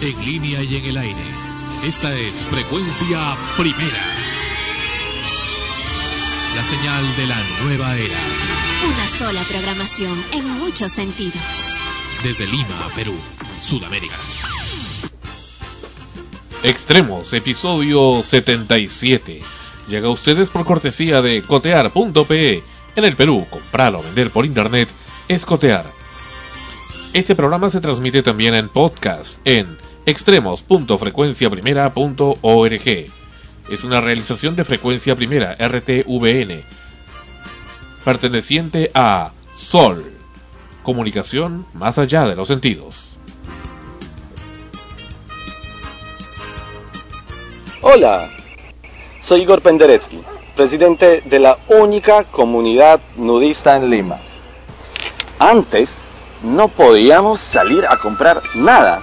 en línea y en el aire. Esta es Frecuencia Primera. La señal de la nueva era. Una sola programación en muchos sentidos. Desde Lima, Perú, Sudamérica. Extremos, episodio 77. Llega a ustedes por cortesía de cotear.pe. En el Perú, comprar o vender por internet es cotear. Este programa se transmite también en podcast en extremos.frecuenciaprimera.org. Es una realización de Frecuencia Primera, RTVN, perteneciente a Sol, comunicación más allá de los sentidos. Hola, soy Igor Penderecki, presidente de la única comunidad nudista en Lima. Antes no podíamos salir a comprar nada,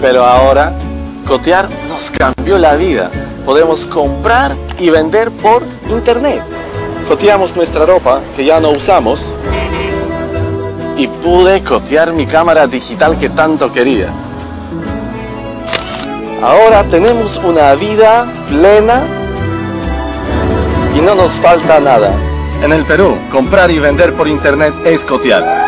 pero ahora Cotear nos cambió la vida. Podemos comprar y vender por internet. Coteamos nuestra ropa que ya no usamos y pude cotear mi cámara digital que tanto quería. Ahora tenemos una vida plena y no nos falta nada. En el Perú, comprar y vender por internet es cotear.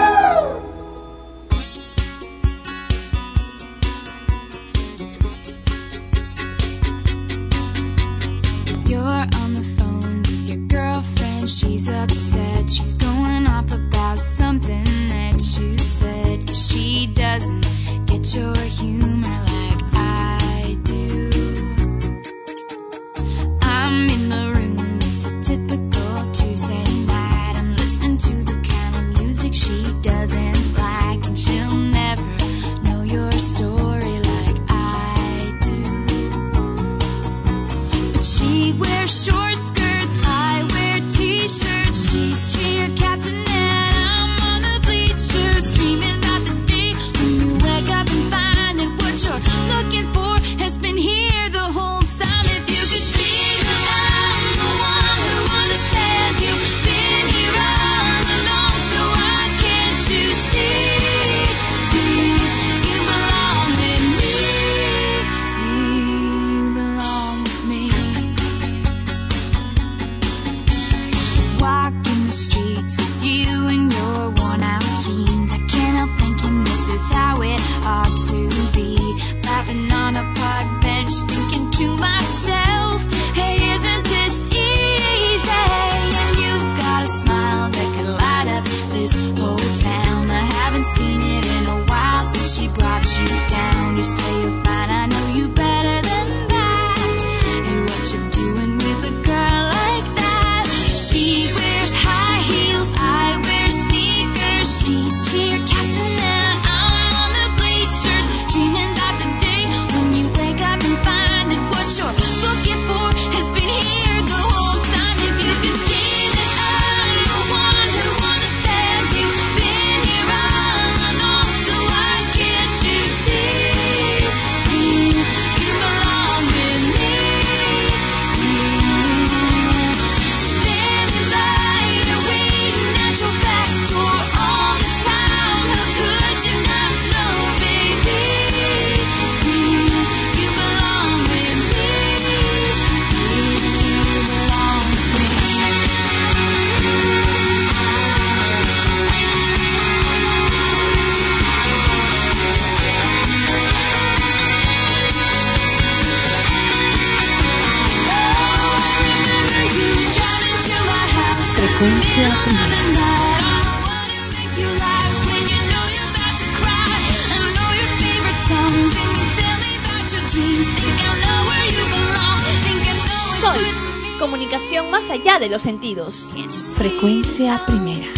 Frecuencia primera.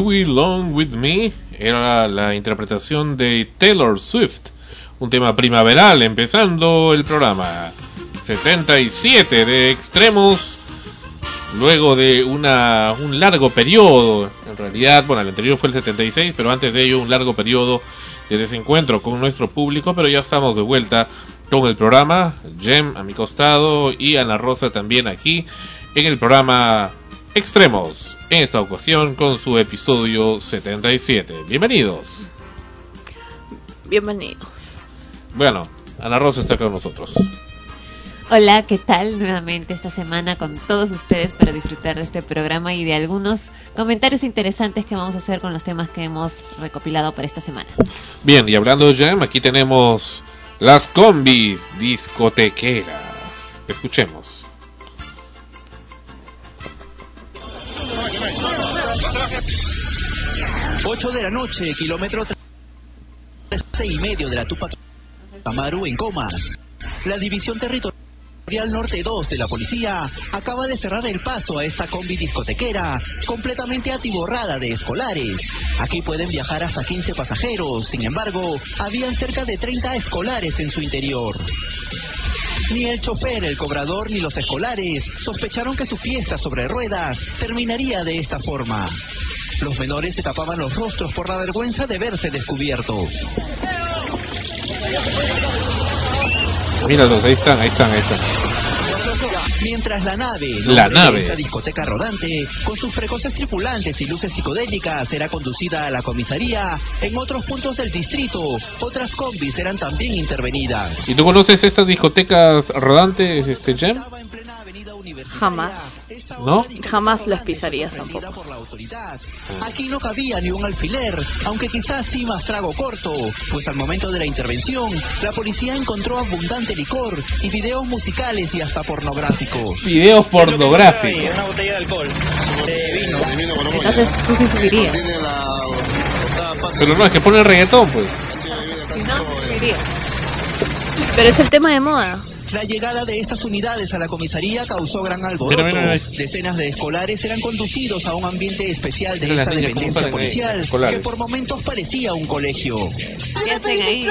You Will Long With Me era la interpretación de Taylor Swift, un tema primaveral empezando el programa. 77 de extremos, luego de una, un largo periodo, en realidad, bueno, el anterior fue el 76, pero antes de ello un largo periodo de desencuentro con nuestro público, pero ya estamos de vuelta con el programa, Jem a mi costado y Ana Rosa también aquí en el programa Extremos en esta ocasión con su episodio 77. Bienvenidos. Bienvenidos. Bueno, Ana Rosa está con nosotros. Hola, ¿qué tal? Nuevamente esta semana con todos ustedes para disfrutar de este programa y de algunos comentarios interesantes que vamos a hacer con los temas que hemos recopilado para esta semana. Bien, y hablando de Jam, aquí tenemos las combis discotequeras. Escuchemos. 8 de la noche, kilómetro 13 y medio de la Tupac Amaru en Comas. La División Territorial Norte 2 de la policía acaba de cerrar el paso a esta combi discotequera completamente atiborrada de escolares. Aquí pueden viajar hasta 15 pasajeros, sin embargo, habían cerca de 30 escolares en su interior. Ni el chofer, el cobrador, ni los escolares sospecharon que su fiesta sobre ruedas terminaría de esta forma. Los menores se tapaban los rostros por la vergüenza de verse descubiertos. Míralos, ahí están, ahí están, ahí están. Mientras la nave, La nave. esta discoteca rodante, con sus precoces tripulantes y luces psicodélicas, era conducida a la comisaría, en otros puntos del distrito, otras combis eran también intervenidas. ¿Y tú conoces estas discotecas rodantes, este? Estaba en plena avenida Universitaria. Jamás. ¿No? Jamás las pisarías tampoco. Aquí no cabía ni un alfiler, aunque quizás sí más trago corto, pues al momento de la intervención, la policía encontró abundante licor y videos musicales y hasta pornográficos. Videos pornográficos. Una botella de alcohol, de vino. Entonces tú sí subirías. Pero no, es que ponen reggaetón, pues. Si no, subirías. Pero es el tema de moda. La llegada de estas unidades a la comisaría causó gran alboroto. Mira, mira, mira. Decenas de escolares eran conducidos a un ambiente especial de esta dependencia ahí, policial que por momentos parecía un colegio. ¿Qué hacen ahí?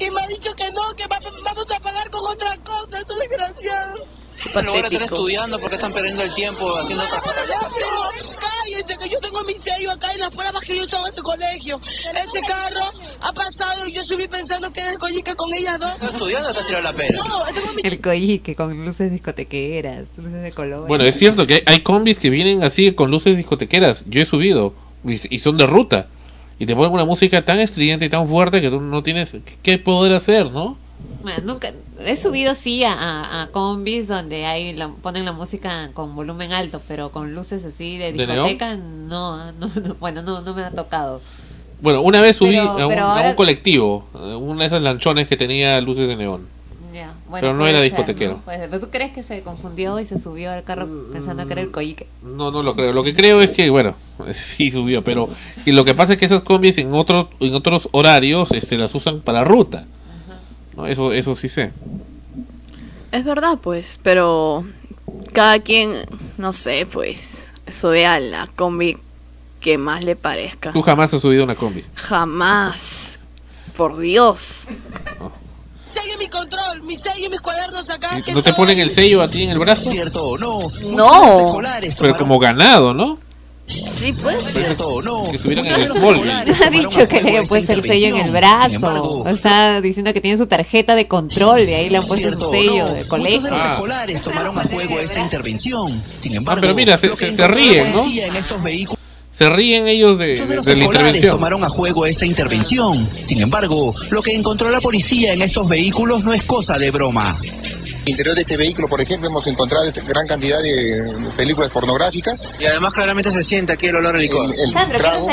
Y me ha dicho que no, que va- vamos a pagar con otra cosa, eso desgraciado. Patético. estudiando porque están perdiendo el tiempo haciendo otras cosas. Cállense, que yo tengo mi sello acá en las pruebas que yo estaba en el colegio. Ese carro ha pasado y yo subí pensando que era el collique con ellas dos. ¿Estás estudiando o estás tirando la pera? No, tengo mi El collique con luces discotequeras, luces de color. Bueno, es cierto que hay, combis que vienen así con luces discotequeras. Yo he subido y, y son de ruta. Y te ponen una música tan estridente y tan fuerte que tú no tienes qué poder hacer, ¿no? Bueno, nunca he subido sí a, a, a combis donde hay la- ponen la música con volumen alto, pero con luces así de ¿De discoteca no, no, no, bueno, no, no me ha tocado. Bueno, una vez subí Pero- a, un, a colectivo, eh, una de esas lanchones que tenía luces de neón. Ya, bueno, Pero no era ser, discotequero. ¿no? Puede ser. Pero tú crees que se confundió y se subió al carro pensando que era el collique. No, no lo creo. Lo que creo es que, bueno, sí subió, pero y lo que pasa es que esas combis en otros en otros horarios este, las usan para ruta. ¿No? Eso eso sí sé. Es verdad, pues, pero cada quien, no sé, pues, sube a la combi que más le parezca. Tú jamás has subido una combi. Jamás. Por Dios. mi control, mi sello y mis cuadernos acá. ¿Y que ¿No te soy- ponen el sello a ti en el brazo? Cierto no, No. Pero como ganado, ¿no? Sí, pues. Cierto o no, Si estuvieran en escolares Ha dicho que le esta puesto el sello en el brazo. Está diciendo que tiene su tarjeta de control y ahí le han puesto su sello no, de Muchos colegio. de los Ah. escolares tomaron a juego esta intervención. Sin embargo, pero mira, se- ríen, ¿no? Se ríen ellos de, de de- la escolares intervención. tomaron a juego esta intervención. Sin embargo, lo que encontró la policía en estos vehículos no es cosa de broma. Interior de este vehículo, por ejemplo, hemos encontrado esta gran cantidad de películas pornográficas. Y además claramente se siente aquí el olor a licor. El, el Sandro, ¿qué trago.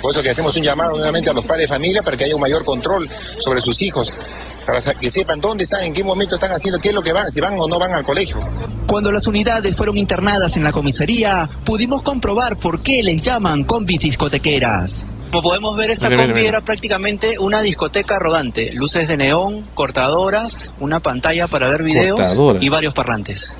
Por eso que hacemos un llamado nuevamente a los padres de familia para que haya un mayor control sobre sus hijos, para que sepan dónde están, en qué momento están haciendo, qué es lo que van, si van o no van al colegio. Cuando las unidades fueron internadas en la comisaría, pudimos comprobar por qué les llaman combis discotequeras. Como podemos ver, esta Mira, combi mira. era prácticamente una discoteca rodante. Luces de neón, cortadoras, una pantalla para ver videos Cortadoras. y varios parlantes.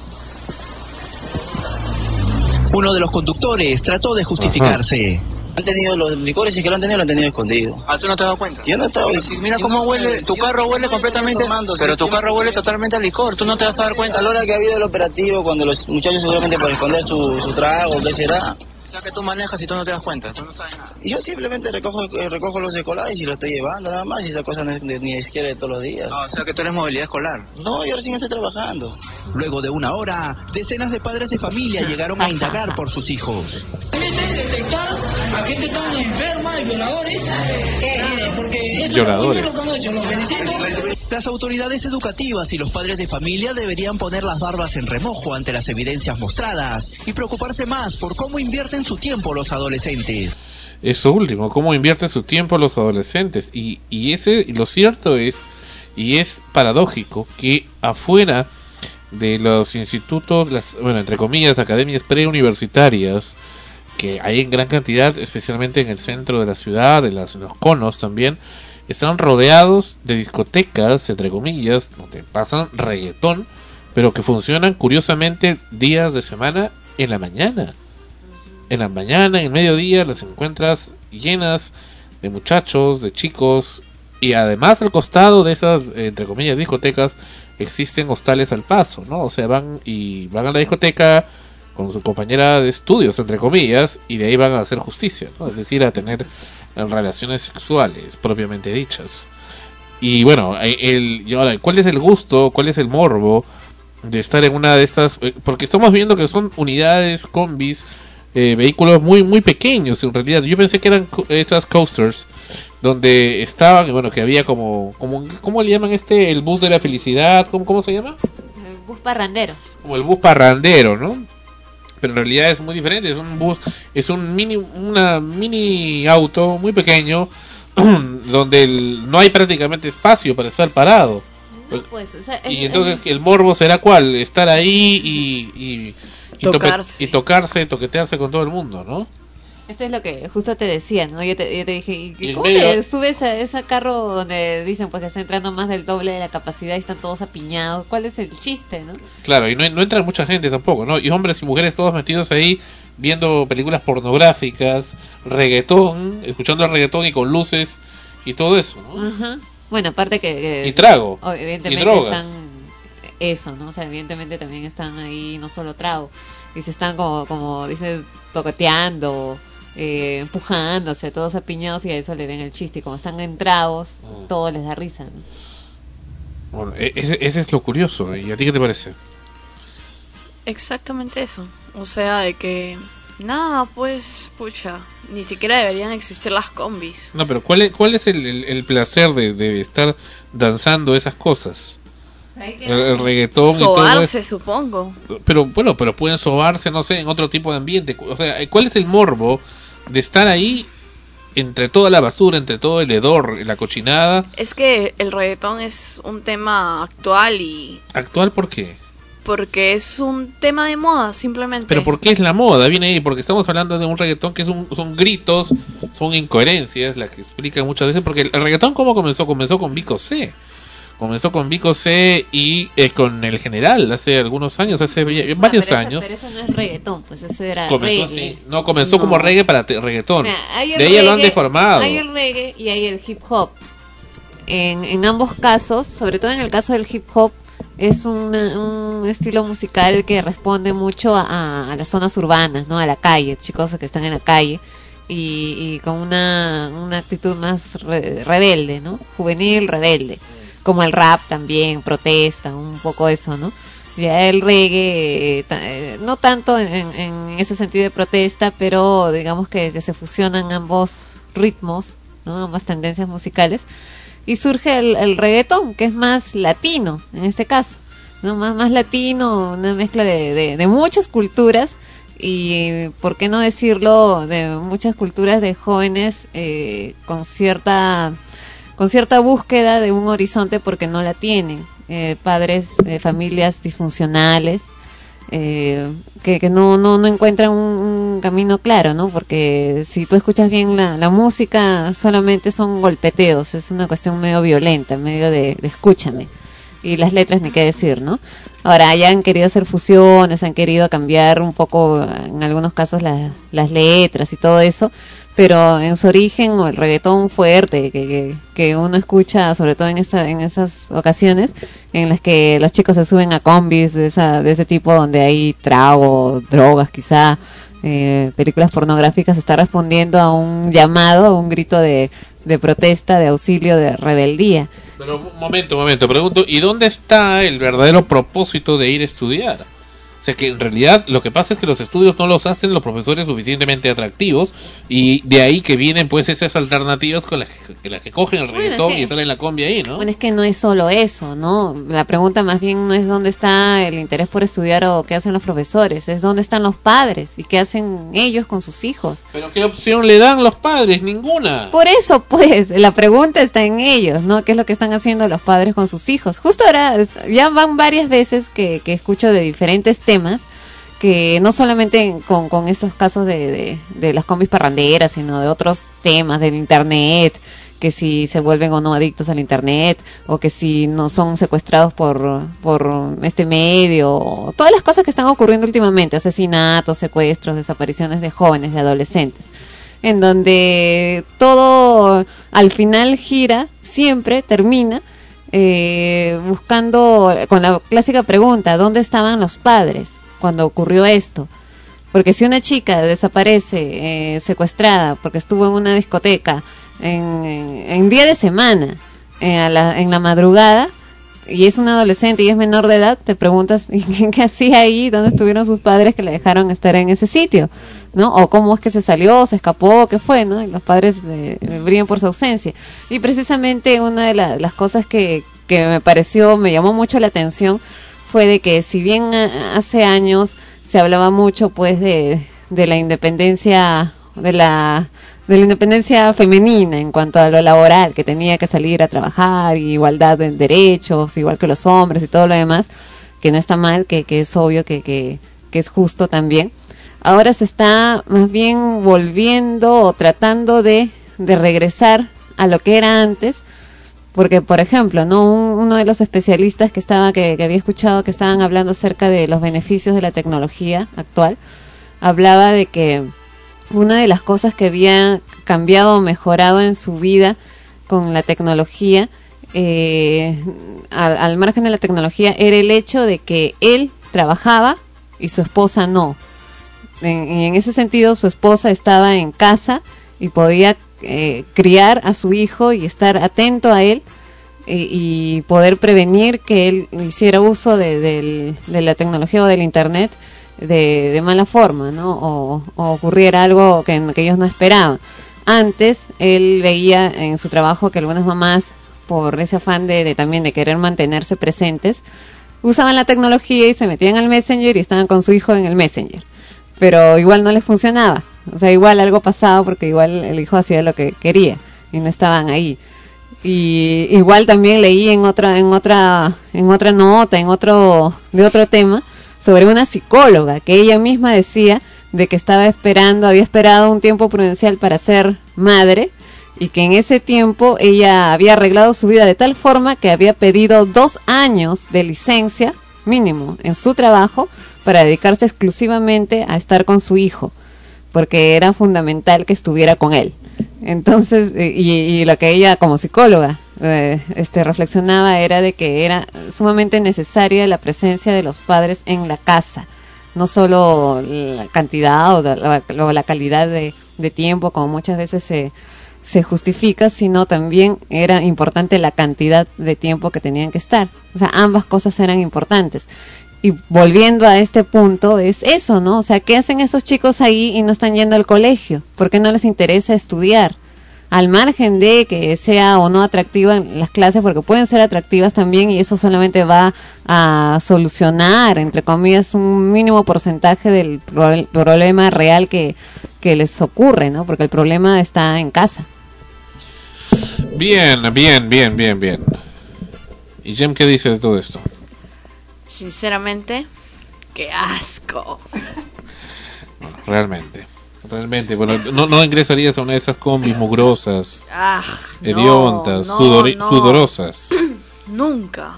Uno de los conductores trató de justificarse. Han tenido los licores y que lo han tenido lo han tenido escondido. Ah, ¿tú no te has dado cuenta? Yo no estaba... Mira cómo huele, tu carro huele completamente, pero tu carro huele totalmente a licor, tú no te vas a dar cuenta. A la hora que ha habido el operativo, cuando los muchachos seguramente por esconder su, su trago, ¿qué será? O sea que tú manejas y tú no te das cuenta, tú no sabes nada. Yo simplemente recojo, eh, recojo los escolares y los estoy llevando nada más, y esa cosa no es de- ni siquiera de todos los días. Ah, o sea que tú eres movilidad escolar. No, yo recién estoy trabajando. Luego de una hora, decenas de padres de familia llegaron a indagar por sus hijos. detectar a gente tan enferma y violadores. eh, porque Violadores. Las autoridades educativas y los padres de familia deberían poner las barbas en remojo ante las evidencias mostradas y preocuparse más por cómo invierten su tiempo los adolescentes. Eso último, cómo invierten su tiempo los adolescentes. Y, y ese, lo cierto es, y es paradójico, que afuera de los institutos, las, bueno, entre comillas, academias preuniversitarias, que hay en gran cantidad, especialmente en el centro de la ciudad, en, las, los conos también, están rodeados de discotecas, entre comillas, donde pasan reggaetón, pero que funcionan curiosamente días de semana en la mañana. En la mañana, en mediodía, las encuentras llenas de muchachos, de chicos, y además al costado de esas, entre comillas, discotecas, existen hostales al paso, ¿no? O sea, van y van a la discoteca con su compañera de estudios, entre comillas, y de ahí van a hacer justicia, ¿no? Es decir, a tener relaciones sexuales propiamente dichas. Y bueno, eh, el, ahora, ¿cuál es el gusto, cuál es el morbo de estar en una de estas? eh, Porque estamos viendo que son unidades, combis, eh, vehículos muy muy pequeños en realidad. Yo pensé que eran estas coasters donde estaban, bueno, que había como, como ¿cómo le llaman este? El bus de la felicidad, ¿cómo, cómo se llama? El bus parrandero. Como el bus parrandero, ¿no? Pero en realidad es muy diferente, es un bus, es un mini, una mini auto muy pequeño donde el- no hay prácticamente espacio para estar parado. No, pues, o sea, es- Y entonces es- el morbo será cuál, estar ahí y, y, y Tocarse. y tocarse, toquetearse con todo el mundo, ¿no? Eso es lo que justo te decía, ¿no? Yo te, yo te dije, ¿y ¿cómo medio- te subes a ese carro donde dicen pues que está entrando más del doble de la capacidad y están todos apiñados? ¿Cuál es el chiste, no? Claro, y no, no entra mucha gente tampoco, ¿no? Y hombres y mujeres todos metidos ahí viendo películas pornográficas, reggaetón, escuchando el reggaetón y con luces y todo eso, ¿no? Ajá. Bueno, aparte que... que- Y trago, Evidentemente y drogas. están eso, ¿no? O sea, evidentemente también están ahí no solo trago, y se están como, como dices, toqueteando, eh, empujándose, todos apiñados y a eso le ven el chiste. Y como están en tragos, Mm. todo les da risa, ¿no? Bueno, e- ese, ese es lo curioso, ¿y a ti qué te parece? Exactamente eso. O sea, de que nada, pues, pucha, ni siquiera deberían existir las combis. No, pero ¿cuál es, cuál es el, el- el placer de, de estar danzando esas cosas? El, el reggaetón y todo supongo. Pero bueno, pero pueden sobarse, no sé, en otro tipo de ambiente. O sea, ¿cuál es el morbo de estar ahí entre toda la basura, entre todo el hedor, la cochinada? Es que el reggaetón es un tema actual y ¿Actual por qué? porque es un tema de moda, simplemente. Pero ¿por qué es la moda? Viene ahí, porque estamos hablando de un reggaetón que es un- son gritos, son incoherencias, las que explican muchas veces, porque el reggaetón ¿cómo comenzó? Comenzó con Vico C. Comenzó con Vico C y eh, con el general hace algunos años, hace varios Ah, pero eso- años. pero eso no es reggaetón, pues eso era Comenzó reggae. así. No, comenzó como reggae para reggaetón. Mira, hay el de ya lo han deformado. Hay el reggae y hay el hip hop. En, en ambos casos, sobre todo en el caso del hip hop, es una- un estilo musical que responde mucho a, a las zonas urbanas, ¿no? A la calle, chicos que están en la calle y, y con una, una actitud más re- rebelde, ¿no? Juvenil, rebelde. Como el rap también, protesta, un poco eso, ¿no? Ya el reggae, eh, eh, no tanto en, en ese sentido de protesta, pero digamos que, se fusionan ambos ritmos, ¿no? ambas tendencias musicales, y surge el, el reggaetón, que es más latino en este caso, ¿no? más, más latino, una mezcla de muchas culturas, y por qué no decirlo, de muchas culturas de jóvenes eh, con cierta con cierta búsqueda de un horizonte porque no la tienen. Eh, padres de familias disfuncionales eh, que, que no, no, no encuentran un, camino claro, ¿no? Porque si tú escuchas bien la, la música, solamente son golpeteos, es una cuestión medio violenta, medio de, de escúchame. y las letras ni qué decir, ¿no? Ahora, ya han querido hacer fusiones, han querido cambiar un poco, en algunos casos, la- las letras y todo eso, pero en su origen, o el reggaetón fuerte que, que, uno escucha, sobre todo en, esta, en esas ocasiones, en las que los chicos se suben a combis de, esa, de ese tipo, donde hay trago, drogas quizá, eh, películas pornográficas, está respondiendo a un llamado, a un grito de, de protesta, de auxilio, de rebeldía. Pero un momento, un momento, pregunto, ¿y dónde está el verdadero propósito de ir a estudiar? O sea que en realidad lo que pasa es que los estudios no los hacen los profesores suficientemente atractivos y de ahí que vienen pues esas alternativas con las que, las que cogen el Bueno, reggaetón es que- y salen la combi ahí, ¿no? Bueno, es que no es solo eso, ¿no? La pregunta más bien no es dónde está el interés por estudiar o qué hacen los profesores, es dónde están los padres y qué hacen ellos con sus hijos. Pero ¿qué opción le dan los padres? Ninguna. Por eso, pues, la pregunta está en ellos, ¿no? ¿Qué es lo que están haciendo los padres con sus hijos? Justo ahora, ya van varias veces que, que escucho de diferentes temas, que no solamente con, con estos casos de, de, las combis parranderas, sino de otros temas del Internet, que si se vuelven o no adictos al Internet, o que si no son secuestrados por, por este medio, todas las cosas que están ocurriendo últimamente, asesinatos, secuestros, desapariciones de jóvenes, de adolescentes en donde todo al final gira, siempre termina eh, buscando con la clásica pregunta, ¿dónde estaban los padres cuando ocurrió esto? Porque si una chica desaparece eh, secuestrada porque estuvo en una discoteca en, día de semana, eh, la- en la madrugada, y es una adolescente y es menor de edad, te preguntas ¿y qué, hacía ahí, dónde estuvieron sus padres que le dejaron estar en ese sitio, ¿no? O cómo es que se salió, se escapó, qué fue, ¿no? Y los padres eh, brillan por su ausencia. Y precisamente una de la- las cosas que, que me pareció, me llamó mucho la atención, fue de que si bien ah, hace años se hablaba mucho pues de, de la independencia de la de la independencia femenina en cuanto a lo laboral, que tenía que salir a trabajar, igualdad de derechos, igual que los hombres y todo lo demás, que no está mal, que, que es obvio, que, que, que es justo también. Ahora se está más bien volviendo o tratando de, de regresar a lo que era antes, porque por ejemplo, no Un- uno de los especialistas que estaba que, había escuchado que estaban hablando acerca de los beneficios de la tecnología actual, hablaba de que una de las cosas que había cambiado o mejorado en su vida con la tecnología, eh, al margen de la tecnología, era el hecho de que él trabajaba y su esposa no. En, en ese sentido, su esposa estaba en casa y podía eh, criar a su hijo y estar atento a él y, y poder prevenir que él hiciera uso de, de la tecnología o del internet de, de mala forma, ¿no? O, ocurriera algo que, ellos no esperaban. Antes él veía en su trabajo que algunas mamás, por ese afán de, de también de querer mantenerse presentes, usaban la tecnología y se metían al Messenger y estaban con su hijo en el Messenger. Pero igual no les funcionaba. O sea, igual algo pasaba porque igual el hijo hacía lo que quería y no estaban ahí. Y igual también leí en otra en otra en otra nota, en otro de otro tema sobre una psicóloga que ella misma decía de que estaba esperando, había esperado un tiempo prudencial para ser madre y que en ese tiempo ella había arreglado su vida de tal forma que había pedido dos años de licencia mínimo en su trabajo para dedicarse exclusivamente a estar con su hijo, porque era fundamental que estuviera con él. Entonces, eh, y, y lo que ella como psicóloga eh, este, reflexionaba era de que era sumamente necesaria la presencia de los padres en la casa, no solo la cantidad o la, o la calidad de, de tiempo, como muchas veces se, se justifica, sino también era importante la cantidad de tiempo que tenían que estar. O sea, ambas cosas eran importantes. Y volviendo a este punto, es eso, ¿no? O sea, ¿qué hacen esos chicos ahí y no están yendo al colegio? ¿Por qué no les interesa estudiar? Al margen de que sea o no atractiva las clases, porque pueden ser atractivas también y eso solamente va a solucionar, entre comillas, un mínimo porcentaje del pro- problema real que, que les ocurre, ¿no? Porque el problema está en casa. Bien, bien, bien, bien, bien. ¿Y Jem qué dice de todo esto? Sinceramente, qué asco. Realmente. Realmente, bueno, no, no ingresarías a una de esas combis mugrosas, Ah, no, hediondas, no, sudori- no. sudorosas. Nunca.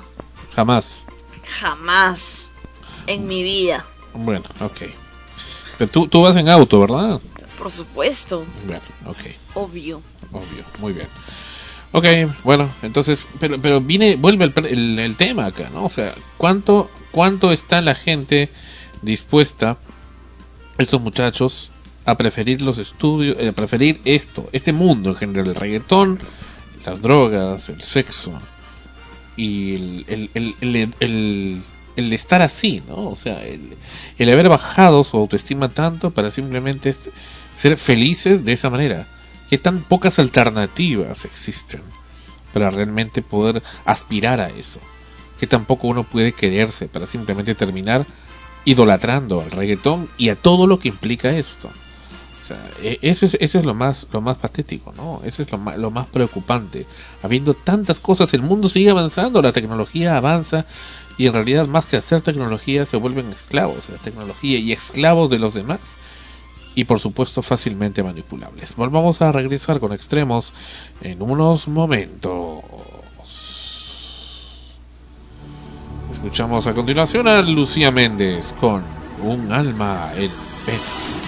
Jamás. Jamás. En mi vida. Bueno, ok. Pero tú, tú vas en auto, ¿verdad? Por supuesto. Bueno, ok. Obvio. Obvio, muy bien. Ok, bueno, entonces, pero, pero viene, vuelve el, el, el tema acá, ¿no? O sea, ¿cuánto, ¿cuánto está la gente dispuesta, estos muchachos, a preferir los estudios, eh, a preferir esto, este mundo en general, el reggaetón, las drogas, el sexo y el, el, el, estar así, ¿no? O sea, el, haber bajado su autoestima tanto para simplemente ser felices de esa manera. Que tan pocas alternativas existen para realmente poder aspirar a eso. Que tampoco uno puede quererse para simplemente terminar idolatrando al reggaetón y a todo lo que implica esto. O sea, e- eso es, eso es lo más, lo más patético, ¿no? Eso es lo más, lo más preocupante. Habiendo tantas cosas, el mundo sigue avanzando, la tecnología avanza y en realidad más que hacer tecnología se vuelven esclavos de la tecnología y esclavos de los demás y por supuesto fácilmente manipulables. Volvamos a regresar con extremos en unos momentos. Escuchamos a continuación a Lucía Méndez con Un alma en pena.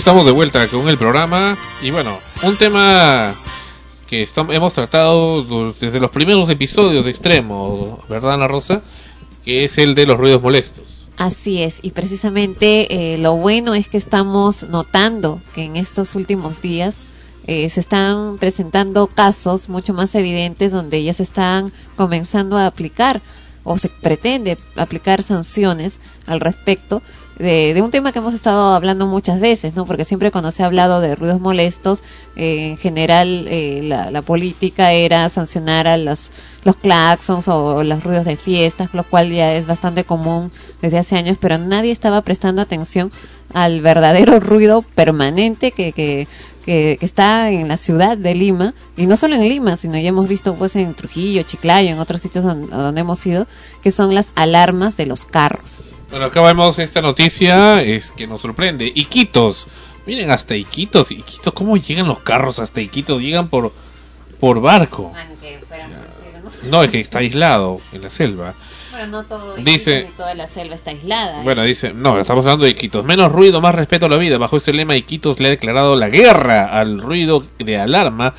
Estamos de vuelta con el programa y bueno, un tema que estam- hemos tratado desde los primeros episodios de Extremo, ¿verdad Ana Rosa? Que es el de los ruidos molestos. Así es, y precisamente eh, lo bueno es que estamos notando que en estos últimos días eh, se están presentando casos mucho más evidentes donde ya se están comenzando a aplicar o se pretende aplicar sanciones al respecto de, de un tema que hemos estado hablando muchas veces, ¿no? Porque siempre cuando se ha hablado de ruidos molestos, eh, en general eh, la, política era sancionar a los, los claxons o los ruidos de fiestas, lo cual ya es bastante común desde hace años, pero nadie estaba prestando atención al verdadero ruido permanente que, que, que, que está en la ciudad de Lima, y no solo en Lima, sino ya hemos visto pues en Trujillo, Chiclayo, en otros sitios donde hemos ido, que son las alarmas de los carros. Bueno, acá vemos esta noticia es que nos sorprende. Iquitos. Miren, hasta Iquitos. Iquitos, ¿cómo llegan los carros hasta Iquitos? Llegan por, por barco. No, es que está aislado en la selva. Bueno, no todo Dice- toda la selva está aislada. ¿eh? Bueno, dice, no, estamos hablando de Iquitos. Menos ruido, más respeto a la vida. Bajo este lema, Iquitos le ha declarado la guerra al ruido de alarma,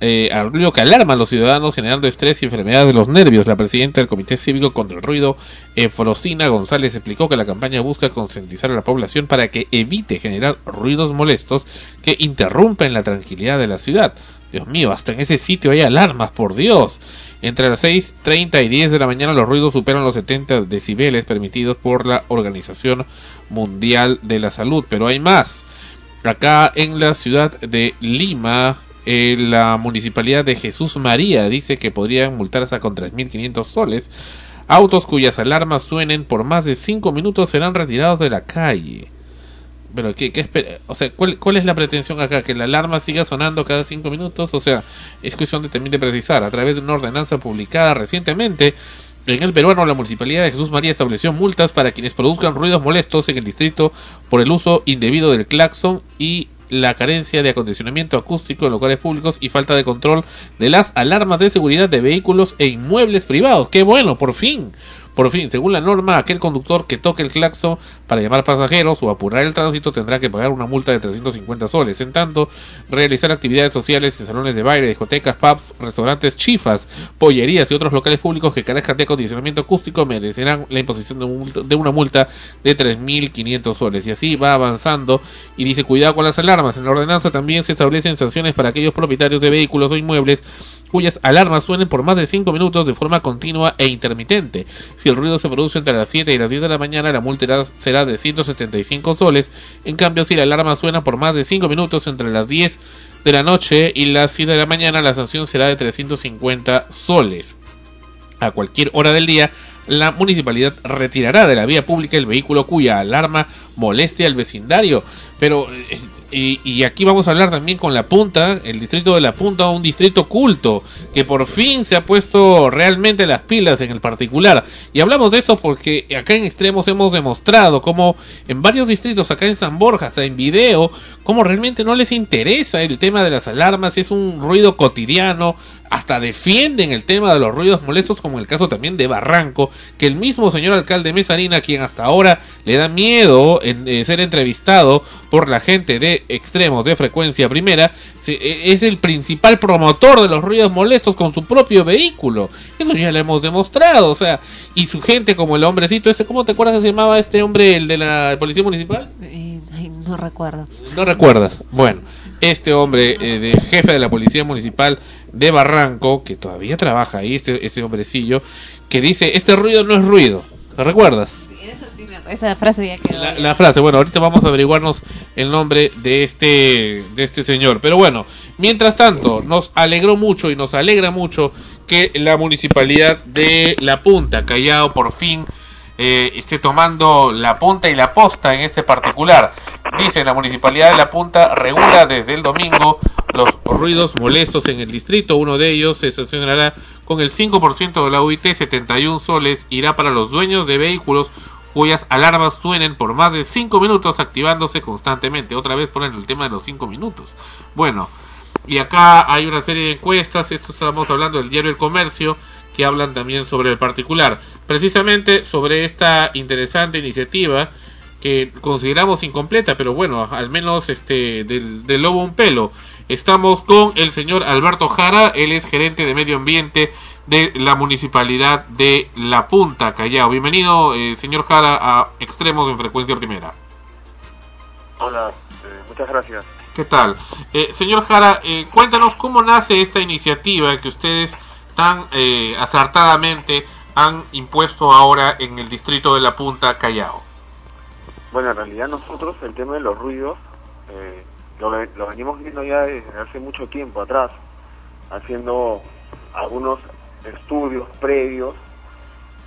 eh, al ruido que alarma a los ciudadanos, generando estrés y enfermedades de los nervios. La presidenta del Comité Cívico contra el Ruido, Efrosina González, explicó que la campaña busca concientizar a la población para que evite generar ruidos molestos que interrumpen la tranquilidad de la ciudad. Dios mío, hasta en ese sitio hay alarmas, por Dios. Entre las 6.30 y 10 de la mañana los ruidos superan los 70 decibeles permitidos por la Organización Mundial de la Salud. Pero hay más. Acá en la ciudad de Lima, eh, la municipalidad de Jesús María dice que podrían multar hasta con 3.500 soles. Autos cuyas alarmas suenen por más de 5 minutos serán retirados de la calle. Pero, ¿qué, qué o sea, ¿cuál, ¿cuál es la pretensión acá? ¿Que la alarma siga sonando cada cinco minutos? O sea, es cuestión de también de precisar. A través de una ordenanza publicada recientemente en el peruano, la Municipalidad de Jesús María estableció multas para quienes produzcan ruidos molestos en el distrito por el uso indebido del claxon y la carencia de acondicionamiento acústico en locales públicos y falta de control de las alarmas de seguridad de vehículos e inmuebles privados. ¡Qué bueno! Por fin. Por fin, según la norma, aquel conductor que toque el claxon para llamar pasajeros o apurar el tránsito tendrá que pagar una multa de 350 soles. En tanto, realizar actividades sociales en salones de baile, discotecas, pubs, restaurantes, chifas, pollerías y otros locales públicos que carezcan de acondicionamiento acústico merecerán la imposición de, de una multa de 3.500 soles. Y así va avanzando y dice cuidado con las alarmas. En la ordenanza también se establecen sanciones para aquellos propietarios de vehículos o inmuebles cuyas alarmas suenen por más de 5 minutos de forma continua e intermitente. Si el ruido se produce entre las 7 y las 10 de la mañana, la multa será de 175 soles. En cambio, si la alarma suena por más de 5 minutos entre las 10 de la noche y las 7 de la mañana, la sanción será de 350 soles. A cualquier hora del día, la municipalidad retirará de la vía pública el vehículo cuya alarma moleste al vecindario. Pero, eh, y, y aquí vamos a hablar también con La Punta, el distrito de La Punta, un distrito culto, que por fin se ha puesto realmente las pilas en el particular. Y hablamos de eso porque acá en Extremos hemos demostrado cómo en varios distritos, acá en San Borja, hasta en video, cómo realmente no les interesa el tema de las alarmas, es un ruido cotidiano, hasta defienden el tema de los ruidos molestos, como el caso también de Barranco, que el mismo señor alcalde Mesarina, quien hasta ahora le da miedo en, eh, ser entrevistado por la gente de extremos de frecuencia primera, se- eh, es el principal promotor de los ruidos molestos con su propio vehículo. Eso ya lo hemos demostrado, o sea, y su gente como el hombrecito este, ¿cómo te acuerdas que se llamaba este hombre, el de la policía municipal? Eh, no recuerdo. No recuerdas. Bueno, este hombre, eh, de jefe de la policía municipal de Barranco, que todavía trabaja ahí, este, este hombrecillo, que dice, este ruido no es ruido. ¿Lo recuerdas? Esa frase ya quedó. La, la frase, bueno, ahorita vamos a averiguarnos el nombre de este, de este señor. Pero bueno, mientras tanto, nos alegró mucho y nos alegra mucho que la municipalidad de La Punta, Callao, por fin eh, esté tomando la punta y la posta en este particular. Dice, la municipalidad de La Punta regula desde el domingo los ruidos molestos en el distrito. Uno de ellos se sancionará con el 5% de la UIT, 71 soles, irá para los dueños de vehículos cuyas alarmas suenen por más de 5 minutos activándose constantemente. Otra vez ponen el tema de los 5 minutos. Bueno, y acá hay una serie de encuestas, esto estamos hablando del diario El Comercio, que hablan también sobre el particular. Precisamente sobre esta interesante iniciativa que consideramos incompleta, pero bueno, al menos este del, del lobo un pelo. Estamos con el señor Alberto Jara, él es gerente de medio ambiente de la municipalidad de La Punta, Callao. Bienvenido, eh, señor Jara, a Extremos en Frecuencia Primera. Hola, eh, muchas gracias. ¿Qué tal? Eh, señor Jara, cuéntanos cómo nace esta iniciativa que ustedes tan eh, acertadamente han impuesto ahora en el distrito de La Punta, Callao. Bueno, en realidad nosotros el tema de los ruidos eh, lo, ve- lo venimos viendo ya desde hace mucho tiempo atrás, haciendo algunos estudios previos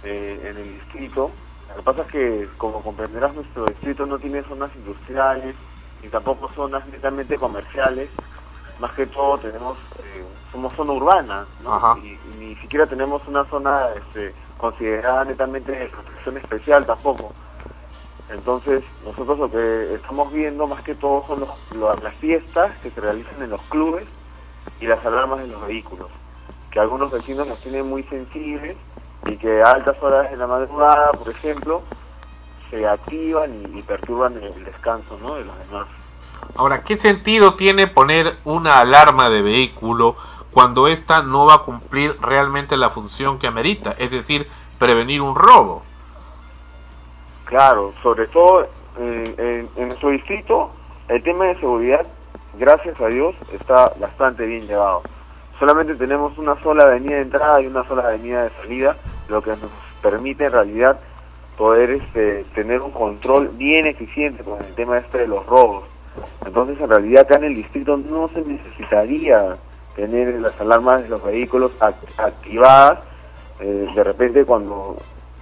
eh, en el distrito. Lo que pasa es que, como comprenderás, nuestro distrito no tiene zonas industriales ni tampoco zonas netamente comerciales. Más que todo tenemos, eh, somos zona urbana, ¿no? Y, y ni siquiera tenemos una zona este, considerada netamente de protección especial tampoco. Entonces, nosotros lo que estamos viendo más que todo son los- lo- las fiestas que se realizan en los clubes y las alarmas de los vehículos, que algunos vecinos las tienen muy sensibles y que a altas horas de la madrugada, por ejemplo, se activan y, y perturban el descanso ¿no? de los demás. Ahora, ¿qué sentido tiene poner una alarma de vehículo cuando ésta no va a cumplir realmente la función que amerita? Es decir, prevenir un robo. Claro, sobre todo eh, en, en nuestro distrito, el tema de seguridad, gracias a Dios, está bastante bien llevado. Solamente tenemos una sola avenida de entrada y una sola avenida de salida, lo que nos permite en realidad poder este, tener un control bien eficiente con el tema este de los robos. Entonces, en realidad acá en el distrito no se necesitaría tener las alarmas de los vehículos act- activadas. Eh, de repente cuando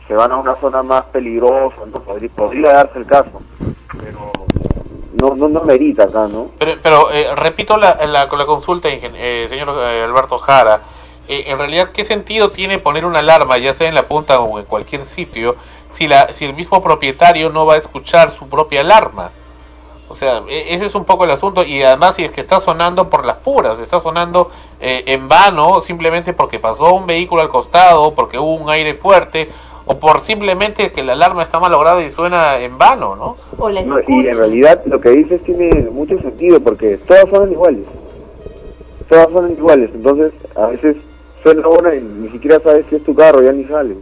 se van a una zona más peligrosa, no podría, podría darse el caso, pero no, no, no merita acá, ¿no? Pero, pero eh, repito la, la, la consulta, eh, señor eh, Alberto Jara. Eh, en realidad, ¿qué sentido tiene poner una alarma, ya sea en la punta o en cualquier sitio, si, la, si el mismo propietario no va a escuchar su propia alarma? O sea, e- ese es un poco el asunto. Y además, si es que está sonando por las puras, está sonando eh, en vano, simplemente porque pasó un vehículo al costado, porque hubo un aire fuerte, o por simplemente que la alarma está malograda y suena en vano, ¿no? O la No, y en realidad lo que dices tiene mucho sentido porque todas son iguales. Todas son iguales, entonces a veces suena una y ni siquiera sabes si es tu carro, ya ni sales.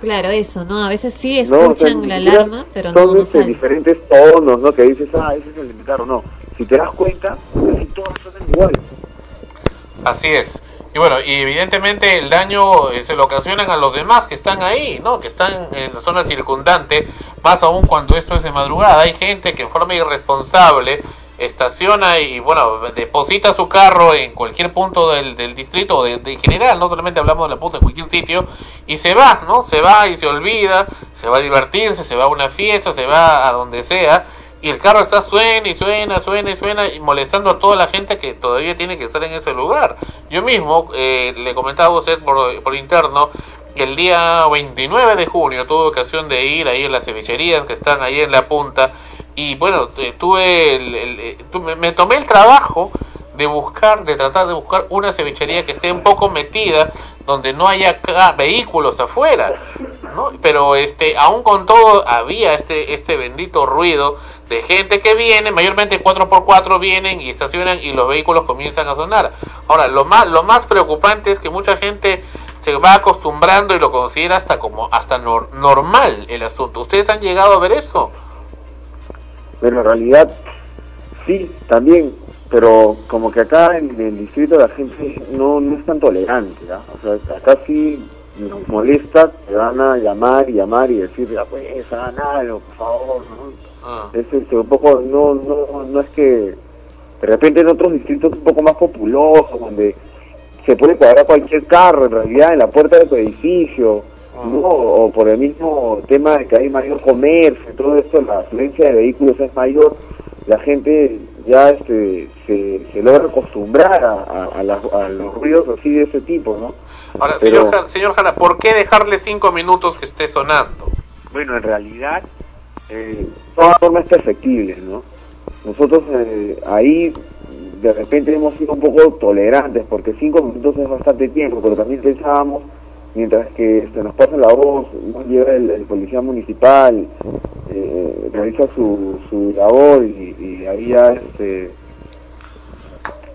Claro, eso, ¿no? A veces sí No, o sea, escuchan la alarma, pero no, no este, salen. diferentes tonos, ¿no? Que dices, ah, ese es el de mi carro, no. Si te das cuenta, casi todas son iguales. Así es. Y bueno, y evidentemente el daño eh, se lo ocasionan a los demás que están ahí, ¿no? Que están en la zona circundante, más aún cuando esto es de madrugada. Hay gente que en forma irresponsable estaciona y, bueno, deposita su carro en cualquier punto del, del distrito, o de, de general, no solamente hablamos de la punta, en cualquier sitio, y se va, ¿no? Se va y se olvida, se va a divertirse, se va a una fiesta, se va a donde sea, y el carro está suena y suena, suena y suena y molestando a toda la gente que todavía tiene que estar en ese lugar. Yo mismo eh, le comentaba a usted por, por interno el día 29 de junio tuve ocasión de ir ahí a las cevicherías que están ahí en la punta y bueno, tuve el, el- eh, me, tomé el trabajo de buscar, de tratar de buscar una cevichería que esté un poco metida, donde no haya vehículos afuera, ¿no? Pero este, aún con todo había este, este bendito ruido de gente que viene, mayormente 4x4 vienen y estacionan y los vehículos comienzan a sonar. Ahora, lo más, lo más preocupante es que mucha gente se va acostumbrando y lo considera hasta como hasta nor- normal el asunto. ¿Ustedes han llegado a ver eso? Pero en realidad, sí, también, pero como que acá en el distrito la gente no, no es tan tolerante, ¿ya? O sea, acá sí nos molesta, te van a llamar y llamar y decir, ya pues, hagan algo, por favor, ¿no? Es este, un poco, no, no, no es que de repente en otros distritos un poco más populosos, donde se puede cuadrar cualquier carro en realidad en la puerta de tu edificio, ¿no? o por el mismo tema de que hay mayor comercio, todo esto, la afluencia de vehículos es mayor, la gente ya este, se, se logra acostumbrar a, a- a los ruidos así de ese tipo, ¿no? Ahora, Pero- señor, Jan- señor Jara, ¿por qué dejarle cinco minutos que esté sonando? Bueno, en realidad, eh, todas formas perfectibles, ¿no? Nosotros eh, ahí de repente hemos sido un poco tolerantes, porque cinco minutos es bastante tiempo, pero también pensábamos mientras que se nos pasa la voz, no llega el, policía municipal, eh, realiza su, su labor y, y ahí ya este,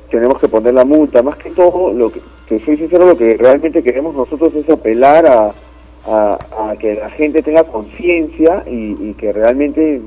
tenemos que poner la multa. Más que todo, lo que, soy sincero, lo que realmente queremos nosotros es apelar a, a, que la gente tenga conciencia y que realmente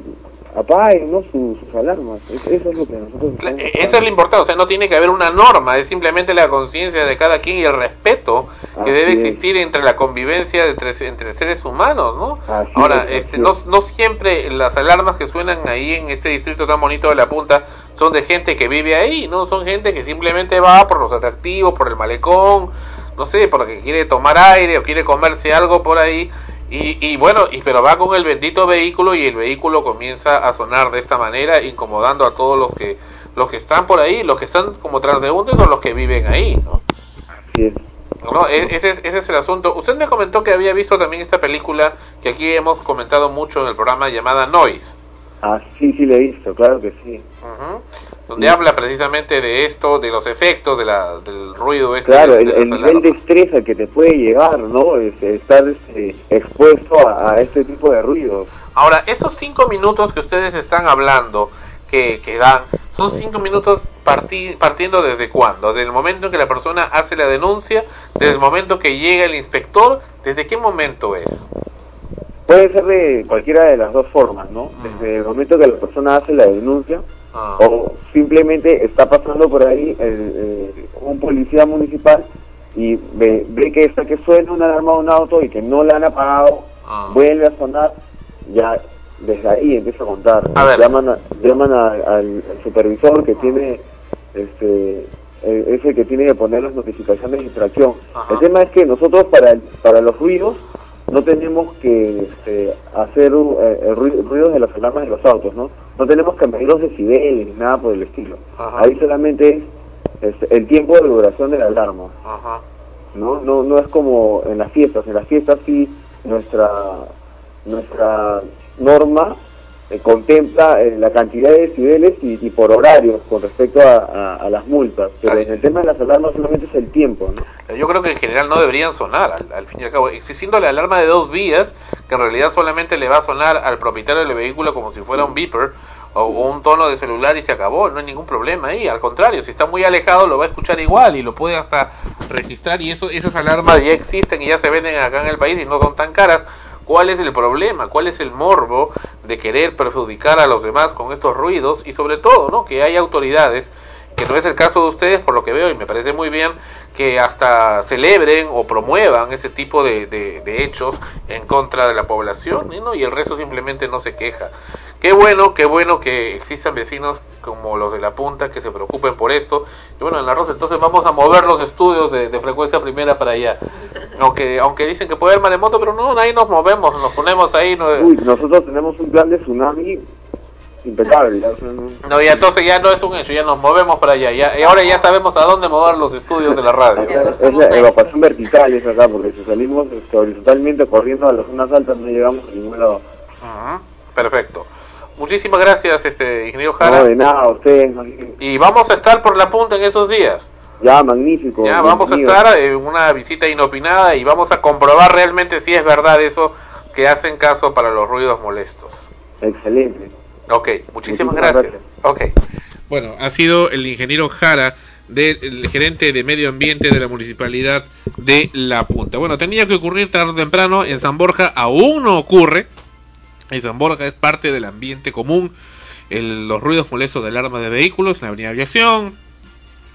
apaguen ¿no? sus, sus alarmas. Es- Eso es lo que nosotros Eh, Eso es lo importante, o sea, no tiene que haber una norma, es simplemente la conciencia de cada quien y el respeto que Así debe es. existir entre la convivencia de tres- entre seres humanos, ¿no? Así Ahora, es, este, no, no siempre las alarmas que suenan ahí en este distrito tan bonito de La Punta son de gente que vive ahí, ¿no? Son gente que simplemente va por los atractivos, por el malecón, no sé, porque quiere tomar aire o quiere comerse algo por ahí. Y, y bueno, y, pero va con el bendito vehículo y el vehículo comienza a sonar de esta manera, incomodando a todos los que los que están por ahí, los que están como transeúntes o los que viven ahí, ¿no? E- ese, es, ese es el asunto. Usted me comentó que había visto también esta película que aquí hemos comentado mucho en el programa llamada Noise, Ah, sí, sí, le he visto, claro que sí. Ujú. Donde habla precisamente de esto, de los efectos de la, del ruido este. Claro, de- el, de el las nivel de estrés al que te puede llegar, ¿no? Es, estar este, expuesto a, a este tipo de ruidos. Ahora, esos cinco minutos que ustedes están hablando, que, que dan, son cinco minutos parti- partiendo desde cuándo? Desde el momento en que la persona hace la denuncia, desde el momento que llega el inspector, ¿desde qué momento es? Puede ser de cualquiera de las dos formas, ¿no? Desde el momento que la persona hace la denuncia Ah. o simplemente está pasando por ahí el- eh, un policía municipal y ve, ve que está que suena una alarma de un auto y que no la han apagado, Ah. vuelve a sonar, ya desde ahí empieza a contar. A. Llaman, a- llaman a- al, al supervisor que tiene, este, es el que tiene que poner las notificaciones de infracción. Ajá. El tema es que nosotros para, el- para los ruidos no tenemos que este, hacer eh, ruido, ruidos de las alarmas de los autos, ¿no? No tenemos que medir los decibeles ni nada por el estilo. Ajá. Ahí solamente es este, el tiempo de duración de la alarma. Ajá. ¿no? No, no es como en las fiestas. En las fiestas sí nuestra, nuestra norma eh, contempla eh, la cantidad de decibeles y, y por horarios con respecto a, a- a las multas. Pero en el tema de las alarmas solamente es el tiempo, ¿no? Yo creo que en general no deberían sonar, al, al fin y al cabo, existiendo la alarma de dos vías, que en realidad solamente le va a sonar al propietario del vehículo como si fuera un beeper o un tono de celular y se acabó, no hay ningún problema ahí, al contrario, si está muy alejado lo va a escuchar igual y lo puede hasta registrar y eso esas alarmas ya existen y ya se venden acá en el país y no son tan caras. ¿Cuál es el problema? ¿Cuál es el morbo de querer perjudicar a los demás con estos ruidos? Y sobre todo, ¿no? Que hay autoridades, que no es el caso de ustedes, por lo que veo, y me parece muy bien, que hasta celebren o promuevan ese tipo de, de- hechos en contra de la población, ¿no? Y el resto simplemente no se queja. Qué bueno, qué bueno que existan vecinos como los de la punta que se preocupen por esto. Y bueno, en la Rosa, entonces vamos a mover los estudios de, de frecuencia primera para allá. Aunque aunque dicen que puede haber maremoto, pero no, ahí nos movemos, nos ponemos ahí. No, Uy, nosotros tenemos un plan de tsunami impecable. no- y entonces ya no es un hecho, ya nos movemos para allá. Ya, y ahora ya sabemos a dónde mover los estudios de la radio. es la evacuación vertical es acá, porque si salimos este, horizontalmente corriendo a las zonas altas no llegamos a ningún lado. Ujú, Perfecto. Muchísimas gracias, este ingeniero Jara. No, de nada, a ustedes. Y vamos a estar por la punta en esos días. Ya, magnífico. Ya vamos a estar en una visita inopinada y vamos a comprobar realmente si es verdad eso que hacen caso para los ruidos molestos. Excelente. Ok, muchísimas, Muchísimas gracias. Ok. Bueno, ha sido el ingeniero Jara, del el gerente de medio ambiente de la municipalidad de La Punta. Bueno, tenía que ocurrir tarde o temprano, en San Borja aún no ocurre. En San Borja es parte del ambiente común, el- los ruidos molestos de alarma de vehículos en la Avenida Aviación,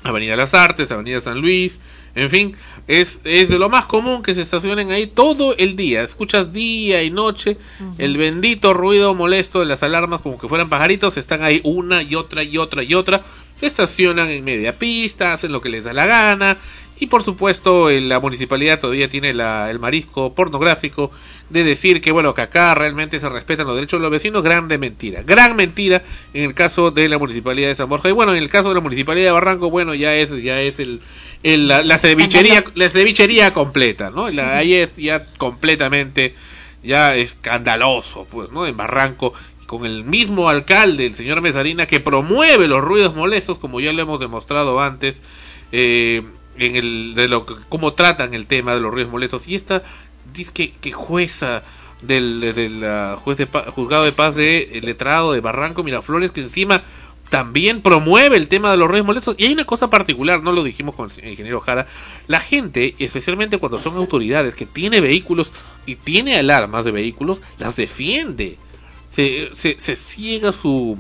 Avenida Las Artes, Avenida San Luis, en fin, es, es de lo más común que se estacionen ahí todo el día. Escuchas día y noche el bendito ruido molesto de las alarmas como que fueran pajaritos, están ahí una y otra y otra y otra, se estacionan en media pista, hacen lo que les da la gana. Y por supuesto, la municipalidad todavía tiene la- el marisco pornográfico de decir que bueno, que acá realmente se respetan los derechos de los vecinos, grande mentira, gran mentira en el caso de la municipalidad de San Borja. Y bueno, en el caso de la municipalidad de Barranco, bueno, ya es, ya es el, el- la, la cevichería, la cevichería completa, ¿no? La, ahí es ya completamente, ya escandaloso, pues, ¿no? En Barranco, con el mismo alcalde, el señor Mesarina, que promueve los ruidos molestos, como ya lo hemos demostrado antes, eh, en el de lo que- cómo tratan el tema de los ruidos molestos y esta dice que, que jueza del, del ah, juez de juzgado de paz de letrado de Barranco Miraflores que encima también promueve el tema de los ruidos molestos. Y hay una cosa particular no lo dijimos con el ingeniero Jara. La gente especialmente cuando son autoridades que tiene vehículos y tiene alarmas de vehículos las defiende. Se, se, se ciega su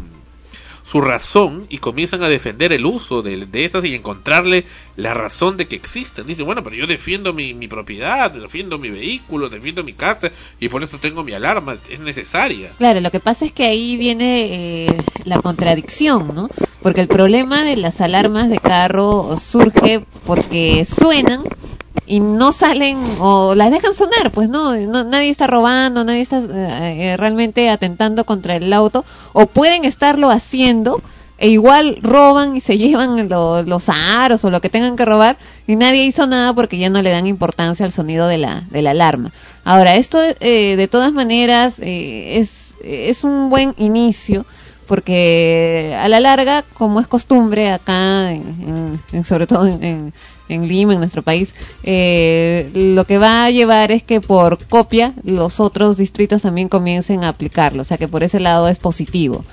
su razón y comienzan a defender el uso de, de esas y encontrarle la razón de que existen. Dice, bueno, pero yo defiendo mi, mi propiedad, defiendo mi vehículo, defiendo mi casa y por eso tengo mi alarma, es necesaria. Claro, lo que pasa es que ahí viene eh, la contradicción, ¿no? Porque el problema de las alarmas de carro surge porque suenan y no salen o las dejan sonar, pues no, no nadie está robando, nadie está eh, eh, realmente atentando contra el auto o pueden estarlo haciendo e igual roban y se llevan lo- los aros o lo que tengan que robar y nadie hizo nada porque ya no le dan importancia al sonido de la, de la alarma. Ahora, esto eh, de todas maneras eh, es, es un buen inicio porque a la larga, como es costumbre acá, en- sobre todo en, en- Lima, en nuestro país, eh, lo que va a llevar es que por copia los otros distritos también comiencen a aplicarlo, o sea que por ese lado es positivo.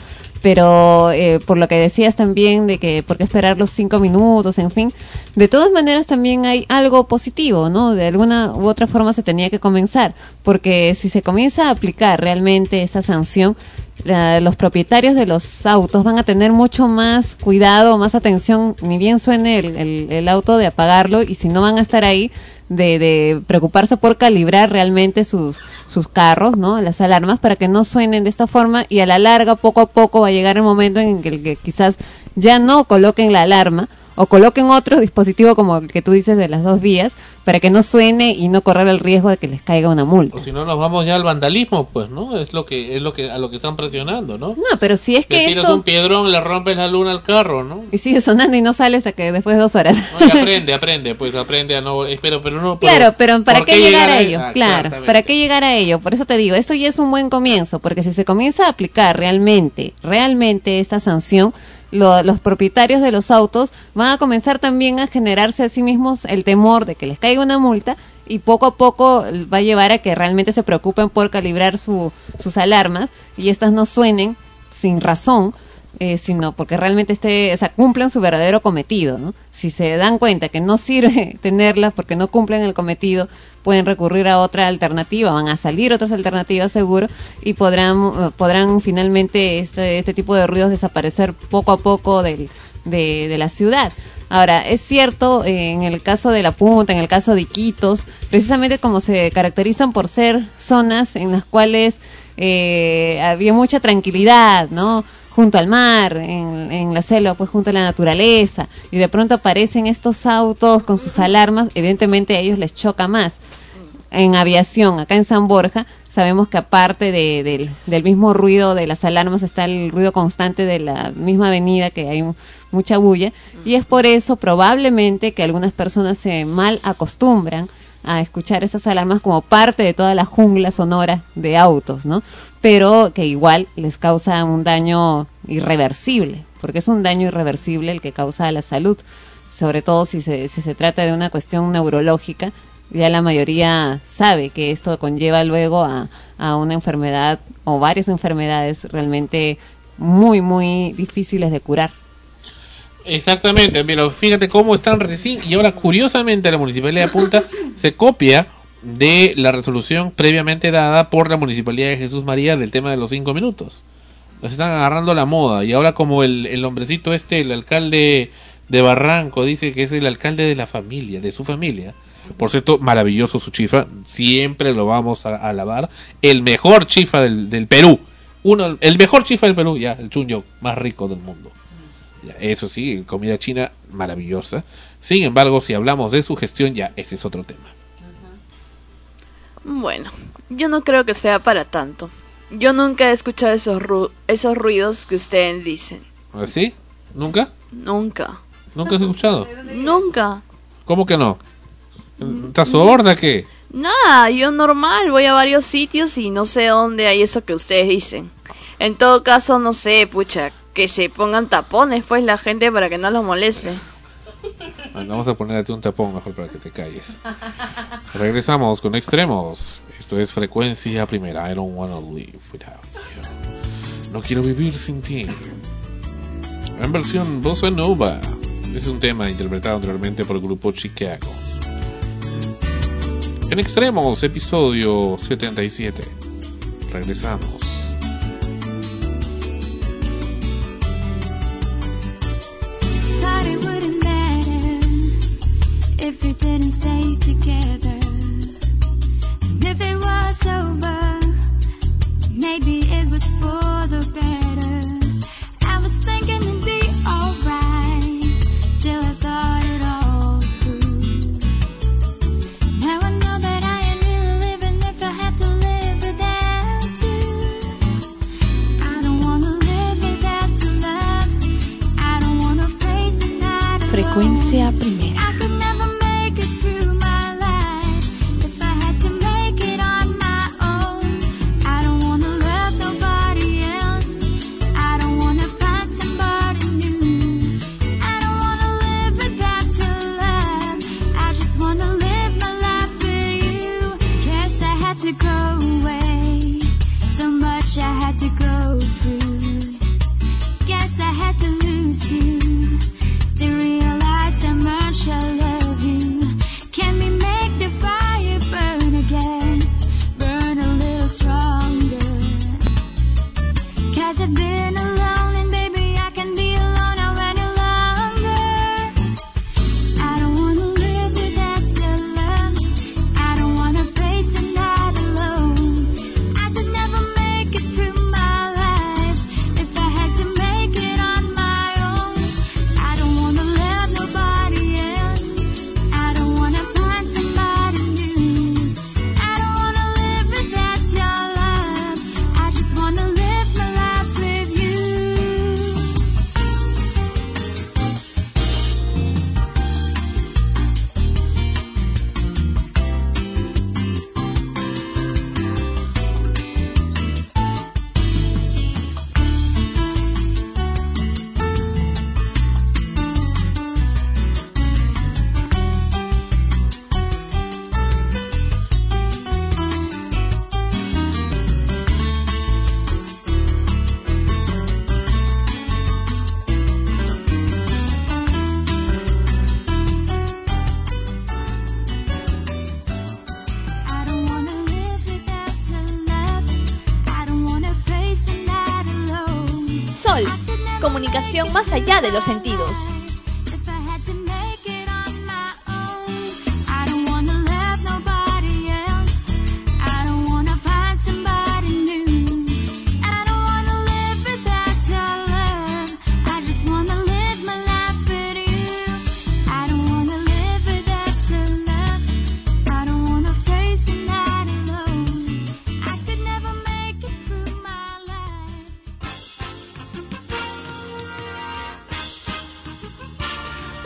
Pero eh, por lo que decías también de que por qué esperar los cinco minutos, en fin, de todas maneras también hay algo positivo, ¿no? De alguna u otra forma se tenía que comenzar, porque si se comienza a aplicar realmente esa sanción, la- los propietarios de los autos van a tener mucho más cuidado, más atención, ni bien suene el, el- el auto de apagarlo y si no van a estar ahí de, de preocuparse por calibrar realmente sus, sus carros, ¿no? Las alarmas para que no suenen de esta forma y a la larga poco a poco va a llegar el momento en que, que quizás ya no coloquen la alarma o coloquen otro dispositivo como el que tú dices de las dos vías para que no suene y no correr el riesgo de que les caiga una multa. O si no nos vamos ya al vandalismo, pues, ¿no? Es lo que es lo que a lo que están presionando, ¿no? No, pero si es Le que tiras esto un piedrón, le rompes la luna al carro, ¿no? y sigue sonando y no sale hasta que después de dos horas. Aprende, aprende, pues aprende a no, pero, pero no. Claro, pero ¿para ¿por qué llegar a ello? Claro. ¿para qué llegar a ello? Por eso te digo, esto ya es un buen comienzo, porque si se comienza a aplicar realmente, realmente esta sanción, lo- los propietarios de los autos van a comenzar también a generarse a sí mismos el temor de que les caiga una multa y poco a poco va a llevar a que realmente se preocupen por calibrar su- sus alarmas y estas no suenen sin razón eh, sino porque realmente este, o sea, cumplen su verdadero cometido, ¿no? Si se dan cuenta que no sirve tenerlas porque no cumplen el cometido, pueden recurrir a otra alternativa, van a salir otras alternativas seguro y podrán, podrán finalmente este, este tipo de ruidos desaparecer poco a poco del, de, de la ciudad. Ahora, es cierto, eh, en el caso de La Punta, en el caso de Iquitos, precisamente como se caracterizan por ser zonas en las cuales eh, había mucha tranquilidad, ¿no? Junto al mar, en, en la selva, pues junto a la naturaleza, y de pronto aparecen estos autos con sus alarmas, evidentemente a ellos les choca más. En aviación, acá en San Borja, sabemos que aparte de- del, mismo ruido de las alarmas está el ruido constante de la misma avenida, que hay mucha bulla, y es por eso probablemente que algunas personas se mal acostumbran a escuchar esas alarmas como parte de toda la jungla sonora de autos, ¿no? Pero que igual les causa un daño irreversible, porque es un daño irreversible el que causa a la salud, sobre todo si se, si se trata de una cuestión neurológica, ya la mayoría sabe que esto conlleva luego a, a una enfermedad o varias enfermedades realmente muy, muy difíciles de curar. Exactamente, pero fíjate cómo están recién y ahora curiosamente la Municipalidad de Punta se copia de la resolución previamente dada por la Municipalidad de Jesús María del tema de los cinco minutos. Nos están agarrando la moda y ahora como el, el hombrecito este, el alcalde de Barranco, dice que es el alcalde de la familia, de su familia. Por cierto, maravilloso su chifa, siempre lo vamos a, a alabar. El mejor chifa del, del Perú. Uno, el mejor chifa del Perú, ya, el chunyo más rico del mundo. Ya, Eso sí, comida china maravillosa. Sin embargo, si hablamos de su gestión, ya ese es otro tema. Bueno, yo no creo que sea para tanto. Yo nunca he escuchado esos, ru- esos ruidos que ustedes dicen. ¿Así? ¿Nunca? Nunca. ¿Nunca has escuchado? Nunca. ¿Cómo que no? ¿Estás sorda qué? Nada, yo normal, voy a varios sitios y no sé dónde hay eso que ustedes dicen. En todo caso, no sé, pucha, que se pongan tapones pues la gente para que no los moleste. Vamos a ponerte un tapón mejor para que te calles. Regresamos con extremos. Esto es frecuencia primera. I don't wanna live without you. No quiero vivir sin ti. En versión bossa nova. Es un tema interpretado anteriormente por el grupo Chicago. En Extremos, episodio 77. Regresamos. maybe it was for the better. I was thinking.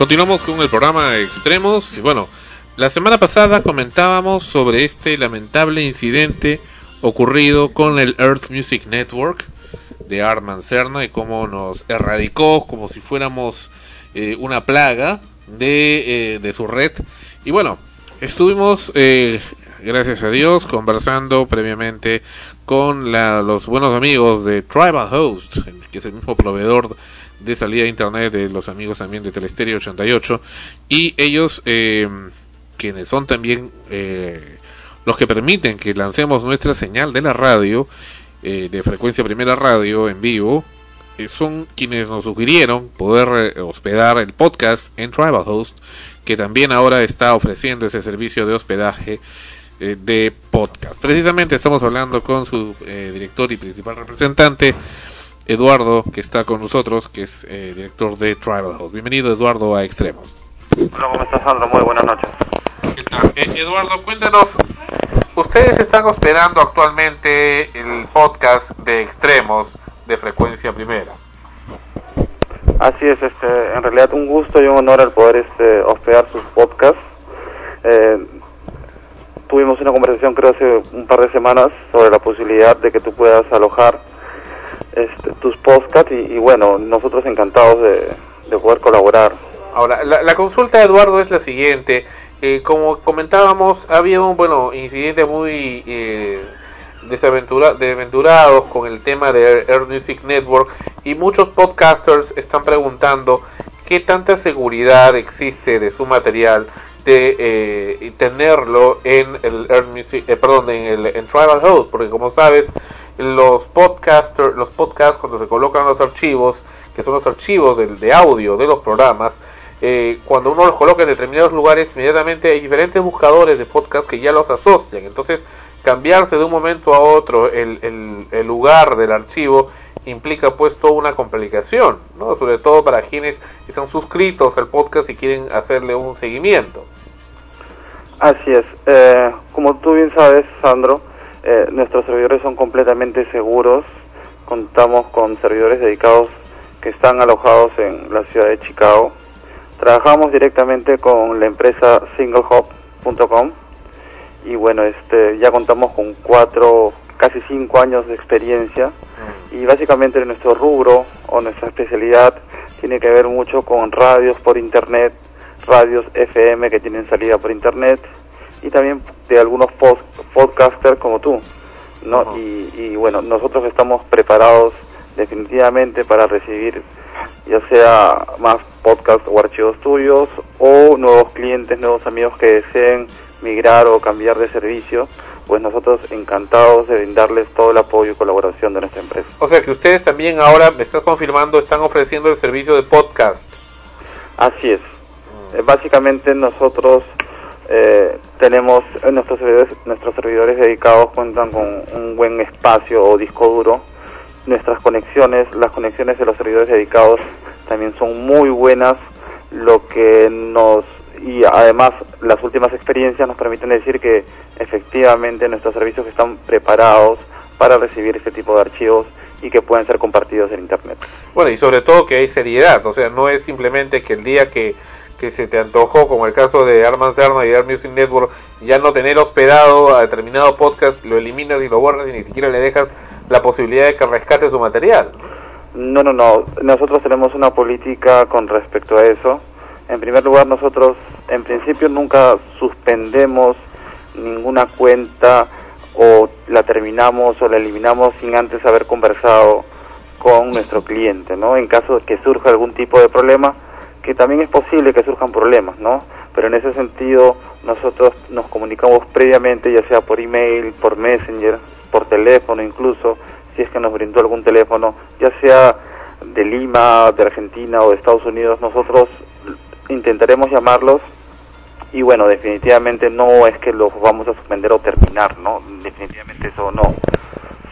Continuamos con el programa Extremos. Y bueno, la semana pasada comentábamos sobre este lamentable incidente ocurrido con el Earth Music Network de Arman Cerna y cómo nos erradicó como si fuéramos eh, una plaga de, eh, de su red. Y bueno, estuvimos, eh, gracias a Dios, conversando previamente con la- los buenos amigos de Tribal Host, que es el mismo proveedor de salida de internet de los amigos también de Telestereo 88 y ellos eh, quienes son también eh, los que permiten que lancemos nuestra señal de la radio eh, de frecuencia primera radio en vivo eh, son quienes nos sugirieron poder eh, hospedar el podcast en Tribal Host que también ahora está ofreciendo ese servicio de hospedaje de podcast. Precisamente estamos hablando con su eh, director y principal representante Eduardo, que está con nosotros, que es eh, director de Tribal House. Bienvenido, Eduardo, a Extremos. Hola, ¿cómo estás, Sandro? Muy buenas noches. ¿Qué tal? Eh, Eduardo, cuéntanos, ustedes están hospedando actualmente el podcast de Extremos de Frecuencia Primera. Así es, este, en realidad un gusto y un honor el poder este, hospedar sus podcasts. Eh, tuvimos una conversación creo hace un par de semanas sobre la posibilidad de que tú puedas alojar este, tus podcasts y, y bueno, nosotros encantados de, de poder colaborar Ahora, la, consulta de Eduardo es la siguiente. Eh, como comentábamos, había un bueno incidente muy eh, desaventura- desaventurados con el tema de Air Music Network y muchos podcasters están preguntando qué tanta seguridad existe de su material de eh, tenerlo en el Air Music, eh, perdón, en el en Tribal Host, porque como sabes, los podcasters, los podcasts cuando se colocan los archivos, que son los archivos del, de audio de los programas, eh, cuando uno los coloca en determinados lugares, inmediatamente hay diferentes buscadores de podcast que ya los asocian. Entonces, cambiarse de un momento a otro el, el, el lugar del archivo implica pues toda una complicación, ¿no? Sobre todo para quienes están suscritos al podcast y quieren hacerle un seguimiento. Así es. Eh, como tú bien sabes, Sandro, eh, nuestros servidores son completamente seguros. Contamos con servidores dedicados que están alojados en la ciudad de Chicago. Trabajamos directamente con la empresa singlehop.com y bueno, este, ya contamos con cuatro, casi cinco años de experiencia y básicamente nuestro rubro o nuestra especialidad tiene que ver mucho con radios por internet, radios FM que tienen salida por internet y también de algunos podcasters como tú, ¿no? y, y bueno, nosotros estamos preparados definitivamente para recibir ya sea más podcasts o archivos tuyos o nuevos clientes, nuevos amigos que deseen migrar o cambiar de servicio, pues nosotros encantados de brindarles todo el apoyo y colaboración de nuestra empresa. O sea que ustedes también ahora, me estás confirmando, están ofreciendo el servicio de podcast. Así es. Eh, básicamente nosotros eh, tenemos eh, nuestros servidores, nuestros servidores dedicados cuentan con un buen espacio o disco duro. Nuestras conexiones, las conexiones de los servidores dedicados también son muy buenas, lo que nos y además las últimas experiencias nos permiten decir que efectivamente nuestros servicios están preparados para recibir este tipo de archivos y que pueden ser compartidos en internet. Bueno, y sobre todo que hay seriedad, o sea, no es simplemente que el día que, que se te antojó, como el caso de Armas de Armas y Air Music Network, ya no tener hospedado a determinado podcast, lo eliminas y lo borras y ni siquiera le dejas la posibilidad de que rescate su material. No, no, no. Nosotros tenemos una política con respecto a eso. En primer lugar, nosotros en principio nunca suspendemos ninguna cuenta o la terminamos o la eliminamos sin antes haber conversado con nuestro cliente, ¿no? En caso de que surja algún tipo de problema, que también es posible que surjan problemas, ¿no? Pero en ese sentido nosotros nos comunicamos previamente, ya sea por email, por Messenger, por teléfono incluso, si es que nos brindó algún teléfono, ya sea de Lima, de Argentina o de Estados Unidos, nosotros intentaremos llamarlos y bueno, definitivamente no es que los vamos a suspender o terminar, ¿no? Definitivamente eso no,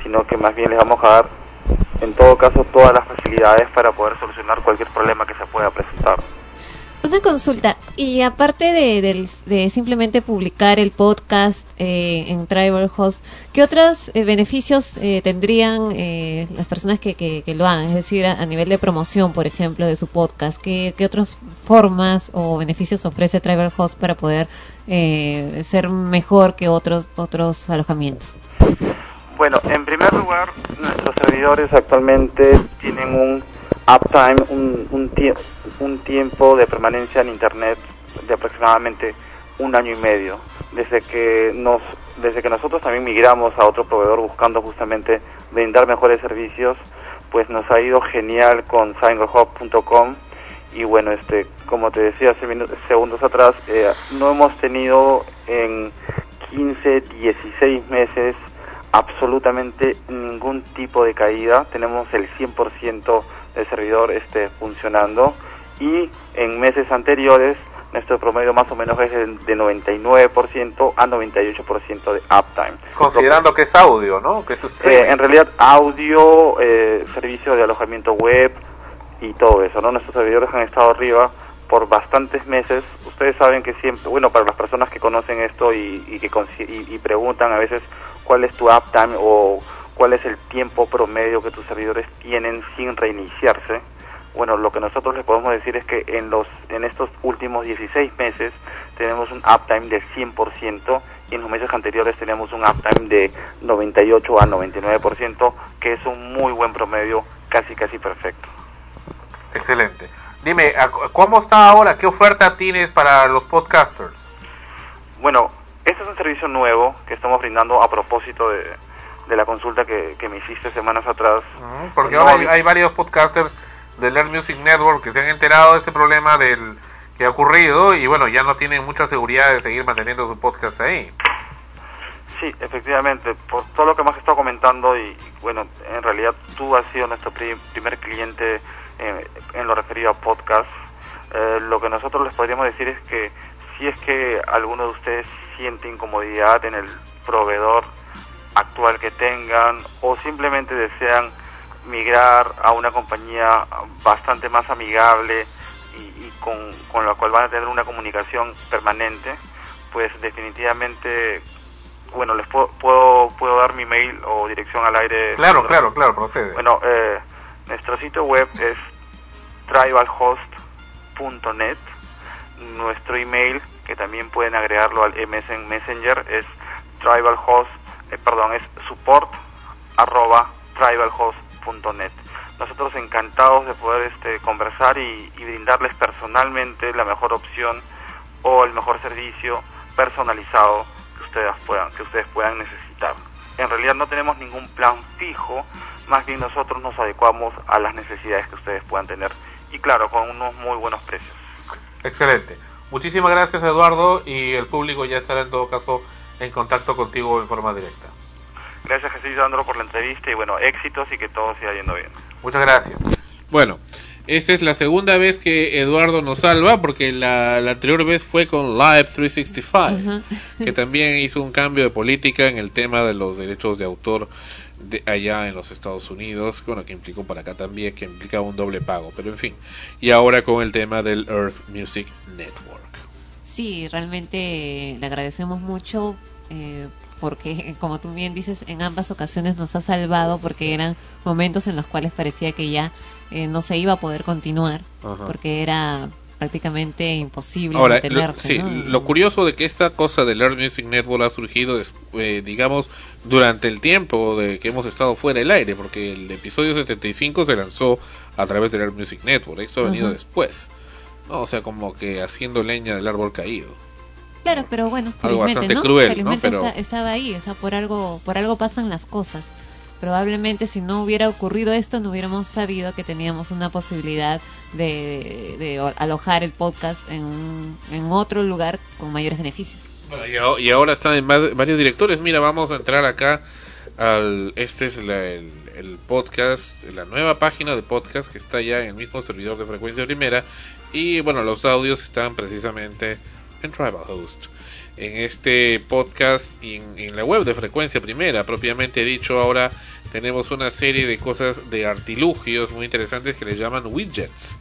sino que más bien les vamos a dar en todo caso todas las facilidades para poder solucionar cualquier problema que se pueda presentar. Una consulta, y aparte de, del- de simplemente publicar el podcast eh, en Tribal Host, ¿qué otros eh, beneficios eh, tendrían eh, las personas que, lo hagan? Es decir, a, a nivel de promoción, por ejemplo, de su podcast, ¿qué, qué otras formas o beneficios ofrece Tribal Host para poder eh, ser mejor que otros, otros alojamientos? Bueno, en primer lugar, nuestros servidores actualmente tienen un uptime, un, un, tie- un tiempo de permanencia en Internet de aproximadamente un año y medio. Desde que, nos, desde que nosotros también migramos a otro proveedor buscando justamente brindar mejores servicios, pues nos ha ido genial con SingleHop.com y bueno, este, como te decía hace segundos atrás, eh, no hemos tenido en 15, 16 meses absolutamente ningún tipo de caída. Tenemos el 100% del servidor este, funcionando y en meses anteriores nuestro promedio más o menos es de, de 99% a 98% de uptime. Considerando que es audio, ¿no? Que es Eh, en realidad audio, eh, servicio de alojamiento web y todo eso, ¿no? Nuestros servidores han estado arriba por bastantes meses. Ustedes saben que siempre, bueno, para las personas que conocen esto y, y que y, y preguntan a veces cuál es tu uptime o cuál es el tiempo promedio que tus servidores tienen sin reiniciarse. Bueno, lo que nosotros les podemos decir es que en los en estos últimos 16 meses tenemos un uptime del 100% y en los meses anteriores teníamos un uptime de 98 a 99%, que es un muy buen promedio, casi casi perfecto. Excelente. Dime, ¿a- ¿cómo está ahora? ¿Qué oferta tienes para los podcasters? Bueno, este es un servicio nuevo que estamos brindando a propósito de, de la consulta que, que me hiciste semanas atrás. Porque No, ahora hay, varios podcasters del Learn Music Network que se han enterado de este problema del que ha ocurrido y bueno, ya no tienen mucha seguridad de seguir manteniendo su podcast ahí. Sí, efectivamente, por todo lo que hemos estado comentando y bueno, en realidad tú has sido nuestro pri- primer cliente eh, en lo referido a podcast. Eh, lo que nosotros les podríamos decir es que si es que alguno de ustedes siente incomodidad en el proveedor actual que tengan o simplemente desean migrar a una compañía bastante más amigable y, y con, con la cual van a tener una comunicación permanente, pues definitivamente, bueno, les puedo, puedo, puedo dar mi mail o dirección al aire. Claro, claro, claro, procede. Bueno, eh, nuestro sitio web es tribalhost.net. Nuestro email, que también pueden agregarlo al MSN Messenger, es tribalhost, eh, perdón, es support arroba tribalhost.net. Nosotros encantados de poder este, conversar y, y brindarles personalmente la mejor opción o el mejor servicio personalizado que ustedes puedan, que ustedes puedan necesitar. En realidad no tenemos ningún plan fijo, más bien nosotros nos adecuamos a las necesidades que ustedes puedan tener y claro, con unos muy buenos precios. Excelente. Muchísimas gracias Eduardo y el público ya estará en todo caso en contacto contigo en forma directa. Gracias Jesús Sandro por la entrevista y bueno, éxitos y que todo siga yendo bien. Muchas gracias. Bueno, esta es la segunda vez que Eduardo nos salva porque la, la anterior vez fue con Live 365, que también hizo un cambio de política en el tema de los derechos de autor de allá en los Estados Unidos, bueno, que implicó para acá también, que implica un doble pago, pero en fin. Y ahora con el tema del Earth Music Network. Sí, realmente le agradecemos mucho eh, porque, como tú bien dices, en ambas ocasiones nos ha salvado porque eran momentos en los cuales parecía que ya eh, no se iba a poder continuar Ajá. porque era prácticamente imposible Ahora, lo, sí, ¿no? lo curioso de que esta cosa del Earth Music Network ha surgido, eh, digamos, durante el tiempo de que hemos estado fuera del aire, porque el episodio 75 se lanzó a través del Earth Music Network, esto ha venido después, ¿no? o sea, como que haciendo leña del árbol caído. Claro, pero bueno, Algo bastante ¿no? cruel, ¿no? Pero- está- estaba ahí, o sea, por algo, por algo pasan las cosas. Probablemente si no hubiera ocurrido esto, no hubiéramos sabido que teníamos una posibilidad de, de alojar el podcast en, un- en otro lugar con mayores beneficios. Bueno, y, ahora están en varios directores. Mira, vamos a entrar acá al. Este es la- el, el podcast, la nueva página de podcast que está ya en el mismo servidor de frecuencia primera. Y bueno, los audios están precisamente en Tribal Host. En este podcast y en, en la web de frecuencia primera, propiamente dicho, ahora tenemos una serie de cosas de artilugios muy interesantes que le llaman widgets.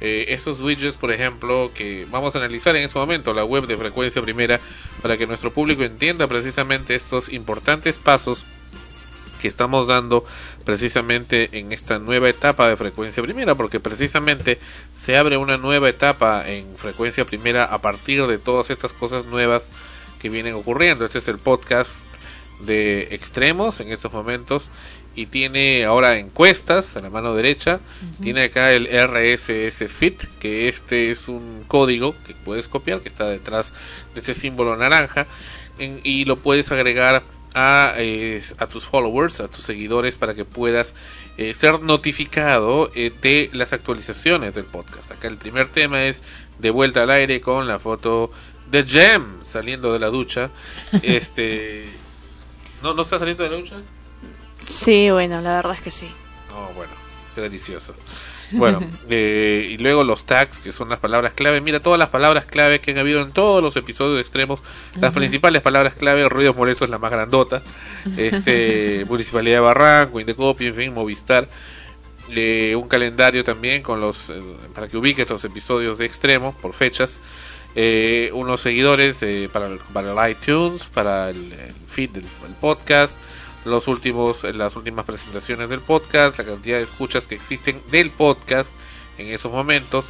Eh, estos widgets, por ejemplo, que vamos a analizar en este momento la web de frecuencia primera para que nuestro público entienda precisamente estos importantes pasos que estamos dando precisamente en esta nueva etapa de frecuencia primera, porque precisamente se abre una nueva etapa en frecuencia primera a partir de todas estas cosas nuevas que vienen ocurriendo. Este es el podcast de extremos en estos momentos y tiene ahora encuestas a la mano derecha. Tiene acá el RSS Fit, que este es un código que puedes copiar, que está detrás de ese símbolo naranja, en- y lo puedes agregar a, eh, a tus followers, a tus seguidores, para que puedas eh, ser notificado eh, de las actualizaciones del podcast. Acá el primer tema es de vuelta al aire con la foto de Jem saliendo de la ducha. Este, ¿no, ¿No está saliendo de la ducha? Sí, bueno, la verdad es que sí. Oh, bueno, qué delicioso. Bueno, eh, y luego los tags, que son las palabras clave. Mira, todas las palabras clave que han habido en todos los episodios de extremos. Las principales palabras clave, ruidos molestos es la más grandota. Este, Municipalidad de Barranco, Indecopio, en fin, Movistar. Eh, un calendario también con los eh, para que ubique estos episodios de extremo por fechas. Eh, unos seguidores eh, para, el, para el iTunes, para el, el feed del el podcast, los últimos, las últimas presentaciones del podcast, la cantidad de escuchas que existen del podcast en esos momentos,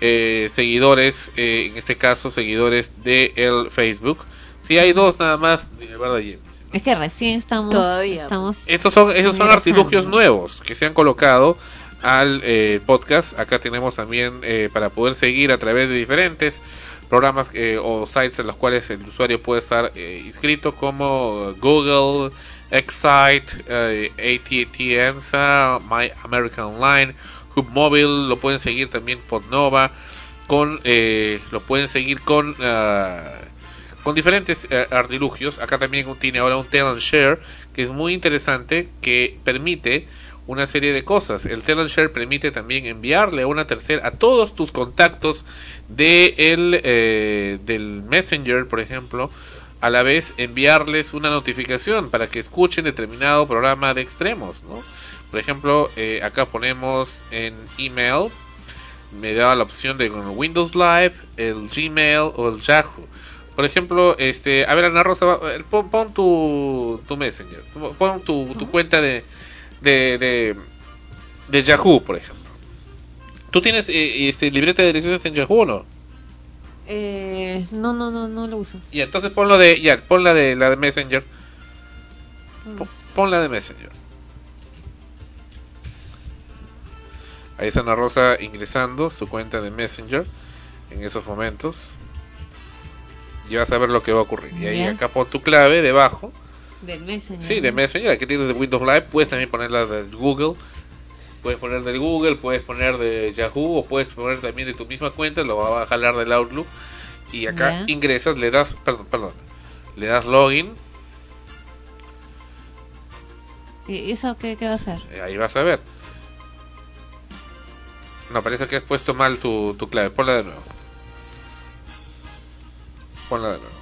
eh, seguidores, eh, en este caso seguidores de el Facebook. Si hay dos nada más, de verdad, Jim. Es que recién estamos, Todavía, estamos Estos son, esos son artilugios nuevos que se han colocado al eh, podcast. Acá tenemos también eh, para poder seguir a través de diferentes programas eh, o sites en los cuales el usuario puede estar eh, inscrito como Google, Excite, eh, AT&T ENSA, My American Online, Hub Mobile, lo pueden seguir también por Nova, con eh, lo pueden seguir con ah, con diferentes eh, artilugios. Acá también tiene ahora un Tell and Share que es muy interesante que permite una serie de cosas. El Tell and Share permite también enviarle a una tercera a todos tus contactos de el, eh, del Messenger, por ejemplo, a la vez enviarles una notificación para que escuchen determinado programa de extremos, ¿no? Por ejemplo, eh, acá ponemos en email, me da la opción de Windows Live, el Gmail o el Yahoo. Por ejemplo, este, a ver, Ana Rosa, eh, pon, pon tu, tu Messenger, pon tu, tu cuenta de, de, de, de Yahoo, por ejemplo. ¿Tú tienes eh, este, libreta de direcciones en Yahoo o no? Eh, no, no, no, no lo uso. Y entonces pon lo de, ya, pon la de la de Messenger. Pon, pon la de Messenger. Ahí está Ana Rosa ingresando su cuenta de Messenger en esos momentos. Y vas a ver lo que va a ocurrir. Y ahí acá pon tu clave debajo. Del Messenger. Sí, de Messenger. Aquí tienes de Windows Live. Puedes también ponerla de Google. Puedes poner del Google, puedes poner de Yahoo o puedes poner también de tu misma cuenta. Lo va a jalar del Outlook. Y acá ingresas, le das, perdón, perdón. Le das login. ¿Y eso qué, qué va a hacer? eh, Ahí vas a ver. No, parece que has puesto mal tu, tu clave. Ponla de nuevo. Ponla de nuevo.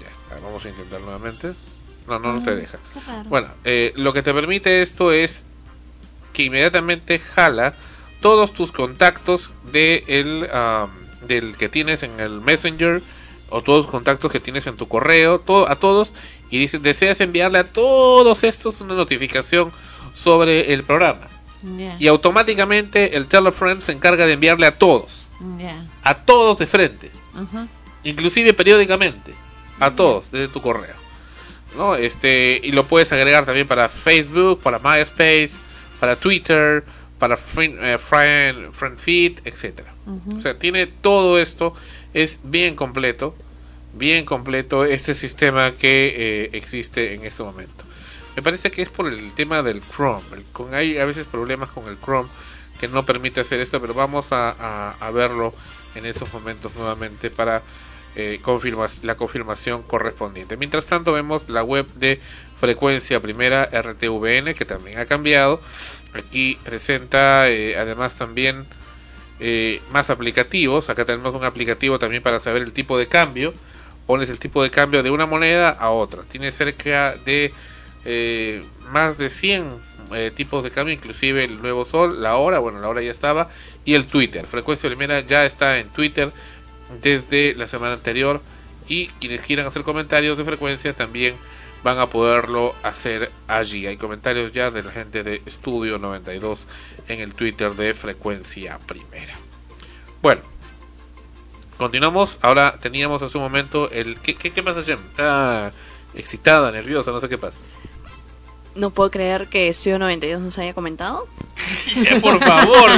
Ya, vamos a intentar nuevamente. No, no, no te deja. Qué raro. Bueno, eh, lo que te permite esto es que inmediatamente jala todos tus contactos de el, del que tienes en el Messenger o todos los contactos que tienes en tu correo, todo, a todos, y dice, deseas enviarle a todos estos una notificación sobre el programa. Y automáticamente el Telefriend se encarga de enviarle a todos, a todos de frente, inclusive periódicamente, a todos desde tu correo. ¿No? Este, y lo puedes agregar también para Facebook, para MySpace, para Twitter, para Friend, eh, Friend, FriendFeed, etcétera. Ujú. O sea, tiene todo esto, es bien completo, bien completo este sistema que eh, existe en este momento. Me parece que es por el tema del Chrome. El- con, hay a veces problemas con el Chrome que no permite hacer esto, pero vamos a, a- a verlo en estos momentos nuevamente para eh, la confirmación correspondiente. Mientras tanto vemos la web de frecuencia primera RTVN que también ha cambiado. Aquí presenta eh, además también eh, más aplicativos. Acá tenemos un aplicativo también para saber el tipo de cambio. Pones el tipo de cambio de una moneda a otra. Tiene cerca de eh, más de 100 eh, tipos de cambio, inclusive el nuevo sol, la hora, bueno, la hora ya estaba, y el Twitter. Frecuencia primera ya está en Twitter desde la semana anterior. Y quienes quieran hacer comentarios de frecuencia también van a poderlo hacer allí. Hay comentarios ya de la gente de Estudio 92 en el Twitter de Frecuencia Primera. Bueno, continuamos. Ahora teníamos hace un momento el... ¿Qué, qué, qué pasa, Jem? Está excitada, nerviosa, no sé qué pasa. No puedo creer que Estudio 92 nos haya comentado. Ya, por favor.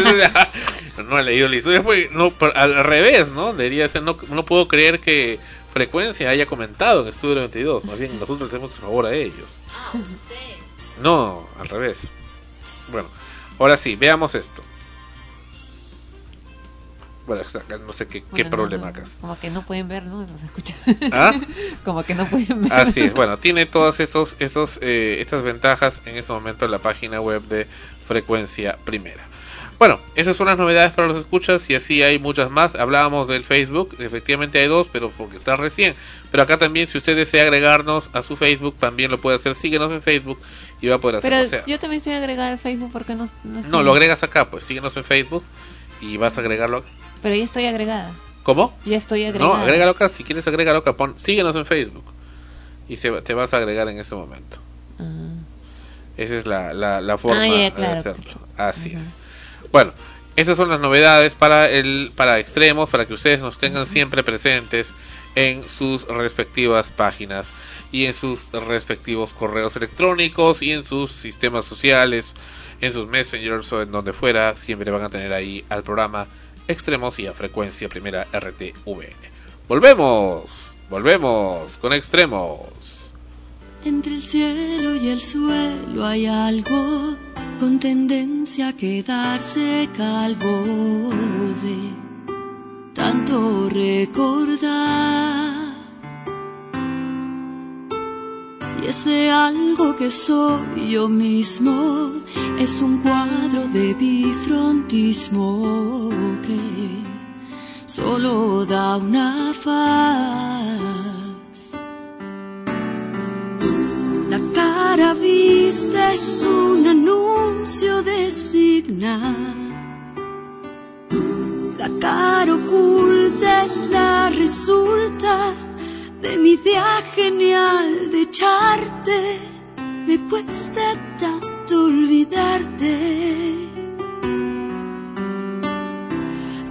no he leído la historia. Pues, no, pero al revés, ¿no? Debería ser, no, no puedo creer que Frecuencia haya comentado en Estudio 92. Más bien, nosotros le hacemos el favor a ellos. No, al revés. Bueno, ahora sí, veamos esto. Bueno, no sé qué, qué no, problema no, acá. Como que no pueden ver, ¿no? No se escucha. ¿Ah? Como que no pueden ver. Así es, bueno, tiene todas estos, estos, eh, estas ventajas en este momento en la página web de Frecuencia Primera. Bueno, esas son las novedades para los escuchas y así hay muchas más. Hablábamos del Facebook, efectivamente hay dos, pero porque está recién. Pero acá también, si usted desea agregarnos a su Facebook, también lo puede hacer. Síguenos en Facebook y va a poder hacerlo. Pero O sea, yo también estoy agregada al Facebook porque no, no, no, lo agregas acá, pues síguenos en Facebook y vas a agregarlo acá. Pero ya estoy agregada. ¿Cómo? Ya estoy No, agregada. agrégalo acá. Si quieres agrégalo acá, pon síguenos en Facebook. Y se, te vas a agregar en este momento. Esa es la, la, la forma Ah, de hacerlo. Así es. Bueno, esas son las novedades para el para extremos, para que ustedes nos tengan siempre presentes en sus respectivas páginas y en sus respectivos correos electrónicos y en sus sistemas sociales, en sus messengers o en donde fuera, siempre van a tener ahí al programa Extremos y a frecuencia primera RTVN. Volvemos, volvemos con Extremos. Entre el cielo y el suelo hay algo con tendencia a quedarse calvo tanto recordar. Y ese algo que soy yo mismo es un cuadro de bifrontismo que solo da una faz. La cara vista es un anuncio de signa. La cara oculta es la resulta de mi idea genial de echarte. Me cuesta tanto olvidarte.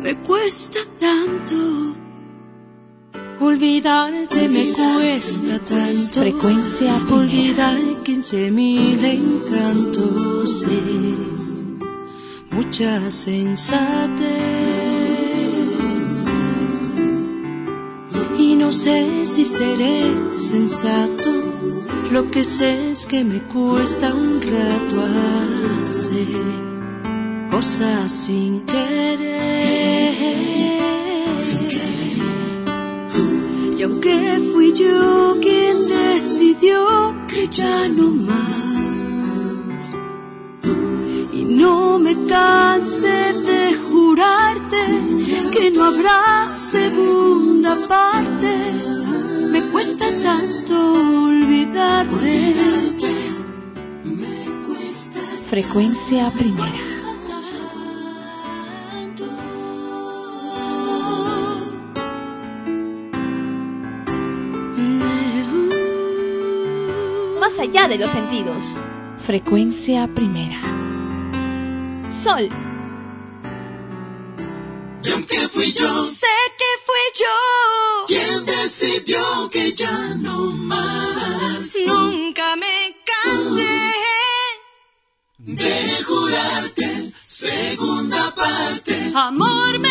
Me cuesta tanto olvidarte. Me cuesta tanto Frecuencia olvidar quince mil encantos es mucha sensatez. No sé si seré sensato, lo que sé es que me cuesta un rato hacer cosas sin querer. Y aunque fui yo quien decidió que ya no más, y no me canse de jurarte que no habrá segunda me cuesta tanto olvidarte. Frecuencia primera. Más allá de los sentidos. Frecuencia primera. Sol. Sé que fui yo Amor, me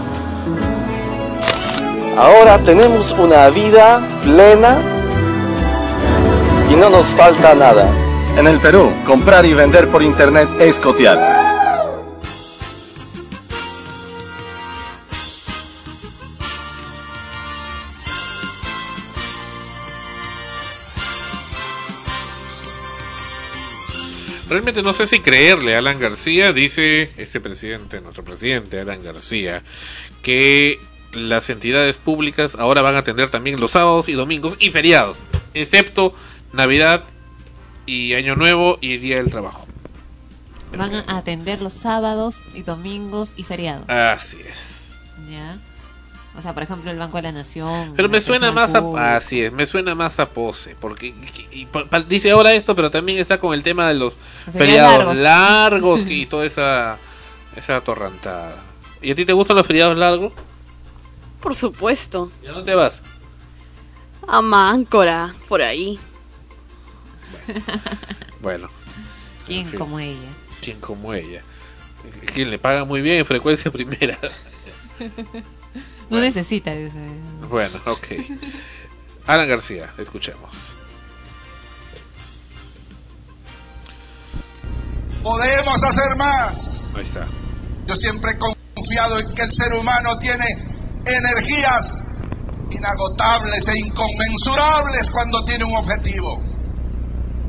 Ahora tenemos una vida plena y no nos falta nada. En el Perú, comprar y vender por internet es cotear. Realmente no sé si creerle a Alan García, dice este presidente, nuestro presidente Alan García, que las entidades públicas ahora van a atender también los sábados y domingos y feriados, excepto Navidad y Año Nuevo y Día del Trabajo. Van a atender los sábados y domingos y feriados. Así es. ¿Ya? O sea, por ejemplo, el Banco de la Nación. Pero me suena más Público. a, así es, me suena más a pose, porque y- y dice ahora esto, pero también está con el tema de los feriados feriados largos y toda esa esa atorrantada. ¿Y a ti te gustan los feriados largos? Por supuesto. ¿Y a dónde vas? A Máncora, por ahí. Bueno, ¿Quién fin. como ella? ¿Quién como ella? Quien le paga muy bien en frecuencia primera. No necesita. dice. bueno, ok. Alan García, escuchemos. Podemos hacer más. Ahí está. Yo siempre he confiado en que el ser humano tiene energías inagotables e inconmensurables cuando tiene un objetivo.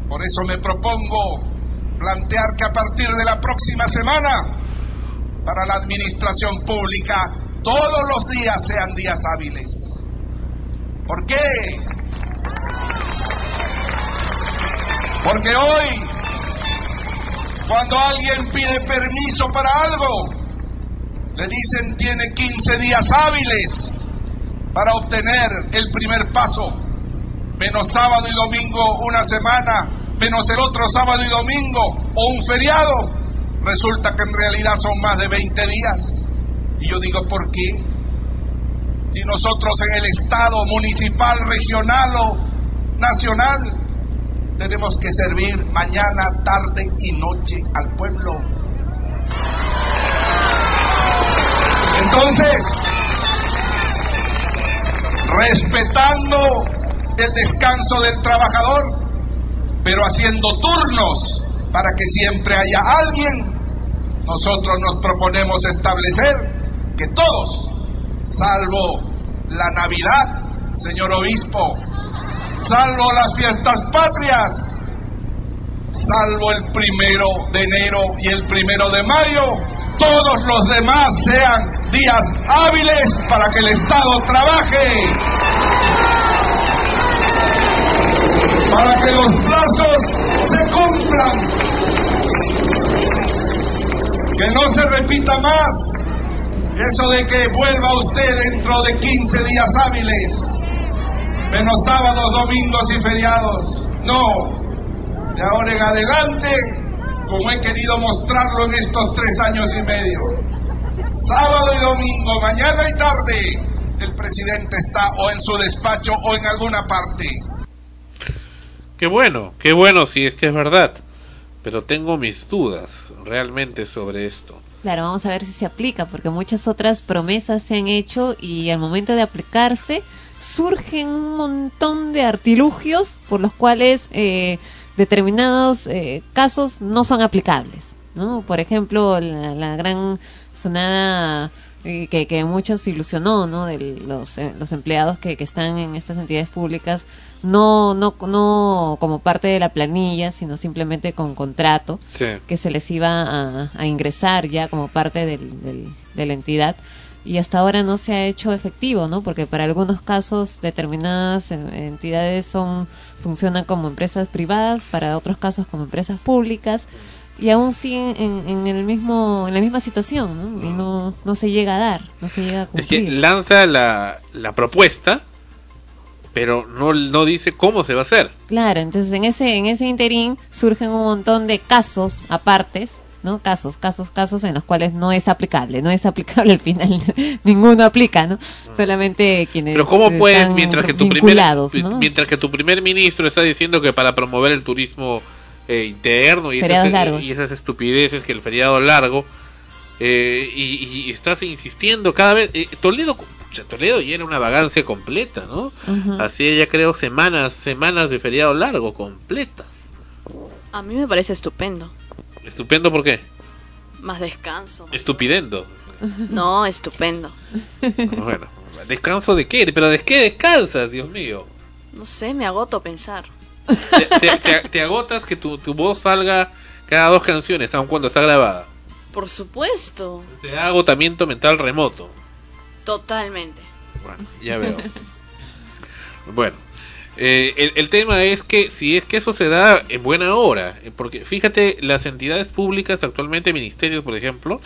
Por eso me propongo plantear que a partir de la próxima semana, para la administración pública, todos los días sean días hábiles. ¿Por qué? Porque hoy cuando alguien pide permiso para algo, le dicen tiene 15 días hábiles para obtener el primer paso. Menos sábado y domingo una semana, menos el otro sábado y domingo o un feriado. Resulta que en realidad son más de 20 días. Y yo digo, ¿por qué? Si nosotros en el Estado municipal, regional o nacional tenemos que servir mañana, tarde y noche al pueblo. Entonces, respetando el descanso del trabajador, pero haciendo turnos para que siempre haya alguien, nosotros nos proponemos establecer que todos, salvo la Navidad, señor obispo, salvo las fiestas patrias, salvo el primero de enero y el primero de mayo, todos los demás sean días hábiles para que el Estado trabaje, para que los plazos se cumplan, que no se repita más eso de que vuelva usted dentro de 15 días hábiles menos sábados, domingos y feriados. No, de ahora en adelante, como he querido mostrarlo en estos tres años y medio, sábado y domingo, mañana y tarde, el presidente está o en su despacho o en alguna parte. Qué bueno, qué bueno si es que es verdad. Pero tengo mis dudas realmente sobre esto. Claro, vamos a ver si se aplica, porque muchas otras promesas se han hecho y al momento de aplicarse surgen un montón de artilugios por los cuales eh, determinados eh, casos no son aplicables. ¿no? Por ejemplo, la, la gran sonada eh, que, que muchos ilusionó ¿no? de los, eh, los empleados que, que están en estas entidades públicas, no, no, no como parte de la planilla, sino simplemente con contrato Sí. que se les iba a, a ingresar ya como parte del- del- de la entidad y hasta ahora no se ha hecho efectivo, ¿no? Porque para algunos casos determinadas entidades son funcionan como empresas privadas, para otros casos como empresas públicas y aún siguen en, en el mismo en la misma situación, ¿no? Y no no se llega a dar, no se llega a Es que cumplir. lanza la, la propuesta, pero no, no dice cómo se va a hacer. Claro, entonces en ese en ese interín surgen un montón de casos apartes, ¿no? Casos, casos, casos en los cuales no es aplicable, no es aplicable al final, ninguno aplica, ¿no? Solamente quienes Pero cómo puedes están mientras que tu primer mientras que tu primer ministro está diciendo que para promover el turismo eh, interno y Feriados esas, largos. y esas estupideces que el feriado largo eh, y, y estás insistiendo cada vez eh, Toledo Toledo ya era una vagancia completa, ¿no? Hacía ya creo semanas semanas de feriado largo completas. A mí me parece estupendo. Estupendo, ¿por qué? Más descanso. Estupidendo. No, estupendo. bueno, ¿descanso de qué? ¿Pero de qué descansas, Dios mío? No sé, me agoto a pensar. Te, te- te- te agotas que tu, tu voz salga cada dos canciones, aun cuando está grabada. Por supuesto. Te da agotamiento mental remoto. Totalmente. Bueno, ya veo. bueno, eh, el, el tema es que si es que eso se da en buena hora, eh, porque fíjate, las entidades públicas, actualmente ministerios, por ejemplo,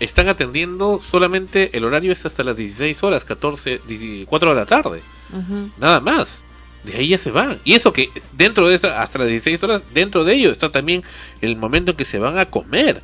están atendiendo solamente el horario es hasta las 16 horas, 14, 4 de la tarde, nada más. De ahí ya se van. Y eso que dentro de esta, hasta las 16 horas, dentro de ello está también el momento en que se van a comer.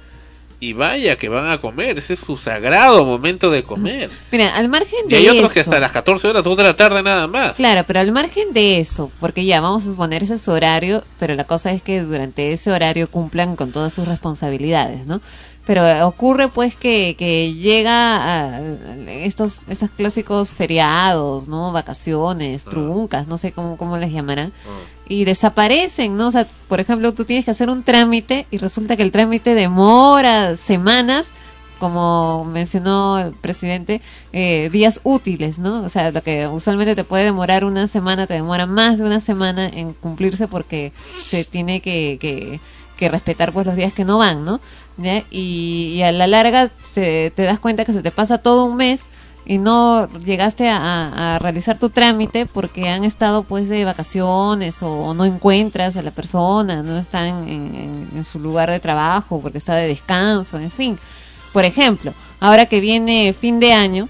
Y vaya que van a comer, ese es su sagrado momento de comer. Mira, al margen Y de hay otros eso. que hasta las 14 horas, 2 de la tarde nada más. Claro, pero al margen de eso, porque ya vamos a suponer ese es su horario, pero la cosa es que durante ese horario cumplan con todas sus responsabilidades, ¿no? Pero ocurre pues que, que llega a, a estos, estos clásicos feriados, ¿no? Vacaciones, truncas, no sé cómo, cómo les llamarán, y desaparecen, ¿no? O sea, por ejemplo, tú tienes que hacer un trámite y resulta que el trámite demora semanas como mencionó el presidente, eh, días útiles, ¿no? O sea, lo que usualmente te puede demorar una semana, te demora más de una semana en cumplirse porque se tiene que, que, que respetar pues los días que no van, ¿no? ¿Ya? Y, y a la larga se- te das cuenta que se te pasa todo un mes y no llegaste a, realizar tu trámite porque han estado pues de vacaciones o, no encuentras a la persona, no están en, su lugar de trabajo porque está de descanso, en fin. Por ejemplo, ahora que viene fin de año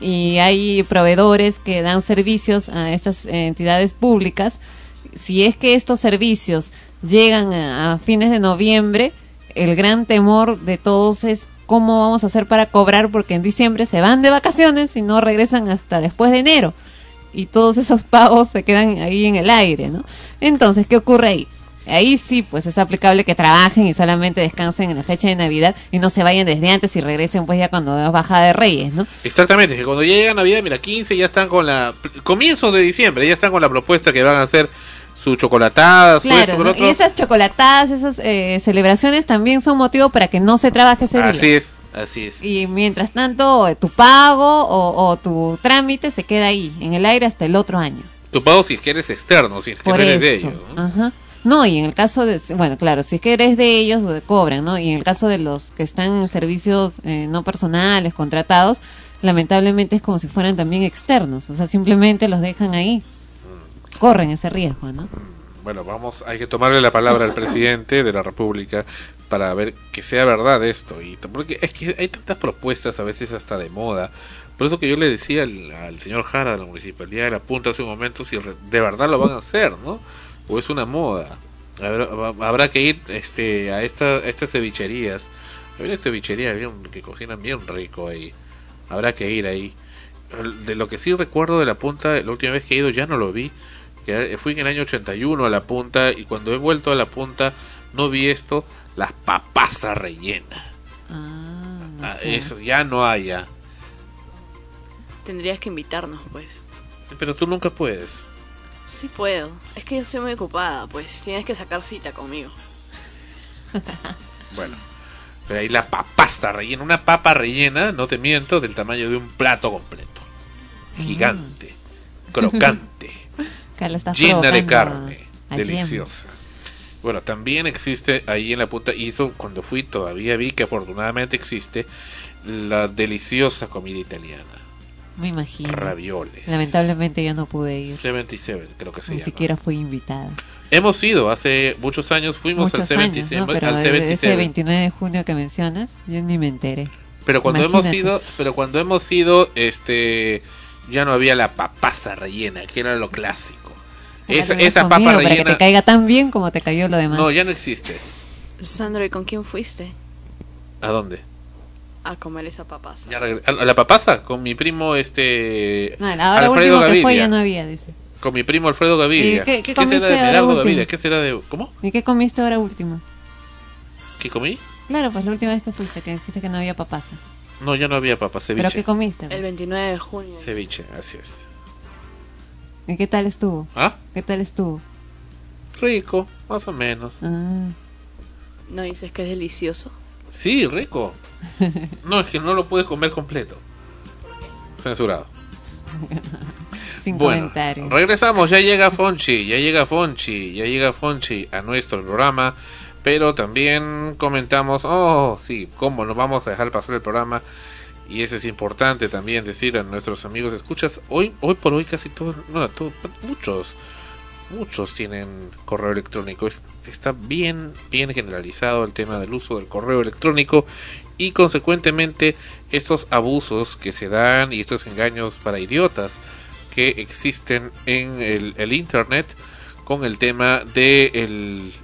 y hay proveedores que dan servicios a estas entidades públicas, si es que estos servicios llegan a fines de noviembre, el gran temor de todos es cómo vamos a hacer para cobrar porque en diciembre se van de vacaciones y no regresan hasta después de enero y todos esos pagos se quedan ahí en el aire, ¿no? Entonces, ¿qué ocurre ahí? Ahí sí, pues es aplicable que trabajen y solamente descansen en la fecha de Navidad y no se vayan desde antes y regresen pues ya cuando es bajada de Reyes, ¿no? Exactamente, que cuando ya llega Navidad, mira, 15 ya están con la... Comienzos de diciembre, ya están con la propuesta que van a hacer su chocolatada, su Claro, y esas chocolatadas, esas eh, celebraciones también son motivo para que no se trabaje ese día. Así es, así es. Y mientras tanto, eh, tu pago o, o tu trámite se queda ahí, en el aire hasta el otro año. Tu pago si es que eres externo, si es que Por eres de eso. ellos. ¿no? Ajá. No, y en el caso de, bueno, claro, si es que eres de ellos, cobran, ¿no? Y en el caso de los que están en servicios eh, no personales, contratados, lamentablemente es como si fueran también externos, o sea, simplemente los dejan ahí. Corren ese riesgo, ¿no? Bueno, vamos, hay que tomarle la palabra al presidente de la República para ver que sea verdad esto. y Porque es que hay tantas propuestas, a veces hasta de moda. Por eso que yo le decía al, al señor Jara de la Municipalidad de La Punta hace un momento si de verdad lo van a hacer, ¿no? O es una moda. Habrá, habrá que ir este, a, esta, a estas cevicherías. Hay una cevichería bien- que cocinan bien rico ahí. Habrá que ir ahí. De lo que sí recuerdo de La Punta, la última vez que he ido ya no lo vi. Que fui en el año 81 a La Punta y cuando he vuelto a La Punta no vi esto, las papasas rellenas. Ah, sé. Eso ya no hay ya. Tendrías que invitarnos, pues. Pero tú nunca puedes. Sí puedo. Es que yo estoy muy ocupada, pues tienes que sacar cita conmigo. Bueno, pero ahí la papasta rellena, una papa rellena, no te miento, del tamaño de un plato completo. Gigante, crocante, Acá la estás llena de carne, deliciosa. Bueno, también existe ahí en la punta, y eso cuando fui todavía vi que afortunadamente existe la deliciosa comida italiana. Me imagino. Ravioles. Lamentablemente yo no pude ir. 77, creo que se Ni llama. siquiera fui invitada. Hemos ido, hace muchos años fuimos Muchos al años, 77, ¿no? Pero al de- 77. ese 29 de junio que mencionas, yo ni me enteré. Pero cuando hemos Imagínate. ido, pero cuando hemos ido, este, ya no había la papasa rellena, que era lo clásico. Esa, esa papa comido Para que rellena, te caiga tan bien como te cayó lo demás. no, ya no existe. Sandro, ¿y con quién fuiste ¿A dónde? a comer esa papasa? Ya regre- a, la papasa con mi primo, este, No, ahora Alfredo último que fue Gaviria. ya no había, dice. Con mi primo Alfredo Gaviria. ¿Y qué- qué será comiste de último? Gaviria? ¿Qué será de, cómo? ¿Y qué comiste ahora último? ¿Qué comí? Claro, pues la última vez que fuiste, que dijiste que no había papasa. No, ya no había papa, ceviche. ¿Pero qué comiste? El 29 de junio. Ceviche, así es. ¿Y qué tal estuvo? ¿Ah? ¿Qué tal estuvo? Rico, más o menos. Ah. ¿No dices que es delicioso? Sí, rico. No, es que no lo puedes comer completo. Censurado. Sin Bueno, comentario. regresamos, ya llega Fonchi, ya llega Fonchi, ya llega Fonchi a nuestro programa, pero también comentamos, oh, sí, cómo nos vamos a dejar pasar el programa, y eso es importante también decir a nuestros amigos, escuchas, hoy, hoy por hoy casi todos, no, todos, muchos, muchos tienen correo electrónico, Es- está bien, bien generalizado el tema del uso del correo electrónico, y consecuentemente estos abusos que se dan y estos engaños para idiotas que existen en el, internet con el tema de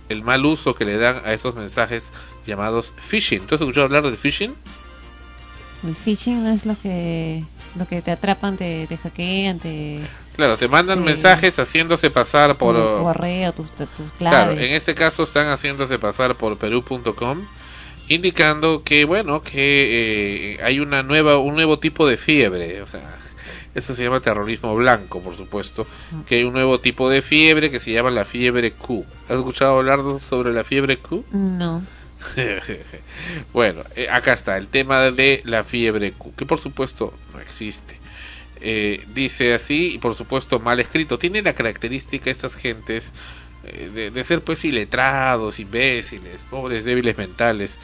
el mal uso que le dan a esos mensajes llamados phishing. ¿Tú has escuchado hablar del phishing? El phishing no es lo que lo que te atrapan, te, te hackean, te Claro, te mandan Sí. mensajes haciéndose pasar por... tu correo, tus, tus Claro, en este caso están haciéndose pasar por perú.com indicando que bueno, que eh, hay una nueva un nuevo tipo de fiebre, o sea, eso se llama terrorismo blanco, por supuesto, que hay un nuevo tipo de fiebre que se llama la fiebre Q. ¿Has escuchado hablar sobre la fiebre Q? No. bueno, eh, acá está el tema de la fiebre Q, que por supuesto no existe. Eh, dice así, y por supuesto mal escrito. Tiene la característica estas gentes eh, de, ser pues iletrados, imbéciles, pobres, débiles mentales,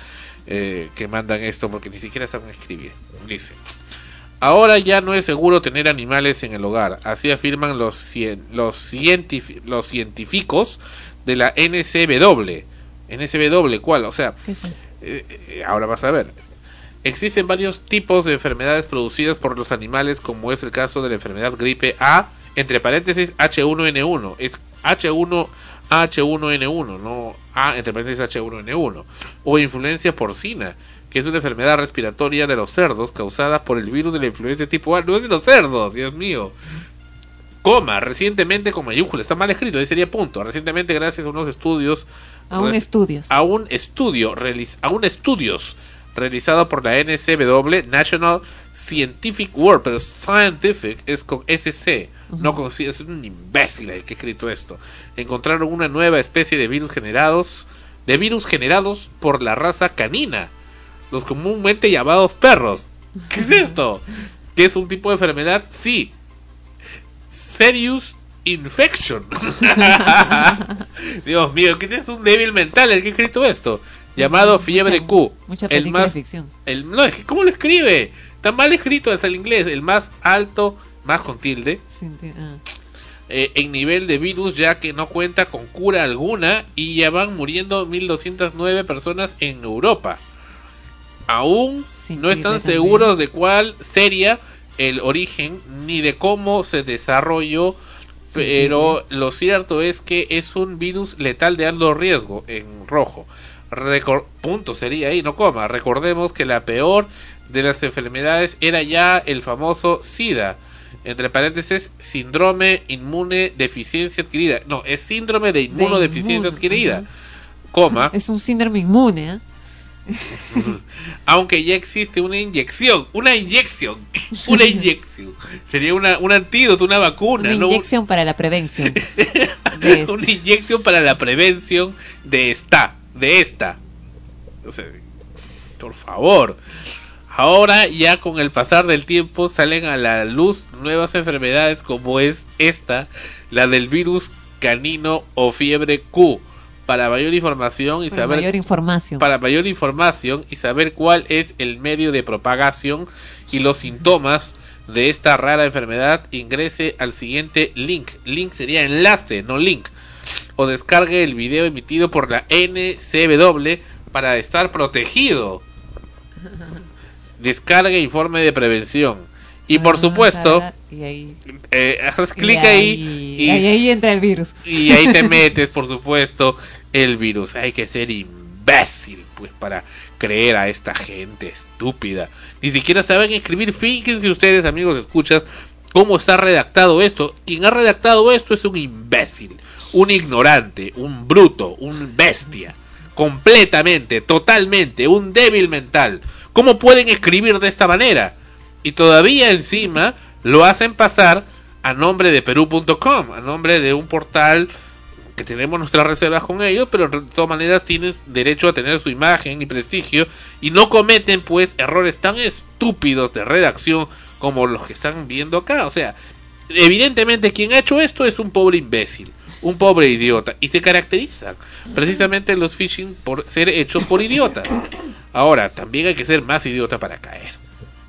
que mandan esto porque ni siquiera saben escribir. Dice. Ahora ya no es seguro tener animales en el hogar, así afirman los, cien- los, científicos de la NCW. NCW, ¿cuál? O sea, eh, eh, ahora vas a ver. Existen varios tipos de enfermedades producidas por los animales, como es el caso de la enfermedad gripe A, entre paréntesis H1N1. Es H1 H1N1, no A entre paréntesis H1N1. O influencia porcina, que es una enfermedad respiratoria de los cerdos causada por el virus de la influencia tipo A. No es de los cerdos, Dios mío. Coma, recientemente con mayúscula, está mal escrito, ahí sería punto. Recientemente, gracias a unos estudios. Aún estudios. a un estudio realiz- a un estudios realizado por la NCW National Scientific World pero Scientific es con SC no con C, es un imbécil el que ha escrito esto encontraron una nueva especie de virus generados de virus generados por la raza canina los comúnmente llamados perros ¿qué es esto? ¿qué es un tipo de enfermedad? sí Serious Infection Dios mío, ¿quién es un débil mental el que ha escrito esto? Llamado Fiebre Q. mucha el de más, ficción. el, no, es que ¿cómo lo escribe? Está mal escrito hasta el inglés. El más alto, más con tilde, Ah. eh, en nivel de virus, ya que no cuenta con cura alguna y ya van muriendo 1209 personas en Europa. Aún no están seguros de cuál sería el origen ni de cómo se desarrolló, pero lo cierto es que es un virus letal de alto riesgo en rojo. Punto sería ahí, no coma. Recordemos que la peor de las enfermedades era ya el famoso SIDA. Entre paréntesis, síndrome inmune deficiencia adquirida. No, es síndrome de inmunodeficiencia adquirida. Coma. Es un síndrome inmune, ¿eh? aunque ya existe una inyección, una inyección, una inyección. Sería una, un antídoto, una vacuna, Una ¿no? inyección para la prevención. una inyección para la prevención de esta, de esta. O sea, por favor. Ahora ya con el pasar del tiempo salen a la luz nuevas enfermedades como es esta, la del virus canino o fiebre Q. Para mayor información y Para saber mayor información. para mayor información y saber cuál es el medio de propagación y los síntomas de esta rara enfermedad, ingrese al siguiente link. Link sería enlace, no link. O descargue el video emitido por la NCW para estar protegido. Descargue informe de prevención. Y por Ah, supuesto, claro, y ahí, eh, haz clic ahí y ahí entra el virus. y ahí te metes, por supuesto, el virus. Hay que ser imbécil, pues, para creer a esta gente estúpida. Ni siquiera saben escribir. Fíjense ustedes, amigos, escuchas, cómo está redactado esto. Quien ha redactado esto es un imbécil, un ignorante, un bruto, un bestia. Completamente, totalmente, un débil mental. ¿Cómo pueden escribir de esta manera? Y todavía encima lo hacen pasar a nombre de perú.com, a nombre de un portal que tenemos nuestras reservas con ellos, pero de todas maneras tienes derecho a tener su imagen y prestigio y no cometen pues errores tan estúpidos de redacción como los que están viendo acá. O sea, evidentemente quien ha hecho esto es un pobre imbécil, un pobre idiota y se caracterizan precisamente los phishing por ser hechos por idiotas. Ahora, también hay que ser más idiota para caer.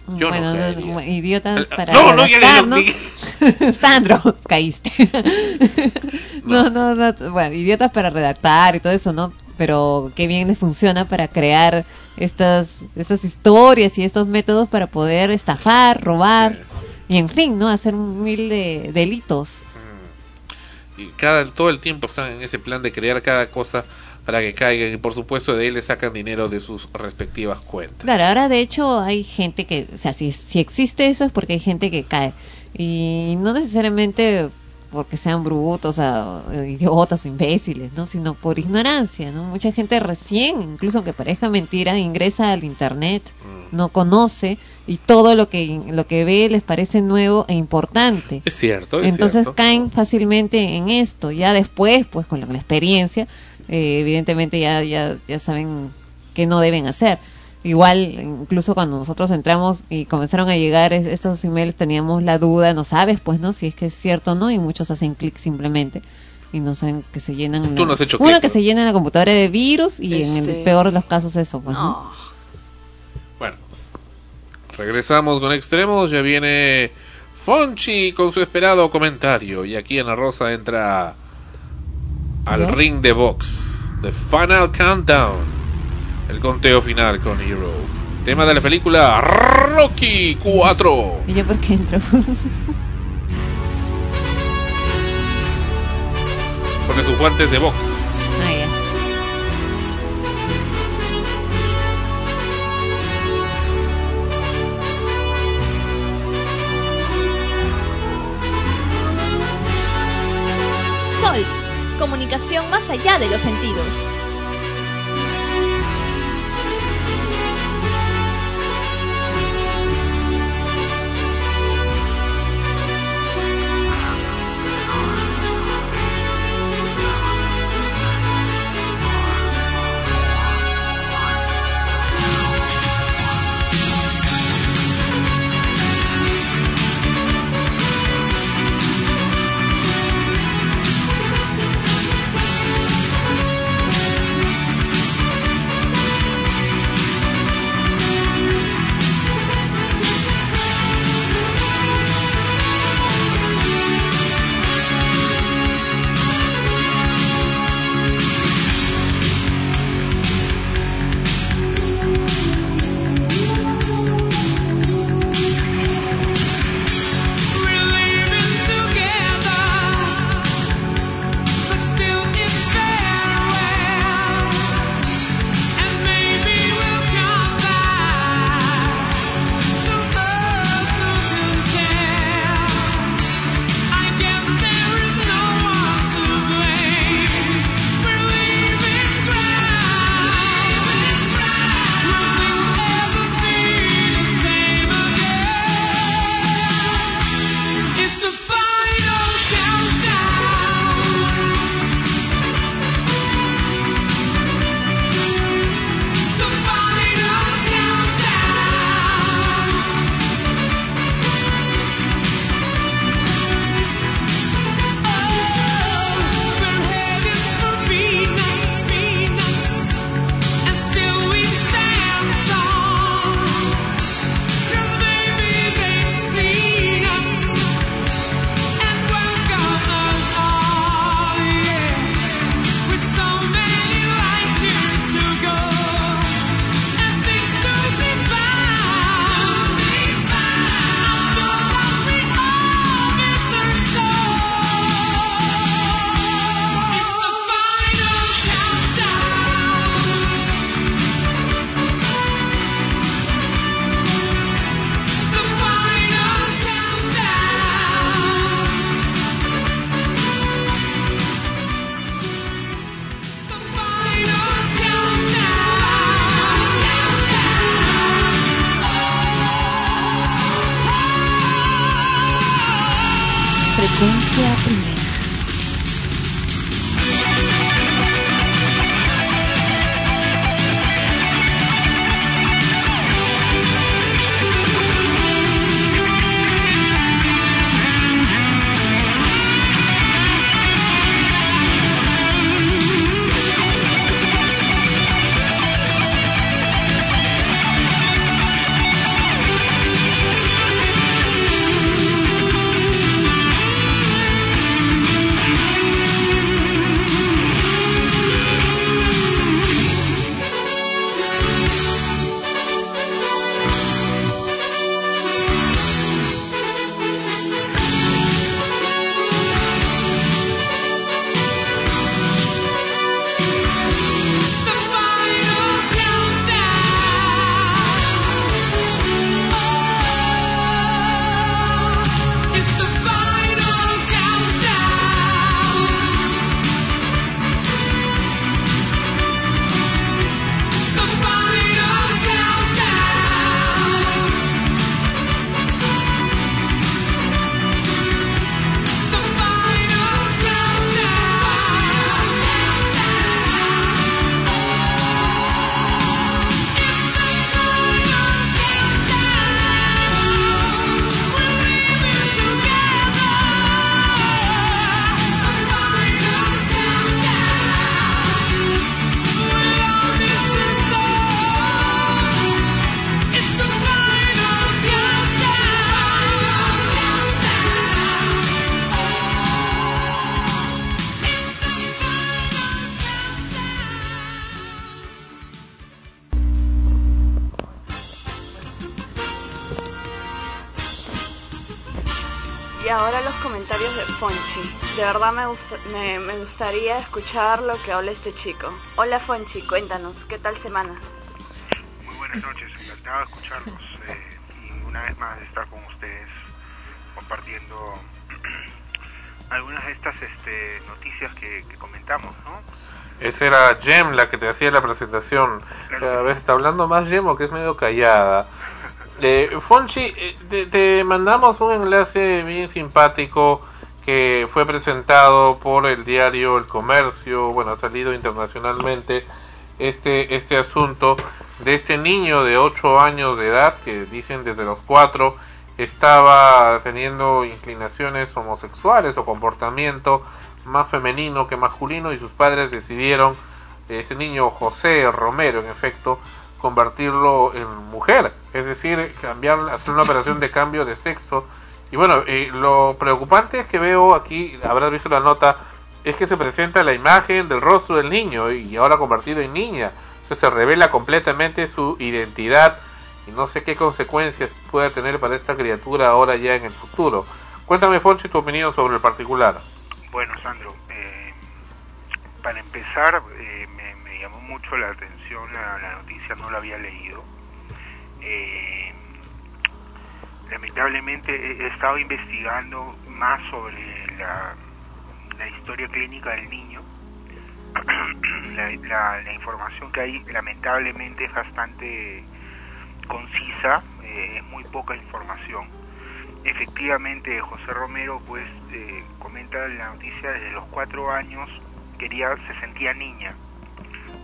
Yo no bueno, no, idiotas para no, no, digo, ¿no? Sandro, caíste. no, no, no, bueno, idiotas para redactar y todo eso, ¿no? Pero qué bien les funciona para crear estas, estas historias y estos métodos para poder estafar, robar y en fin, ¿no? Hacer mil de delitos. y cada todo el tiempo están en ese plan de crear cada cosa para que caigan y por supuesto de ahí le sacan dinero de sus respectivas cuentas. Claro, ahora de hecho hay gente que, o sea, si, si existe eso es porque hay gente que cae. Y no necesariamente porque sean brutos, o idiotas o imbéciles, ¿no? Sino por ignorancia, ¿no? Mucha gente recién, incluso aunque parezca mentira, ingresa al internet, no conoce y todo lo que lo que ve les parece nuevo e importante. Es cierto, es Entonces cierto. caen fácilmente en esto. Ya después, pues con la, la experiencia, eh, evidentemente ya, ya, ya saben qué no deben hacer. Igual, incluso cuando nosotros entramos y comenzaron a llegar es- estos emails, teníamos la duda, no sabes, pues, ¿no? Si es que es cierto o no, y muchos hacen clic simplemente y no saben que se llenan. Tú no has hecho Uno clic, que ¿no? se llena la computadora de virus y en Este- el peor de los casos eso, pues, ¿no? Bueno, regresamos con extremos. Ya viene Fonchi con su esperado comentario. Y aquí Ana Rosa entra al ¿Ya? ring de box. The Final Countdown. El conteo final con Hero. Tema de la película Rocky 4. ¿Y yo por qué entro? Pone tus guantes de box. Comunicación más allá de los sentidos. Me, me, gustaría escuchar lo que habla este chico. Hola Fonchi, cuéntanos, ¿qué tal semana? Muy buenas noches, encantado de escucharlos eh, y una vez más de estar con ustedes compartiendo algunas de estas este, noticias que, que comentamos, ¿no? Esa era Jem la que te hacía la presentación. A ver, está hablando más Jem o que es medio callada. Eh, Fonchi, eh, te, te mandamos un enlace bien simpático que fue presentado por el diario El Comercio, bueno, ha salido internacionalmente este, este asunto de este niño de 8 años de edad, que dicen desde los 4 estaba teniendo inclinaciones homosexuales o comportamiento más femenino que masculino y sus padres decidieron, ese niño José Romero en efecto, convertirlo en mujer, es decir, cambiar, hacer una operación de cambio de sexo. Y bueno, eh, lo preocupante es que veo aquí, habrás visto la nota, es que se presenta la imagen del rostro del niño y ahora convertido en niña. Entonces se revela completamente su identidad y no sé qué consecuencias puede tener para esta criatura ahora ya en el futuro. Cuéntame, Fonchi, tu opinión sobre el particular. Bueno, Sandro, eh, para empezar, eh, me, me llamó mucho la atención la, la noticia, no la había leído. Eh, lamentablemente he, estado investigando más sobre la, historia clínica del niño. la, información que hay lamentablemente es bastante concisa, eh, es muy poca información. Efectivamente, José Romero pues eh, comenta en la noticia desde los cuatro años quería se sentía niña.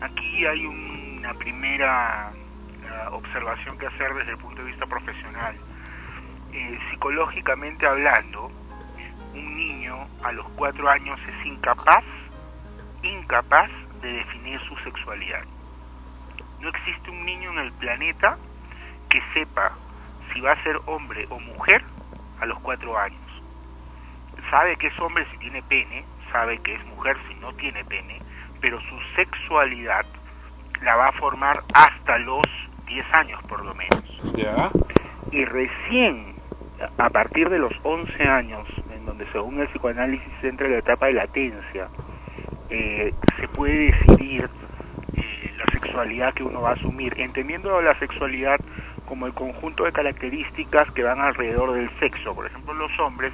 Aquí hay un- una primera eh, observación que hacer desde el punto de vista profesional. Eh, psicológicamente hablando, un niño a los cuatro años es incapaz, incapaz de definir su sexualidad. No existe un niño en el planeta que sepa si va a ser hombre o mujer a los cuatro años. Sabe que es hombre si tiene pene, sabe que es mujer si no tiene pene, pero su sexualidad la va a formar hasta los 10 años por lo menos. Ya. Y recién a partir de los 11 años, en donde según el psicoanálisis entra en la etapa de latencia, eh, se puede decidir eh, la sexualidad que uno va a asumir, entendiendo la sexualidad como el conjunto de características que van alrededor del sexo. Por ejemplo, los hombres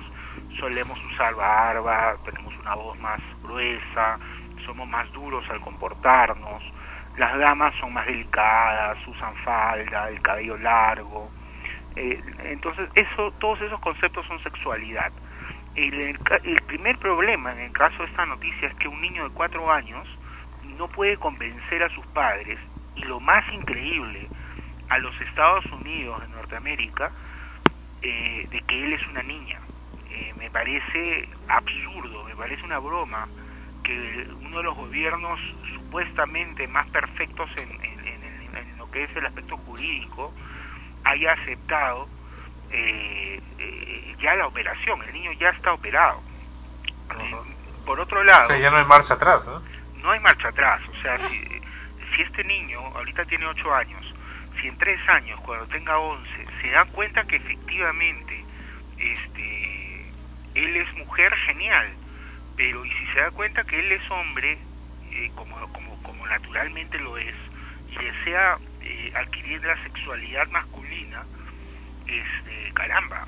solemos usar barba, tenemos una voz más gruesa, somos más duros al comportarnos, las damas son más delicadas, usan falda, el cabello largo. Eh, entonces, eso, todos esos conceptos son sexualidad. El, el primer problema en el caso de esta noticia es que un niño de cuatro años no puede convencer a sus padres y lo más increíble, a los Estados Unidos de Norteamérica, eh, de que él es una niña. Eh, me parece absurdo, me parece una broma que uno de los gobiernos supuestamente más perfectos en- en- en- en lo que es el aspecto jurídico haya aceptado eh, eh, ya la operación, el niño ya está operado. Por otro lado, O sea, ya no hay marcha atrás, ¿no? no hay marcha atrás. O sea, si, si este niño ahorita tiene 8 años, si en 3 años, cuando tenga 11, se dan cuenta que efectivamente este, él es mujer, genial. Pero y si se da cuenta que él es hombre, eh, como, como, como naturalmente lo es, y desea eh, adquirir la sexualidad masculina, este, caramba,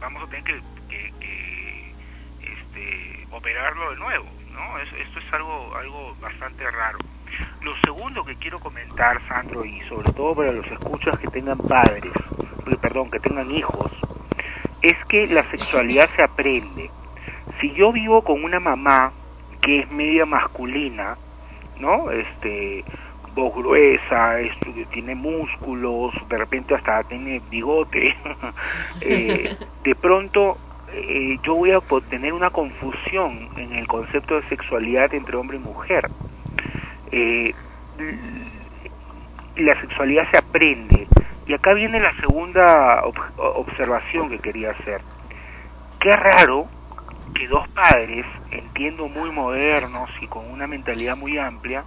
vamos a tener que, que- que, este, operarlo de nuevo, ¿no? Es- esto es algo, algo bastante raro. Lo segundo que quiero comentar, Sandro, y sobre todo para los escuchas que tengan padres, eh, perdón, que tengan hijos, es que la sexualidad se aprende. Si yo vivo con una mamá que es media masculina, ¿no? Este, voz gruesa, es- tiene músculos, de repente hasta tiene bigote, eh, de pronto eh, yo voy a tener una confusión en el concepto de sexualidad entre hombre y mujer. Eh, la sexualidad se aprende. Y acá viene la segunda ob- observación que quería hacer. Qué raro que dos padres, entiendo muy modernos y con una mentalidad muy amplia,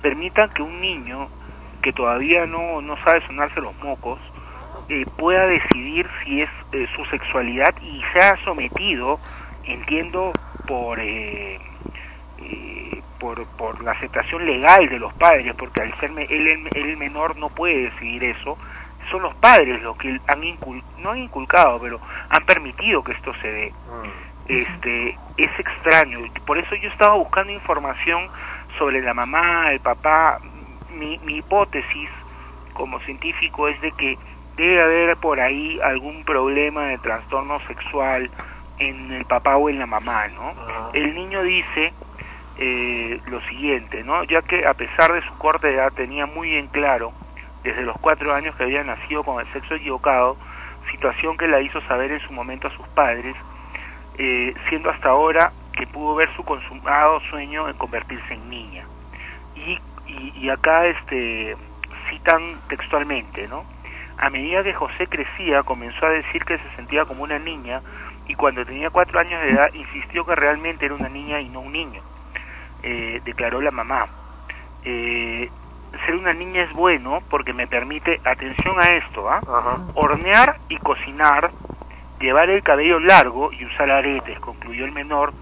permitan que un niño que todavía no, no sabe sonarse los mocos eh, pueda decidir si es eh, su sexualidad y sea sometido, entiendo, por, eh, eh, por, por la aceptación legal de los padres, porque al ser él, el- menor no puede decidir eso, son los padres los que han incul- no han inculcado, pero han permitido que esto se dé. Este, es extraño, por eso yo estaba buscando información sobre la mamá, el papá, mi, mi hipótesis como científico es de que debe haber por ahí algún problema de trastorno sexual en el papá o en la mamá, ¿no? El niño dice eh, lo siguiente, ¿no? Ya que a pesar de su corta edad tenía muy en claro desde los cuatro años que había nacido con el sexo equivocado, situación que la hizo saber en su momento a sus padres, eh, siendo hasta ahora que pudo ver su consumado sueño en convertirse en niña. Y, y, y acá este citan textualmente, ¿no? A medida que José crecía, comenzó a decir que se sentía como una niña y cuando tenía cuatro años de edad insistió que realmente era una niña y no un niño, eh, declaró la mamá. Eh, ser una niña es bueno porque me permite, atención a esto, ¿ah? hornear y cocinar, llevar el cabello largo y usar aretes, concluyó el menor,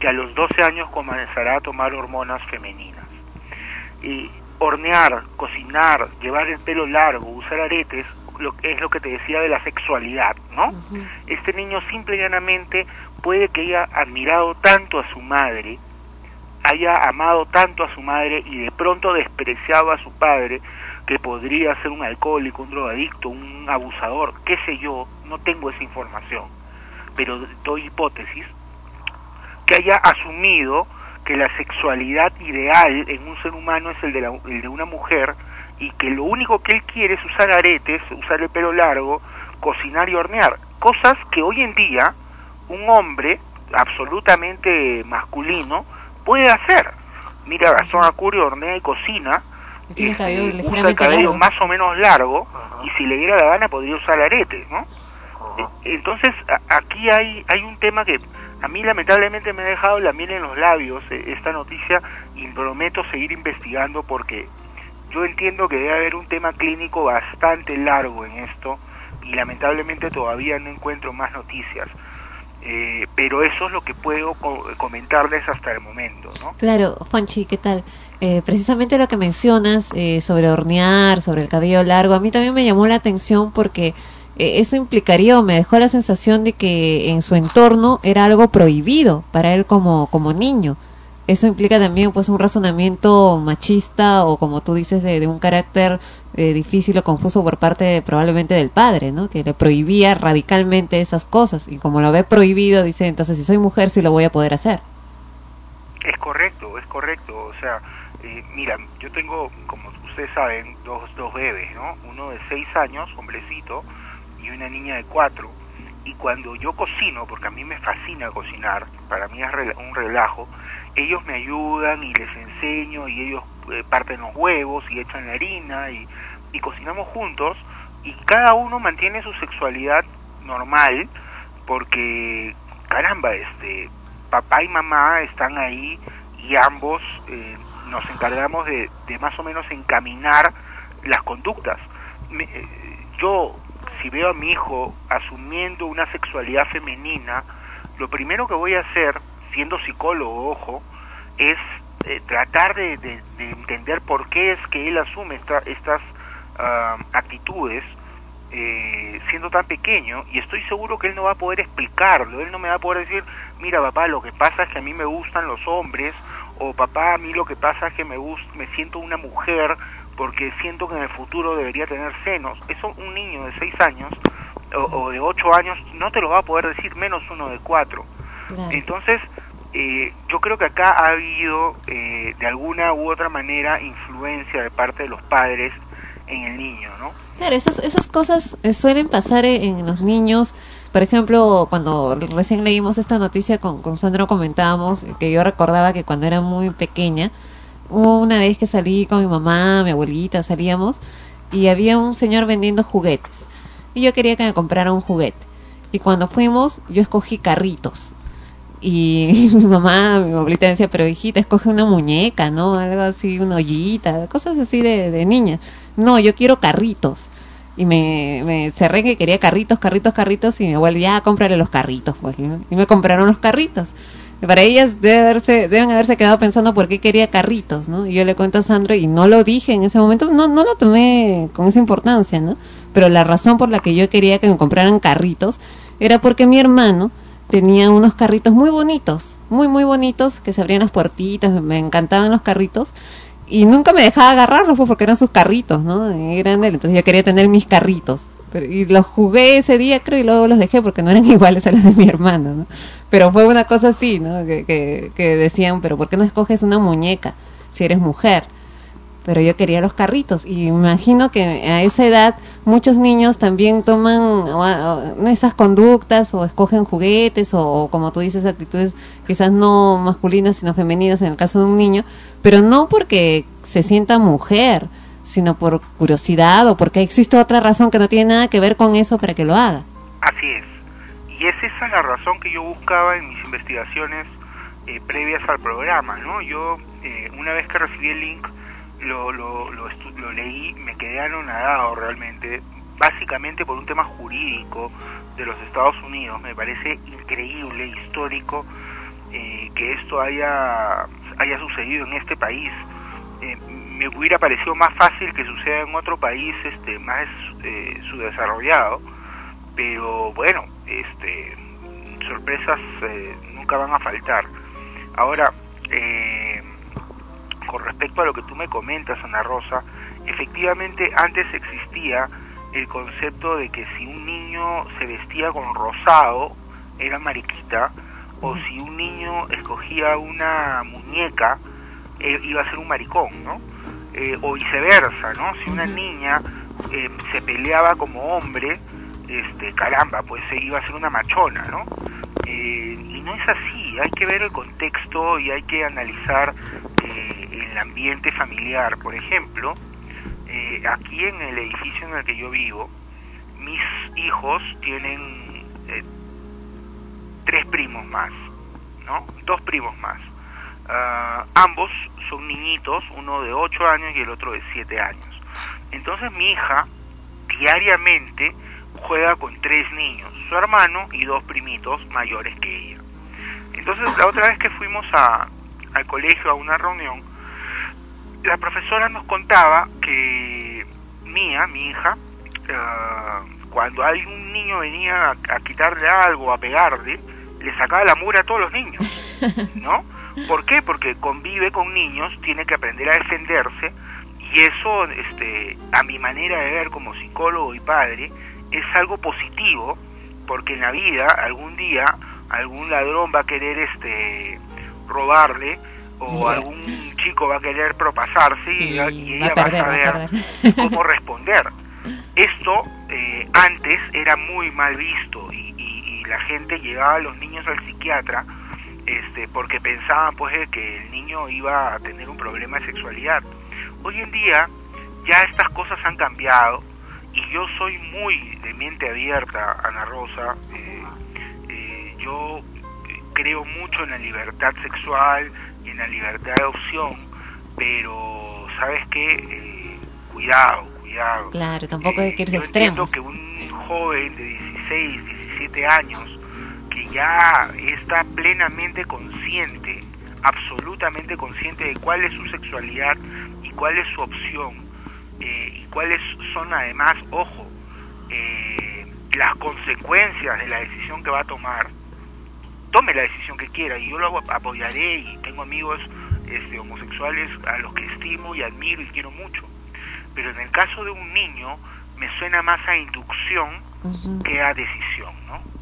que a los 12 años comenzará a tomar hormonas femeninas. Y hornear, cocinar, llevar el pelo largo, usar aretes, lo, es lo que te decía de la sexualidad, ¿no? Este niño simple y llanamente puede que haya admirado tanto a su madre, haya amado tanto a su madre y de pronto despreciado a su padre, que podría ser un alcohólico, un drogadicto, un abusador, qué sé yo, no tengo esa información, pero doy hipótesis, que haya asumido que la sexualidad ideal en un ser humano es el de, la- el de una mujer y que lo único que él quiere es usar aretes, usar el pelo largo, cocinar y hornear, cosas que hoy en día un hombre absolutamente masculino puede hacer. Mira, Gastón Acurio hornea y cocina, Tiene el cabello usa el cabello largo. más o menos largo y si le diera la gana podría usar aretes, ¿no? Eh, Entonces a- aquí hay hay un tema que a mí lamentablemente me ha dejado la miel en los labios eh, esta noticia y prometo seguir investigando porque yo entiendo que debe haber un tema clínico bastante largo en esto y lamentablemente todavía no encuentro más noticias. Eh, pero eso es lo que puedo co- comentarles hasta el momento, ¿no? Claro, Juanchi, ¿qué tal? Eh, precisamente lo que mencionas eh, sobre hornear, sobre el cabello largo, a mí también me llamó la atención porque eso implicaría me dejó la sensación de que en su entorno era algo prohibido para él como, como niño. Eso implica también pues un razonamiento machista o como tú dices de, de un carácter eh, difícil o confuso por parte probablemente del padre, ¿no? Que le prohibía radicalmente esas cosas y como lo ve prohibido dice entonces si soy mujer sí lo voy a poder hacer. Es correcto, es correcto. O sea, eh, mira, yo tengo, como ustedes saben, dos, dos bebés, ¿no? Uno de seis años, hombrecito, y una niña de cuatro. Y cuando yo cocino, porque a mí me fascina cocinar, para mí es un relajo, ellos me ayudan y les enseño y ellos eh, parten los huevos y echan la harina y, y cocinamos juntos y cada uno mantiene su sexualidad normal porque caramba este papá y mamá están ahí y ambos eh, nos encargamos de, de más o menos encaminar las conductas Me- eh, yo si veo a mi hijo asumiendo una sexualidad femenina lo primero que voy a hacer siendo psicólogo ojo es eh, tratar de, de- de entender por qué es que él asume esta- estas ah, actitudes eh, siendo tan pequeño y estoy seguro que él no va a poder explicarlo, él no me va a poder decir, mira papá, lo que pasa es que a mí me gustan los hombres o papá, a mí lo que pasa es que me gusta, me siento una mujer porque siento que en el futuro debería tener senos. Eso un niño de 6 años o, o de 8 años no te lo va a poder decir, menos uno de 4. Entonces, eh, yo creo que acá ha habido eh, de alguna u otra manera influencia de parte de los padres en el niño, ¿no? Claro, esas, esas cosas eh, suelen pasar en, en los niños. Por ejemplo, cuando recién leímos esta noticia con, con Sandro comentábamos que yo recordaba que cuando era muy pequeña, una vez que salí con mi mamá, mi abuelita, salíamos y había un señor vendiendo juguetes. Y yo quería que me comprara un juguete. Y cuando fuimos, yo escogí carritos. Y mi mamá, mi abuelita decía, pero hijita, escoge una muñeca, ¿no? Algo así, una ollita, cosas así de, de niña. No, yo quiero carritos. y me, me cerré que quería carritos, carritos, carritos y mi abuela ya cómprale los carritos pues y me compraron los carritos. Para ellas debe haberse, deben haberse quedado pensando por qué quería carritos, ¿no? Y yo le cuento a Sandro y no lo dije en ese momento, no, no lo tomé con esa importancia, ¿no? Pero la razón por la que yo quería que me compraran carritos era porque mi hermano tenía unos carritos muy bonitos, muy, muy bonitos, que se abrían las puertitas, me- encantaban los carritos. Y nunca me dejaba agarrarlos pues, porque eran sus carritos, ¿no? Eran él, entonces yo quería tener mis carritos. Pero, y los jugué ese día, creo, y luego los dejé porque no eran iguales a los de mi hermano, ¿no? Pero fue una cosa así, ¿no? Que, que, decían, pero ¿por qué no escoges una muñeca si eres mujer? Pero yo quería los carritos y imagino que a esa edad muchos niños también toman esas conductas o escogen juguetes o, o, como tú dices actitudes quizás no masculinas sino femeninas en el caso de un niño, pero no porque se sienta mujer, sino por curiosidad o porque existe otra razón que no tiene nada que ver con eso para que lo haga. Así es. Y es esa la razón que yo buscaba en mis investigaciones eh, previas al programa, ¿no? Yo, eh, una vez que recibí el link, lo, lo, lo, lo leí, me quedé anonadado realmente, básicamente por un tema jurídico de los Estados Unidos. Me parece increíble, histórico, eh, que esto haya, haya sucedido en este país. Eh, me hubiera parecido más fácil que suceda en otro país este, más eh, subdesarrollado, pero bueno, este, sorpresas eh, nunca van a faltar. Ahora, eh, con respecto a lo que tú me comentas, Ana Rosa, efectivamente antes existía el concepto de que si un niño se vestía con rosado, era mariquita, o si un niño escogía una muñeca, eh, iba a ser un maricón, ¿no? Eh, o viceversa, ¿no? Si una niña eh, se peleaba como hombre, este, caramba, pues se iba a ser una machona, ¿no? Eh, y no es así, hay que ver el contexto y hay que analizar eh, el ambiente familiar. Por ejemplo, aquí en el edificio en el que yo vivo, mis hijos tienen tres primos más, ¿no? Dos primos más. Ah, ambos son niñitos, uno de 8 años y el otro de 7 años. Entonces mi hija diariamente juega con tres niños, su hermano y dos primitos mayores que ella. Entonces la otra vez que fuimos a, al colegio a una reunión, la profesora nos contaba que Mía, mi hija, ah, cuando algún niño venía a, a quitarle algo, a pegarle, le sacaba la mura a todos los niños, ¿no? ¿Por qué? Porque convive con niños, tiene que aprender a defenderse y eso, este, a mi manera de ver como psicólogo y padre, es algo positivo porque en la vida algún día algún ladrón va a querer este robarle o algún chico va a querer propasarse y, Y y ella va a perder, va a saber cómo responder. Esto eh, antes era muy mal visto y, y- y la gente llevaba a los niños al psiquiatra este, porque pensaban pues de que el niño iba a tener un problema de sexualidad. Hoy en día ya estas cosas han cambiado y yo soy muy de mente abierta, Ana Rosa. eh, eh, yo eh, creo mucho en la libertad sexual y en la libertad de opción, pero sabes qué, cuidado, cuidado. Claro, tampoco hay que irse Yo extremos. entiendo que un joven de 16, 17 años ya está plenamente consciente, absolutamente consciente de cuál es su sexualidad y cuál es su opción eh, y cuáles son además, ojo, eh, las consecuencias de la decisión que va a tomar, tome la decisión que quiera y yo lo apoyaré y tengo amigos este, homosexuales a los que estimo y admiro y quiero mucho. Pero en el caso de un niño me suena más a inducción que a decisión, ¿no?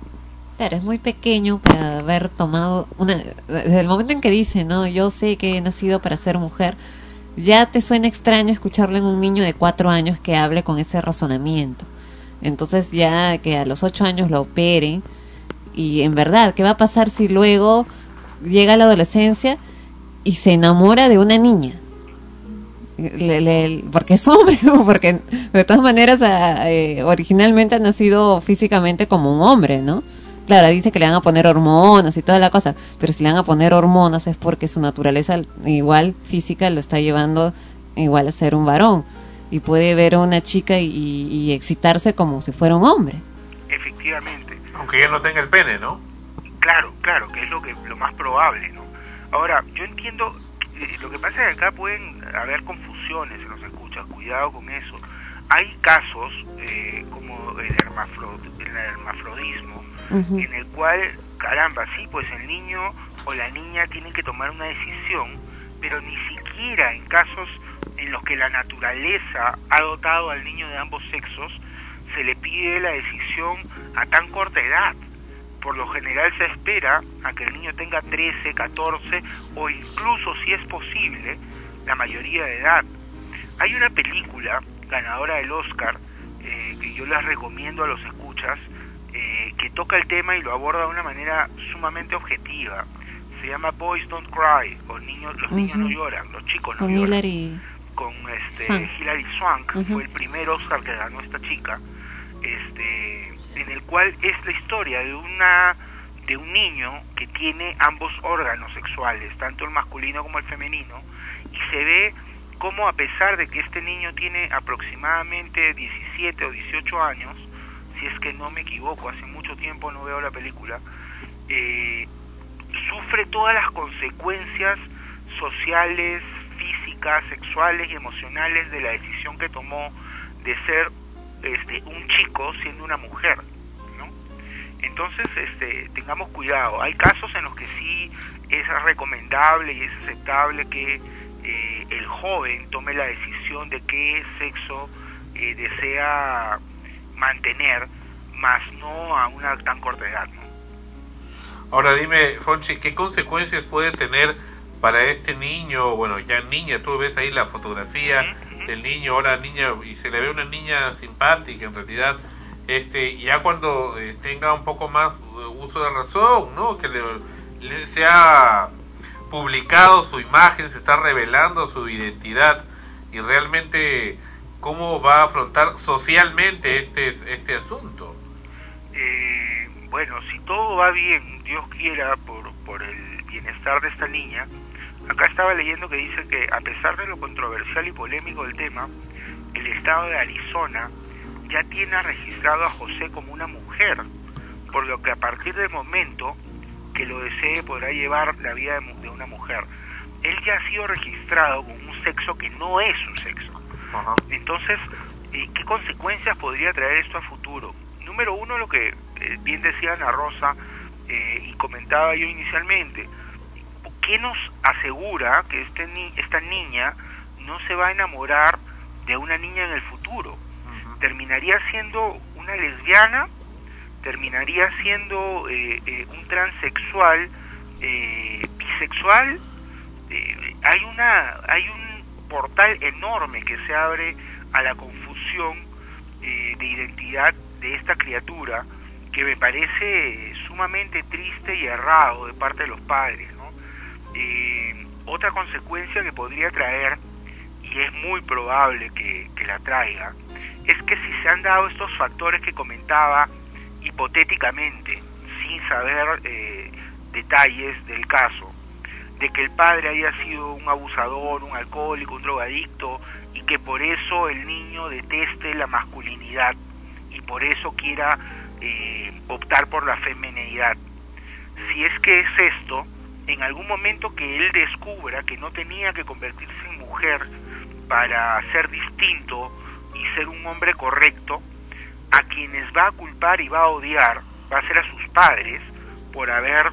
Claro, es muy pequeño para haber tomado una... Desde el momento en que dice, no, yo sé que he nacido para ser mujer, ya te suena extraño escucharlo en un niño de cuatro años que hable con ese razonamiento. Entonces ya que a los ocho años lo operen y en verdad, ¿qué va a pasar si luego llega la adolescencia y se enamora de una niña? Porque es hombre, porque de todas maneras a- eh, originalmente ha nacido físicamente como un hombre, ¿no? Claro, dice que le van a poner hormonas y toda la cosa, pero si le van a poner hormonas es porque su naturaleza igual física lo está llevando igual a ser un varón. y puede ver a una chica y, y excitarse como si fuera un hombre. Efectivamente. Aunque ya no tenga el pene, ¿no? Claro, claro, que es lo que lo más probable, ¿no? Ahora, yo entiendo, eh, lo que pasa es que acá pueden haber confusiones en los escuchas, cuidado con eso. Hay casos eh, como el, hermafro- el hermafrodismo, En el cual, caramba, sí, pues el niño o la niña tienen que tomar una decisión, pero ni siquiera en casos en los que la naturaleza ha dotado al niño de ambos sexos, se le pide la decisión a tan corta edad. Por lo general se espera a que el niño tenga 13, 14 o incluso, si es posible, la mayoría de edad. Hay una película ganadora del Oscar eh, que yo les recomiendo a los escuchas eh, que toca el tema y lo aborda de una manera sumamente objetiva. Se llama Boys Don't Cry, o niños, los niños no lloran, los chicos no Con lloran con este Swank. Hilary Swank fue el primer Oscar que ganó esta chica este en el cual es la historia de una de un niño que tiene ambos órganos sexuales tanto el masculino como el femenino y se ve cómo a pesar de que este niño tiene aproximadamente 17 o 18 años si es que no me equivoco hace mucho tiempo no veo la película eh, sufre todas las consecuencias sociales, físicas, sexuales y emocionales de la decisión que tomó de ser este un chico siendo una mujer. Entonces, este, tengamos cuidado. Hay casos en los que sí es recomendable y es aceptable que eh, el joven tome la decisión de qué sexo eh, desea mantener, más no a una tan corta edad, ¿no? Ahora dime, Fonchi, ¿qué consecuencias puede tener para este niño? Bueno, ya niña, tú ves ahí la fotografía del niño, ahora niña, y se le ve una niña simpática en realidad. Este, ya cuando eh, tenga un poco más eh, uso de razón, ¿no? Que le, le- se ha publicado su imagen, se está revelando su identidad y realmente cómo va a afrontar socialmente este este asunto. Eh, bueno, si todo va bien, Dios quiera, por, por el bienestar de esta niña, acá estaba leyendo que dice que a pesar de lo controversial y polémico del tema, el estado de Arizona ya tiene registrado a José como una mujer, por lo que a partir del momento que lo desee podrá llevar la vida de, de una mujer. Él ya ha sido registrado con un sexo que no es un sexo. Entonces, ¿qué consecuencias podría traer esto a futuro? Número uno, lo que eh, bien decía Ana Rosa eh, y comentaba yo inicialmente, ¿qué nos asegura que este ni- esta niña no se va a enamorar de una niña en el futuro? ¿Terminaría siendo una lesbiana? ¿Terminaría siendo eh, eh, un transexual eh, bisexual? Eh, hay una hay un portal enorme que se abre a la confusión eh, de identidad de esta criatura que me parece sumamente triste y errado de parte de los padres ¿no? Eh, otra consecuencia que podría traer y es muy probable que, la traiga es que si se han dado estos factores que comentaba hipotéticamente sin saber eh, detalles del caso de que el padre haya sido un abusador, un alcohólico, un drogadicto y que por eso el niño deteste la masculinidad y por eso quiera eh, optar por la feminidad. Si es que es esto, en algún momento que él descubra que no tenía que convertirse en mujer para ser distinto y ser un hombre correcto, a quienes va a culpar y va a odiar va a ser a sus padres por haber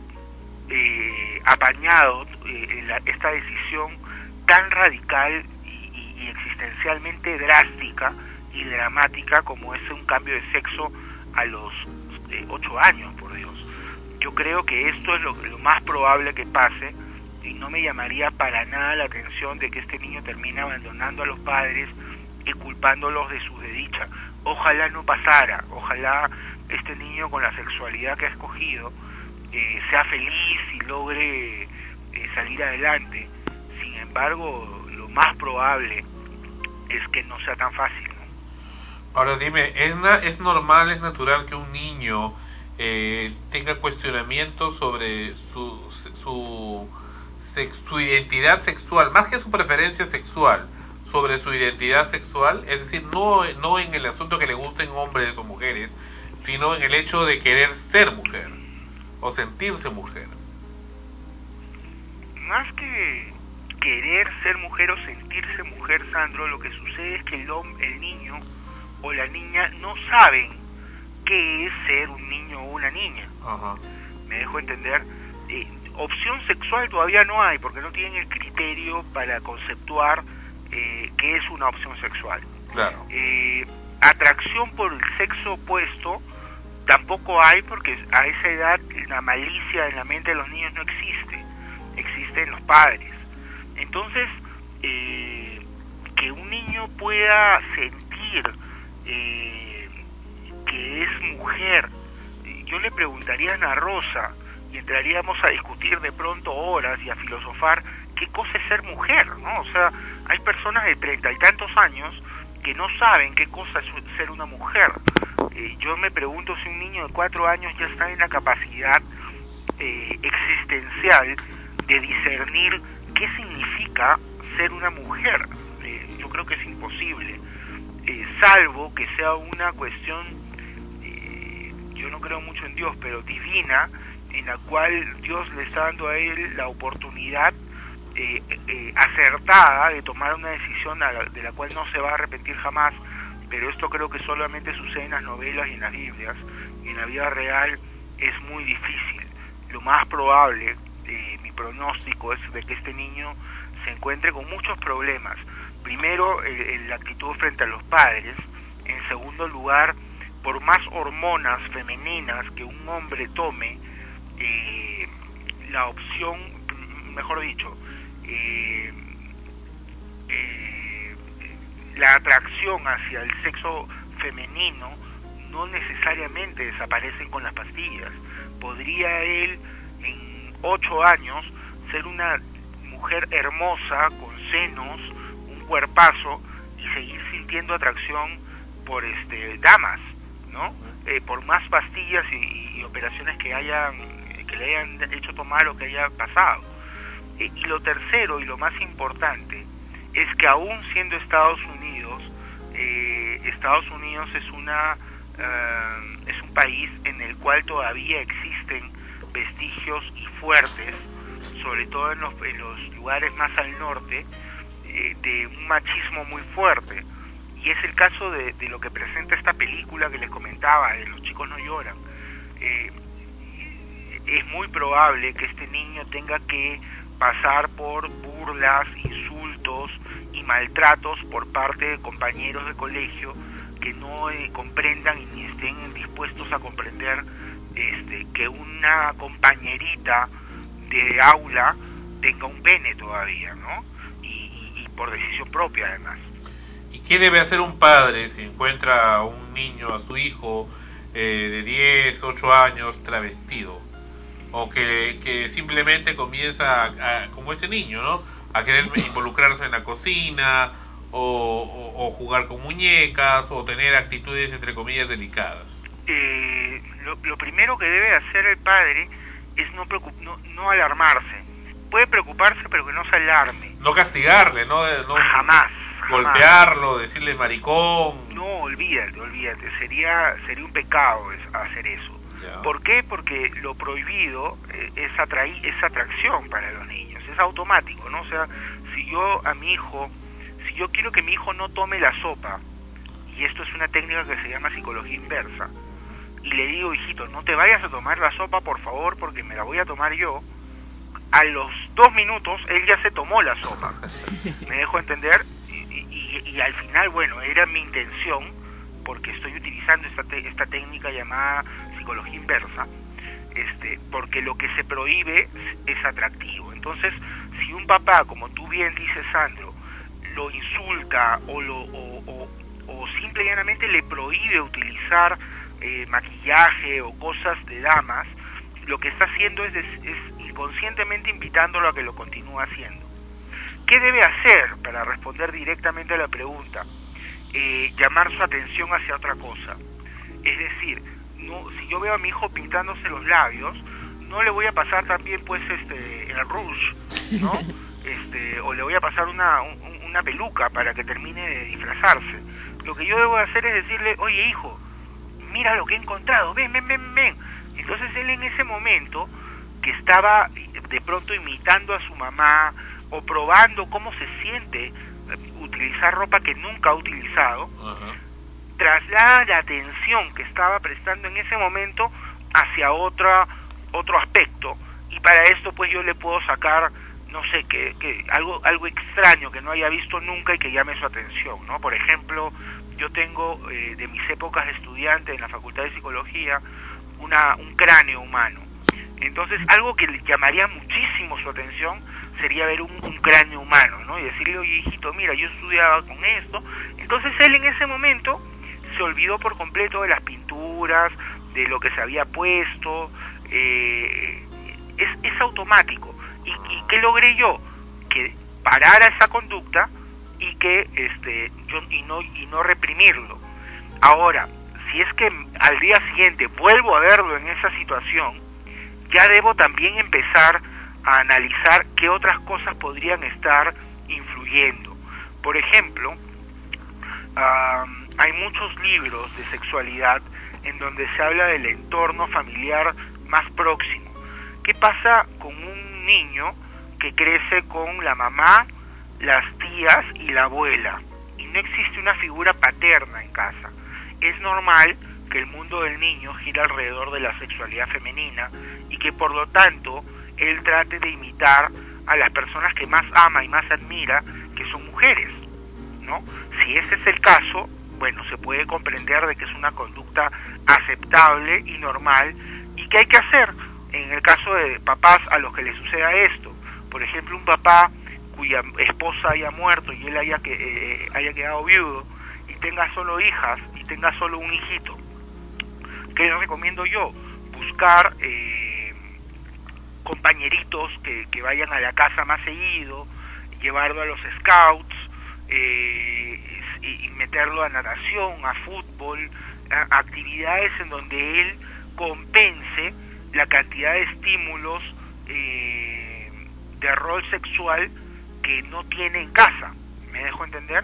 eh, apañado eh, esta decisión tan radical y, y- y existencialmente drástica y dramática como es un cambio de sexo a los eh, ocho años, por Dios. Yo creo que esto es lo, lo más probable que pase y no me llamaría para nada la atención de que este niño termine abandonando a los padres y culpándolos de su desdicha. Ojalá no pasara, ojalá este niño con la sexualidad que ha escogido eh, sea feliz y logre eh, salir adelante. Sin embargo, lo más probable es que no sea tan fácil. Ahora dime, ¿es, na- ¿es normal, es natural que un niño eh, tenga cuestionamientos sobre su, su, su identidad sexual, más que su preferencia sexual, sobre su identidad sexual, es decir, no, no en el asunto que le gusten hombres o mujeres, sino en el hecho de querer ser mujer o sentirse mujer. Más que querer ser mujer o sentirse mujer, Sandro, lo que sucede es que el, el niño o la niña no saben qué es ser un niño o una niña. Ajá. me dejo entender. Eh, opción sexual todavía no hay porque no tienen el criterio para conceptuar eh, qué es una opción sexual. Claro. Eh, atracción por el sexo opuesto tampoco hay porque a esa edad la malicia en la mente de los niños no existe, existe en los padres. Entonces, eh, que un niño pueda sentir eh, que es mujer, yo le preguntaría a Ana Rosa y entraríamos a discutir de pronto horas y a filosofar qué cosa es ser mujer, ¿no? O sea, hay personas de treinta y tantos años que no saben qué cosa es ser una mujer. Eh, yo me pregunto si un niño de cuatro años ya está en la capacidad eh, existencial de discernir qué significa ser una mujer. Eh, yo creo que es imposible, Eh, salvo que sea una cuestión eh, yo no creo mucho en Dios, pero divina, en la cual Dios le está dando a él la oportunidad eh, eh, acertada de tomar una decisión de la cual no se va a arrepentir jamás, pero esto creo que solamente sucede en las novelas y en las Biblias, y en la vida real es muy difícil. Lo más probable, eh, mi pronóstico es de que este niño se encuentre con muchos problemas. Primero, la actitud frente a los padres. En segundo lugar, por más hormonas femeninas que un hombre tome, eh, la opción, mejor dicho, eh, eh, la atracción hacia el sexo femenino no necesariamente desaparecen con las pastillas. Podría él en ocho años ser una mujer hermosa, con senos, un cuerpazo y seguir sintiendo atracción por este damas, ¿no? Eh, por más pastillas y, y operaciones que hayan que le hayan hecho tomar o que haya pasado. Eh, y lo tercero y lo más importante es que aún siendo Estados Unidos, eh, Estados Unidos es una eh, es un país en el cual todavía existen vestigios y fuertes, sobre todo en los, en los lugares más al norte, de un machismo muy fuerte. Y es el caso de, de lo que presenta esta película que les comentaba, de Los chicos no lloran. Eh, es muy probable que este niño tenga que pasar por burlas, insultos y maltratos por parte de compañeros de colegio que no eh, comprendan y ni estén dispuestos a comprender este, que una compañerita de aula tenga un pene todavía, ¿no? Y, y- por decisión propia además. ¿Y qué debe hacer un padre si encuentra a un niño, a su hijo eh, de 10, 8 años travestido? O que, que simplemente comienza, a- a- como ese niño, ¿no? A querer involucrarse en la cocina, o, o- o jugar con muñecas, o tener actitudes, entre comillas, delicadas. Eh, lo, lo primero que debe hacer el padre es no, no, no alarmarse. Puede preocuparse, pero que no se alarme. No castigarle, no, no Jamás. golpearlo, decirle maricón. No, olvídate, olvídate. Sería, sería un pecado hacer eso. ¿Por qué? Porque lo prohibido eh, es, atraí- es atracción para los niños, es automático, ¿no? O sea, si yo a mi hijo, si yo quiero que mi hijo no tome la sopa, y esto es una técnica que se llama psicología inversa, y le digo, hijito, no te vayas a tomar la sopa, por favor, porque me la voy a tomar yo, a los dos minutos él ya se tomó la sopa. ¿Me dejo entender? Y, y- y al final, bueno, era mi intención, porque estoy utilizando esta, te- esta técnica llamada psicología inversa, este, porque lo que se prohíbe es, atractivo. Entonces, si un papá, como tú bien dices, Sandro, lo insulta o, lo, o, simple y llanamente le prohíbe utilizar eh, maquillaje o cosas de damas, lo que está haciendo es inconscientemente invitándolo a que lo continúe haciendo. ¿Qué debe hacer para responder directamente a la pregunta? Eh, llamar su atención hacia otra cosa. Es decir, no, si yo veo a mi hijo pintándose los labios, no le voy a pasar también pues este el rouge, ¿no? Este, o le voy a pasar una, un- un- una peluca para que termine de disfrazarse. Lo que yo debo hacer es decirle, oye hijo, mira lo que he encontrado, ven, ven, ven, ven. Entonces él en ese momento, que estaba de pronto imitando a su mamá o probando cómo se siente eh, utilizar ropa que nunca ha utilizado, traslada la atención que estaba prestando en ese momento hacia otra, otro aspecto. Y para esto pues yo le puedo sacar, no sé, que, que algo, algo extraño que no haya visto nunca y que llame su atención, ¿no? Por ejemplo, yo tengo eh, de mis épocas de estudiante en la Facultad de Psicología una, un cráneo humano. Entonces, algo que le llamaría muchísimo su atención sería ver un, un cráneo humano, ¿no? Y decirle, oye, hijito, mira, yo estudiaba con esto. Entonces, él en ese momento se olvidó por completo de las pinturas, de lo que se había puesto. eh, es, es automático. ¿Y, ¿Y qué logré yo? Que parara esa conducta y que este yo y no y no reprimirlo. Ahora, si es que al día siguiente vuelvo a verlo en esa situación, ya debo también empezar a analizar qué otras cosas podrían estar influyendo. Por ejemplo, hay muchos libros de sexualidad en donde se habla del entorno familiar más próximo. ¿Qué pasa con un niño que crece con la mamá, las tías y la abuela? Y no existe una figura paterna en casa. Es normal que el mundo del niño gire alrededor de la sexualidad femenina y que por lo tanto él trate de imitar a las personas que más ama y más admira, que son mujeres, ¿no? Si ese es el caso, bueno, se puede comprender de que es una conducta aceptable y normal y que hay que hacer en el caso de papás a los que les suceda esto. Por ejemplo, un papá cuya esposa haya muerto y él haya, que, eh, haya quedado viudo y tenga solo hijas y tenga solo un hijito. ¿Qué le recomiendo yo? Buscar eh, compañeritos que, que vayan a la casa más seguido, llevarlo a los scouts, eh, y, meterlo a natación, a fútbol, actividades en donde él compense la cantidad de estímulos eh, de rol sexual que no tiene en casa. ¿Me dejo entender?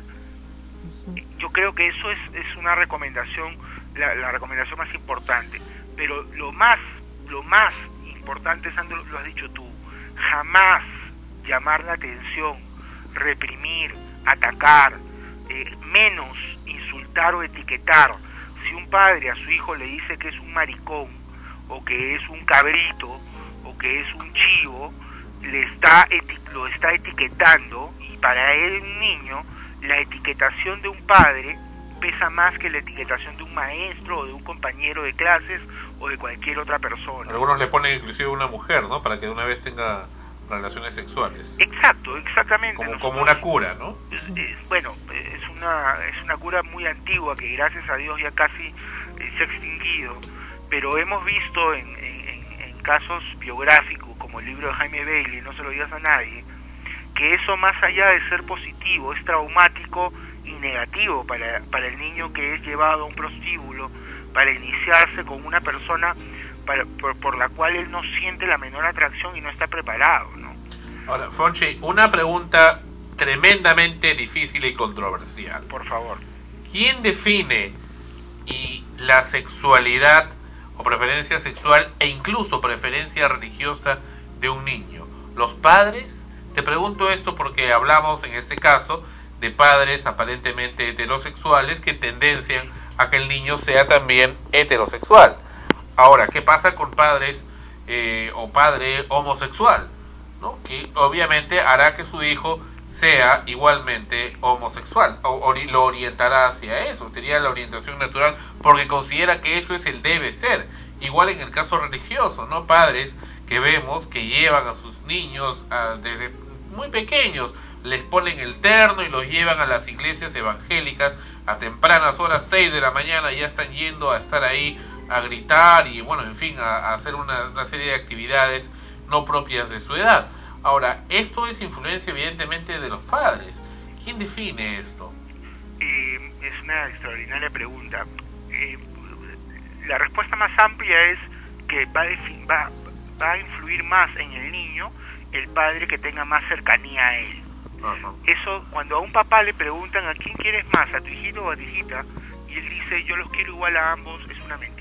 Yo creo que eso es, es una recomendación, la, la recomendación más importante. Pero lo más, lo más importante, Sandro, lo has dicho tú, jamás llamar la atención, reprimir, atacar, eh, menos insultar o etiquetar. Si un padre a su hijo le dice que es un maricón, o que es un cabrito, o que es un chivo, le está lo está etiquetando y para él niño la etiquetación de un padre pesa más que la etiquetación de un maestro o de un compañero de clases o de cualquier otra persona. Algunos le ponen inclusive una mujer, ¿no? Para que de una vez tenga relaciones sexuales. Exacto, exactamente. Como, Nosotros- como una cura, ¿no? eh, bueno, es una, es una cura muy antigua que gracias a Dios ya casi eh, se ha extinguido, pero hemos visto en, en- en- en casos biográficos como el libro de Jaime Bailey, No se lo digas a nadie, que eso más allá de ser positivo es traumático y negativo para, para el niño que es llevado a un prostíbulo para iniciarse con una persona para- por, por la cual él no siente la menor atracción y no está preparado, ¿no? Ahora, Fonchi, una pregunta tremendamente difícil y controversial. Por favor. ¿Quién define y la sexualidad o preferencia sexual e incluso preferencia religiosa de un niño? ¿Los padres? Te pregunto esto porque hablamos en este caso de padres aparentemente heterosexuales que tendencian a que el niño sea también heterosexual. Ahora, ¿qué pasa con padres eh, o padre homosexual? ¿no? Que obviamente hará que su hijo sea igualmente homosexual o ori- lo orientará hacia eso, sería la orientación natural porque considera que eso es el debe ser. Igual en el caso religioso, ¿no? Padres que vemos que llevan a sus niños a- desde muy pequeños, les ponen el terno y los llevan a las iglesias evangélicas a tempranas horas, 6 de la mañana, ya están yendo a estar ahí a gritar y bueno, en fin, a, a hacer una, una serie de actividades no propias de su edad. Ahora, esto es influencia evidentemente de los padres. ¿Quién define esto? Eh, es una extraordinaria pregunta. Eh, la respuesta más amplia es que va va, va a influir más en el niño el padre que tenga más cercanía a él. Eso, cuando a un papá le preguntan a quién quieres más, a tu hijito o a tu hijita, y él dice yo los quiero igual a ambos, es una mentira.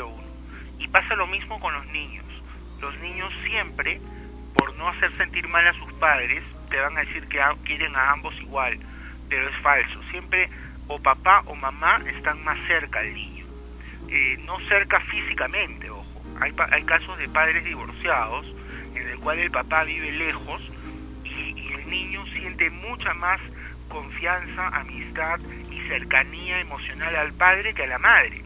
Uno. Y pasa lo mismo con los niños. Los niños siempre, por no hacer sentir mal a sus padres, te van a decir que quieren a ambos igual, pero es falso. Siempre o papá o mamá están más cerca al niño. Eh, no cerca físicamente, ojo. Hay, hay casos de padres divorciados en el cual el papá vive lejos y, y el niño siente mucha más confianza, amistad y cercanía emocional al padre que a la madre.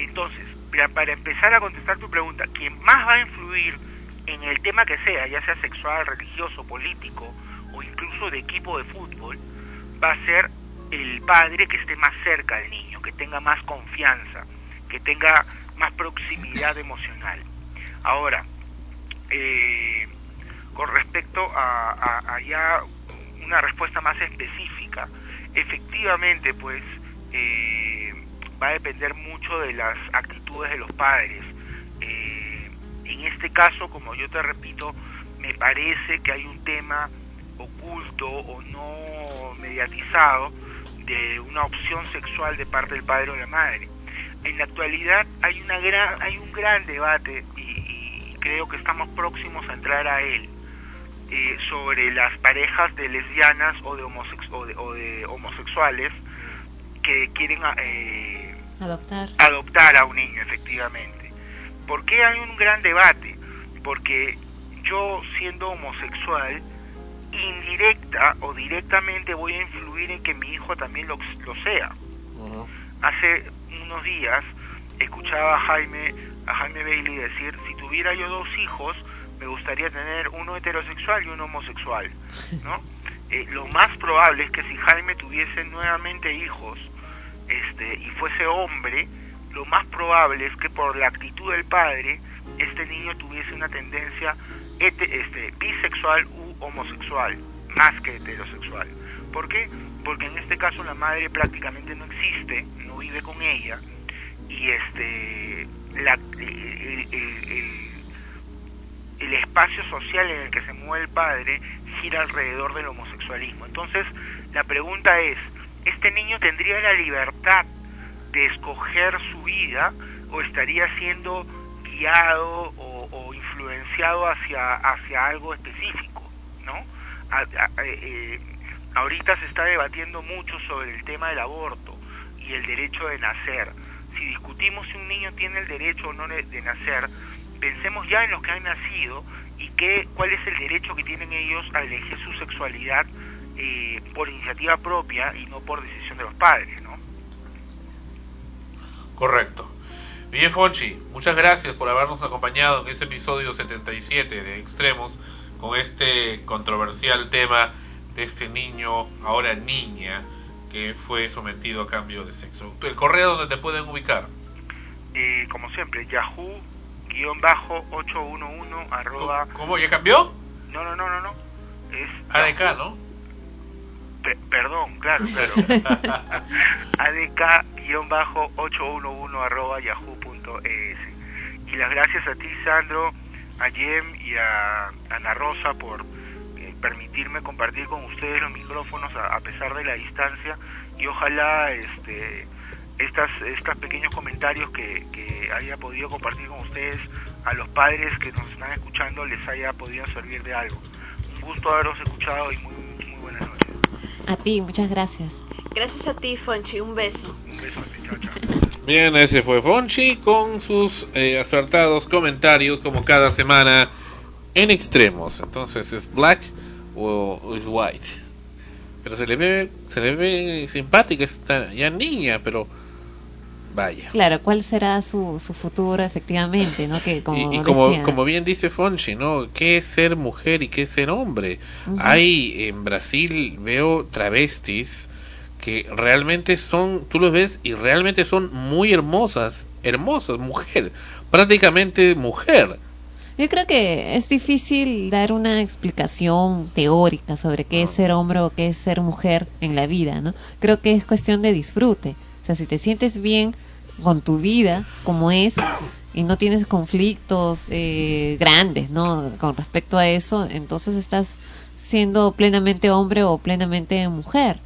Entonces, para- empezar a contestar tu pregunta, quien más va a influir en el tema que sea, ya sea sexual, religioso, político o incluso de equipo de fútbol, va a ser el padre que esté más cerca del niño, que tenga más confianza, que tenga más proximidad emocional. Ahora, eh, con respecto a, a- a ya una respuesta más específica, efectivamente, pues eh, va a depender mucho de las actitudes de los padres. Eh, en este caso, como yo te repito, me parece que hay un tema oculto o no mediatizado de una opción sexual de parte del padre o la madre. En la actualidad hay una gran, hay un gran debate y, y creo que estamos próximos a entrar a él eh, sobre las parejas de lesbianas o de, homosex- o de, o de homosexuales que quieren eh, Adoptar. adoptar a un niño, efectivamente. ¿Por qué hay un gran debate? Porque yo, siendo homosexual, indirecta o directamente voy a influir en que mi hijo también lo, lo sea. Hace unos días escuchaba a Jaime, a Jaime Bailey decir, si tuviera yo dos hijos, me gustaría tener uno heterosexual y uno homosexual, ¿no? Eh, lo más probable es que si Jaime tuviese nuevamente hijos este, y fuese hombre, lo más probable es que por la actitud del padre, este niño tuviese una tendencia este, bisexual u homosexual, más que heterosexual. ¿Por qué? Porque en este caso la madre prácticamente no existe, no vive con ella, y este el espacio social en el que se mueve el padre gira alrededor del homosexualismo. Entonces, la pregunta es, ¿este niño tendría la libertad de escoger su vida o estaría siendo guiado o, influenciado hacia, hacia algo específico? ¿no? A- eh, ahorita se está debatiendo mucho sobre el tema del aborto y el derecho de nacer. Si discutimos si un niño tiene el derecho o no de de nacer, pensemos ya en los que han nacido y qué, cuál es el derecho que tienen ellos a elegir su sexualidad eh, por iniciativa propia y no por decisión de los padres, ¿no? Correcto. Bien, Fonchi, muchas gracias por habernos acompañado en este episodio 77 de Extremos con este controversial tema de este niño, ahora niña, que fue sometido a cambio de sexo. El correo donde te pueden ubicar. Eh, como siempre, Yahoo guion bajo 811 arroba ¿Cómo? ¿Ya cambió? no no no no no es ADK, ¿no? Pe- perdón claro claro adk guion bajo 811 arroba yahoo.es y las gracias a ti Sandro a Jem y a Ana Rosa por eh, permitirme compartir con ustedes los micrófonos a, a pesar de la distancia y ojalá este estas estos pequeños comentarios que, que haya podido compartir con ustedes a los padres que nos están escuchando les haya podido servir de algo. Un gusto haberos escuchado y muy. A ti, muchas gracias. Gracias a ti, Fonchi. Un beso. Un. Bien, ese fue Fonchi con sus eh, acertados comentarios como cada semana en extremos. Entonces, ¿es black o, o es white? Pero se le ve, se le ve simpática esta ya niña, pero vaya. Claro, ¿cuál será su, su futuro efectivamente? ¿no? Que como Y, y como, bien dice Fonchi, ¿no? ¿Qué es ser mujer y qué es ser hombre? Hay en Brasil, veo travestis que realmente son, tú los ves y realmente son muy hermosas, hermosas, mujer, prácticamente mujer. Yo creo que es difícil dar una explicación teórica sobre qué es ser hombre o qué es ser mujer en la vida, ¿no? Creo que es cuestión de disfrute. O sea, si te sientes bien con tu vida como es y no tienes conflictos eh, grandes, ¿no? Con respecto a eso, entonces estás siendo plenamente hombre o plenamente mujer.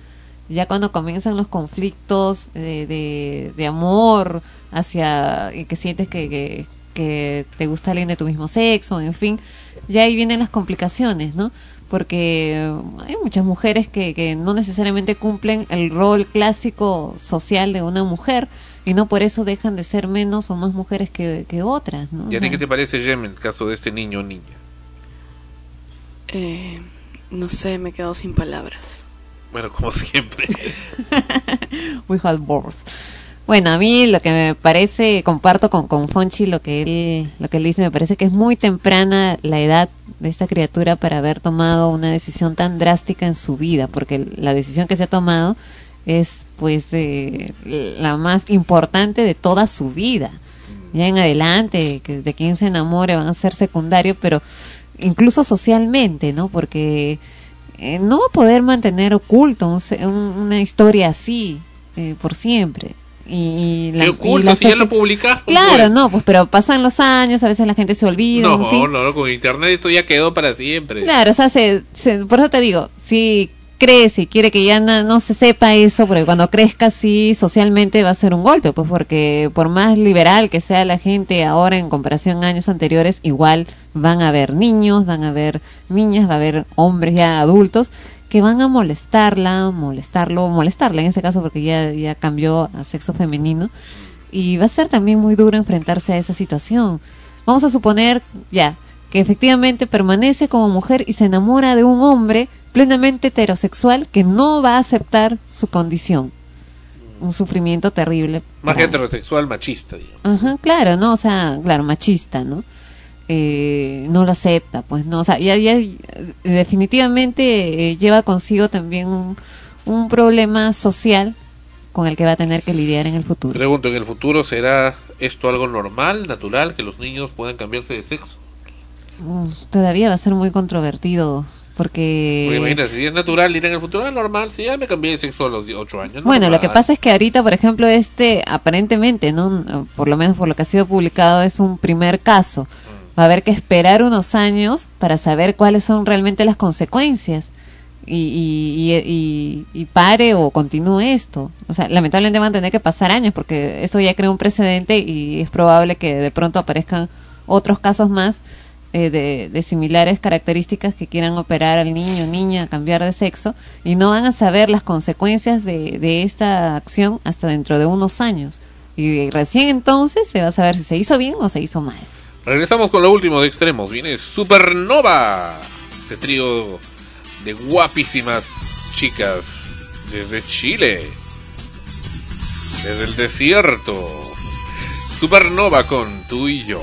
Ya cuando comienzan los conflictos de, de, de amor hacia y que sientes que, que te gusta alguien de tu mismo sexo, en fin, ya ahí vienen las complicaciones, ¿no? Porque hay muchas mujeres que, que no necesariamente cumplen el rol clásico social de una mujer y no por eso dejan de ser menos o más mujeres que, que otras, ¿no? ¿Y a ti qué te parece, Jem, el caso de este niño o niña? Eh, no sé, me quedo sin palabras. Bueno, como siempre. We have words. Bueno, a mí lo que me parece, comparto con, con Fonchi lo que él lo que él dice, me parece que es muy temprana la edad de esta criatura para haber tomado una decisión tan drástica en su vida, porque la decisión que se ha tomado es pues la más importante de toda su vida. Ya en adelante, que de quien se enamore van a ser secundarios, pero incluso socialmente, ¿no? Porque eh, no va a poder mantener oculto un un- una historia así eh, por siempre. Y, y la, ¿Qué y oculto? la Si ya lo publicas. pues, Claro, no, pues pero pasan los años, a veces la gente se olvida, No, en fin. no, no, con internet esto ya quedó para siempre. Claro, o sea, se, se- por eso te digo, si crece y quiere que ya no, se sepa eso, porque cuando crezca sí socialmente va a ser un golpe, pues porque por más liberal que sea la gente ahora en comparación a años anteriores, igual van a haber niños, van a haber niñas, va a haber hombres ya adultos que van a molestarla, molestarlo, molestarla en ese caso porque ya, ya cambió a sexo femenino y va a ser también muy duro enfrentarse a esa situación. Vamos a suponer ya que efectivamente permanece como mujer y se enamora de un hombre plenamente heterosexual que no va a aceptar su condición. Un sufrimiento terrible. Más para- heterosexual machista, digamos. Ajá, claro, ¿no? O sea, claro, machista, ¿no? Eh, no lo acepta, pues, ¿no? O sea, ya, ya definitivamente eh, lleva consigo también un, un problema social con el que va a tener que lidiar en el futuro. Pregunto, ¿en el futuro será esto algo normal, natural, que los niños puedan cambiarse de sexo? Mm, Todavía va a ser muy controvertido, porque... Porque imagínate, si es natural, dirán en el futuro, ah, normal, si ya me cambié de sexo a los 8 años. Bueno, lo que pasa es que ahorita, por ejemplo, este, aparentemente, ¿no? Por lo menos por lo que ha sido publicado, es un primer caso. Va a haber que esperar unos años para saber cuáles son realmente las consecuencias. Y, y, y, y- pare o continúe esto. O sea, lamentablemente van a tener que pasar años porque eso ya crea un precedente y es probable que de pronto aparezcan otros casos más eh, de, similares características que quieran operar al niño o niña cambiar de sexo y no van a saber las consecuencias de, de esta acción hasta dentro de unos años. Y recién entonces se va a saber si se hizo bien o se hizo mal. Regresamos con lo último de extremos. Viene Supernova. Este trío de guapísimas chicas desde Chile. Desde el desierto. Supernova con tú y yo.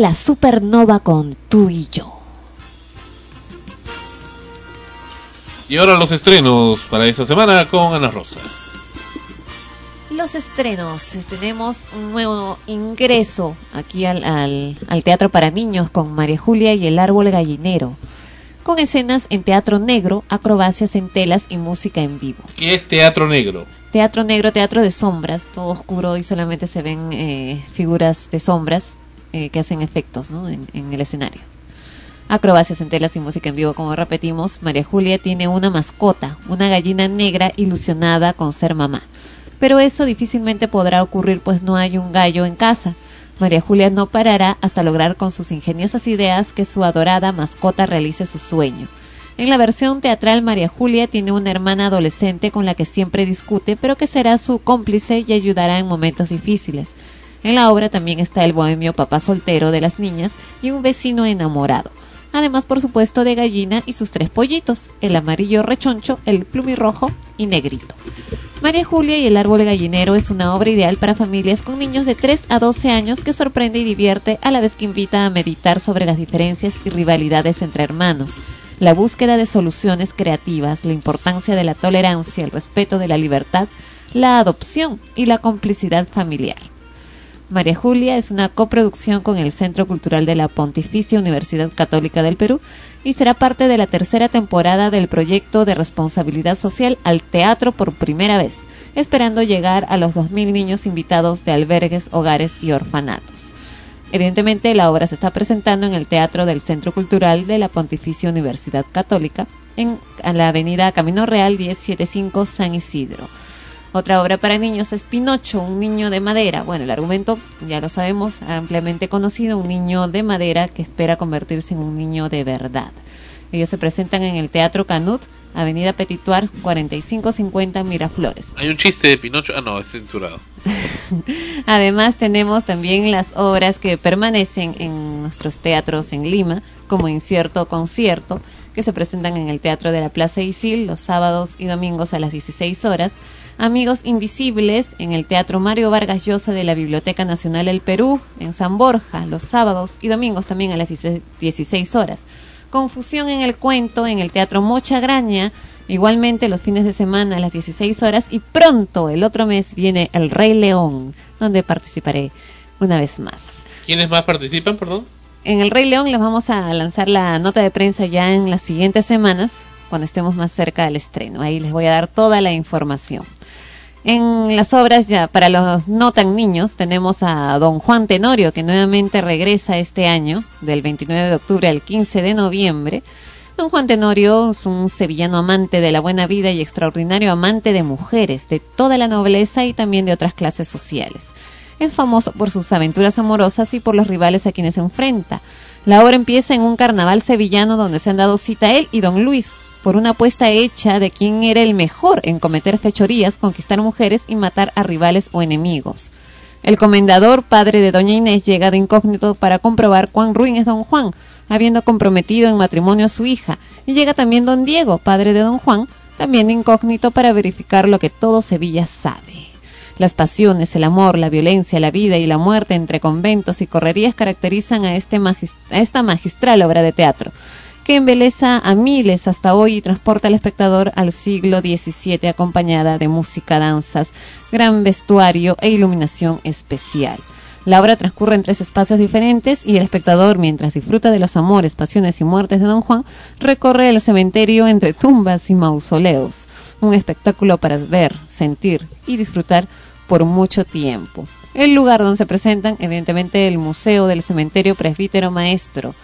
La supernova con tú y yo. Y ahora los estrenos para esta semana con Ana Rosa. Los estrenos. Tenemos un nuevo ingreso aquí al, al- al Teatro para Niños con María Julia y el Árbol Gallinero. Con escenas en teatro negro, acrobacias en telas y música en vivo. ¿Qué es Teatro Negro? Teatro negro, teatro de sombras, todo oscuro y solamente se ven eh, figuras de sombras eh, que hacen efectos ¿no? en, en el escenario. Acrobacias en telas y música en vivo, como repetimos, María Julia tiene una mascota, una gallina negra ilusionada con ser mamá. Pero eso difícilmente podrá ocurrir pues no hay un gallo en casa. María Julia no parará hasta lograr con sus ingeniosas ideas que su adorada mascota realice su sueño. En la versión teatral, María Julia tiene una hermana adolescente con la que siempre discute, pero que será su cómplice y ayudará en momentos difíciles. En la obra también está el bohemio papá soltero de las niñas y un vecino enamorado. Además, por supuesto, de gallina y sus tres pollitos, el amarillo rechoncho, el plumirrojo y negrito. María Julia y el árbol gallinero es una obra ideal para familias con niños de 3 a 12 años que sorprende y divierte a la vez que invita a meditar sobre las diferencias y rivalidades entre hermanos, la búsqueda de soluciones creativas, la importancia de la tolerancia, el respeto de la libertad, la adopción y la complicidad familiar. María Julia es una coproducción con el Centro Cultural de la Pontificia Universidad Católica del Perú y será parte de la tercera temporada del proyecto de responsabilidad social al teatro por primera vez, esperando llegar a los 2.000 niños invitados de albergues, hogares y orfanatos. Evidentemente, la obra se está presentando en el Teatro del Centro Cultural de la Pontificia Universidad Católica, en la avenida Camino Real 1075 San Isidro. Otra obra para niños es Pinocho, un niño de madera. Bueno, el argumento ya lo sabemos, ampliamente conocido, un niño de madera que espera convertirse en un niño de verdad. Ellos se presentan en el Teatro Canut, Avenida Petituar 4550 Miraflores. Hay un chiste de Pinocho. Ah, no, es censurado. Además tenemos también las obras que permanecen en nuestros teatros en Lima, como Incierto Concierto, que se presentan en el Teatro de la Plaza Isil los sábados y domingos a las 16 horas. Amigos Invisibles en el Teatro Mario Vargas Llosa de la Biblioteca Nacional del Perú, en San Borja, los sábados y domingos también a las 16 horas. Confusión en el cuento en el Teatro Mocha Graña, igualmente los fines de semana a las 16 horas y pronto el otro mes viene El Rey León, donde participaré una vez más. ¿Quiénes más participan, perdón? En El Rey León les vamos a lanzar la nota de prensa ya en las siguientes semanas, cuando estemos más cerca del estreno. Ahí les voy a dar toda la información. En las obras ya para los no tan niños tenemos a Don Juan Tenorio que nuevamente regresa este año del 29 de octubre al 15 de noviembre. Don Juan Tenorio es un sevillano amante de la buena vida y extraordinario amante de mujeres, de toda la nobleza y también de otras clases sociales. Es famoso por sus aventuras amorosas y por los rivales a quienes se enfrenta. La obra empieza en un carnaval sevillano donde se han dado cita él y don Luis, por una apuesta hecha de quién era el mejor en cometer fechorías, conquistar mujeres y matar a rivales o enemigos. El comendador, padre de doña Inés, llega de incógnito para comprobar cuán ruin es don Juan, habiendo comprometido en matrimonio a su hija, y llega también don Diego, padre de don Juan, también incógnito para verificar lo que todo Sevilla sabe. Las pasiones, el amor, la violencia, la vida y la muerte entre conventos y correrías caracterizan a, este esta magistral obra de teatro, que embeleza a miles hasta hoy y transporta al espectador al siglo XVII acompañada de música, danzas, gran vestuario e iluminación especial. La obra transcurre en tres espacios diferentes y el espectador, mientras disfruta de los amores, pasiones y muertes de Don Juan, recorre el cementerio entre tumbas y mausoleos. Un espectáculo para ver, sentir y disfrutar por mucho tiempo. El lugar donde se presentan, evidentemente, el Museo del Cementerio Presbítero Maestro,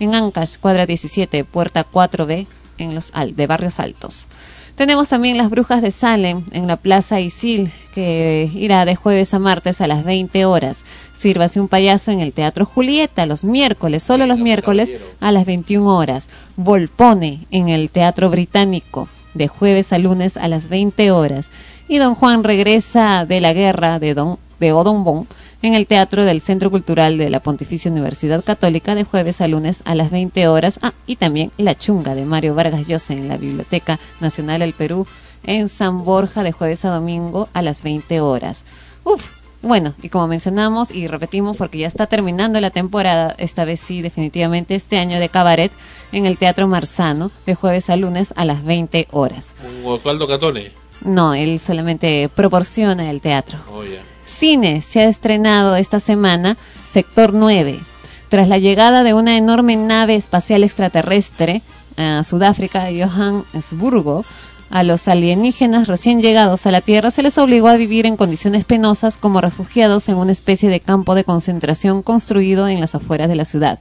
en Ancash, cuadra 17, puerta 4B, en los de Barrios Altos. Tenemos también las Brujas de Salem en la Plaza Isil, que irá de jueves a martes a las 20 horas. Sírvase un payaso en el Teatro Julieta los miércoles, solo los miércoles a las 21 horas. Volpone en el Teatro Británico de jueves a lunes a las 20 horas. Y Don Juan regresa de la guerra de, Don, de Odon Bon en el Teatro del Centro Cultural de la Pontificia Universidad Católica de jueves a lunes a las 20 horas. Ah, y también La Chunga de Mario Vargas Llosa en la Biblioteca Nacional del Perú en San Borja de jueves a domingo a las 20 horas. Uf, bueno, y como mencionamos y repetimos porque ya está terminando la temporada, esta vez sí, definitivamente este año de cabaret en el Teatro Marzano de jueves a lunes a las 20 horas. Un Osvaldo Catone. No, él solamente proporciona el teatro. Oh, ya. Cine se ha estrenado esta semana Sector 9. Tras la llegada de una enorme nave espacial extraterrestre a Sudáfrica, Johannesburgo, a los alienígenas recién llegados a la Tierra se les obligó a vivir en condiciones penosas como refugiados en una especie de campo de concentración construido en las afueras de la ciudad.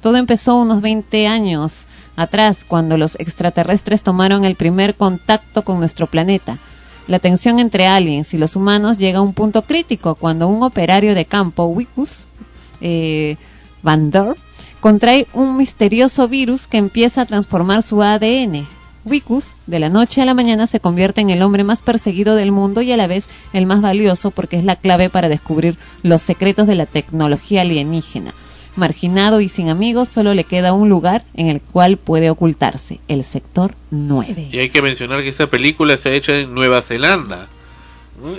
Todo empezó unos 20 años atrás, cuando los extraterrestres tomaron el primer contacto con nuestro planeta. La tensión entre aliens y los humanos llega a un punto crítico cuando un operario de campo, Wikus eh, Van Der, contrae un misterioso virus que empieza a transformar su ADN. Wikus, de la noche a la mañana, se convierte en el hombre más perseguido del mundo y a la vez el más valioso porque es la clave para descubrir los secretos de la tecnología alienígena. Marginado y sin amigos, solo le queda un lugar en el cual puede ocultarse, el sector 9. Y hay que mencionar que esta película está hecha en Nueva Zelanda.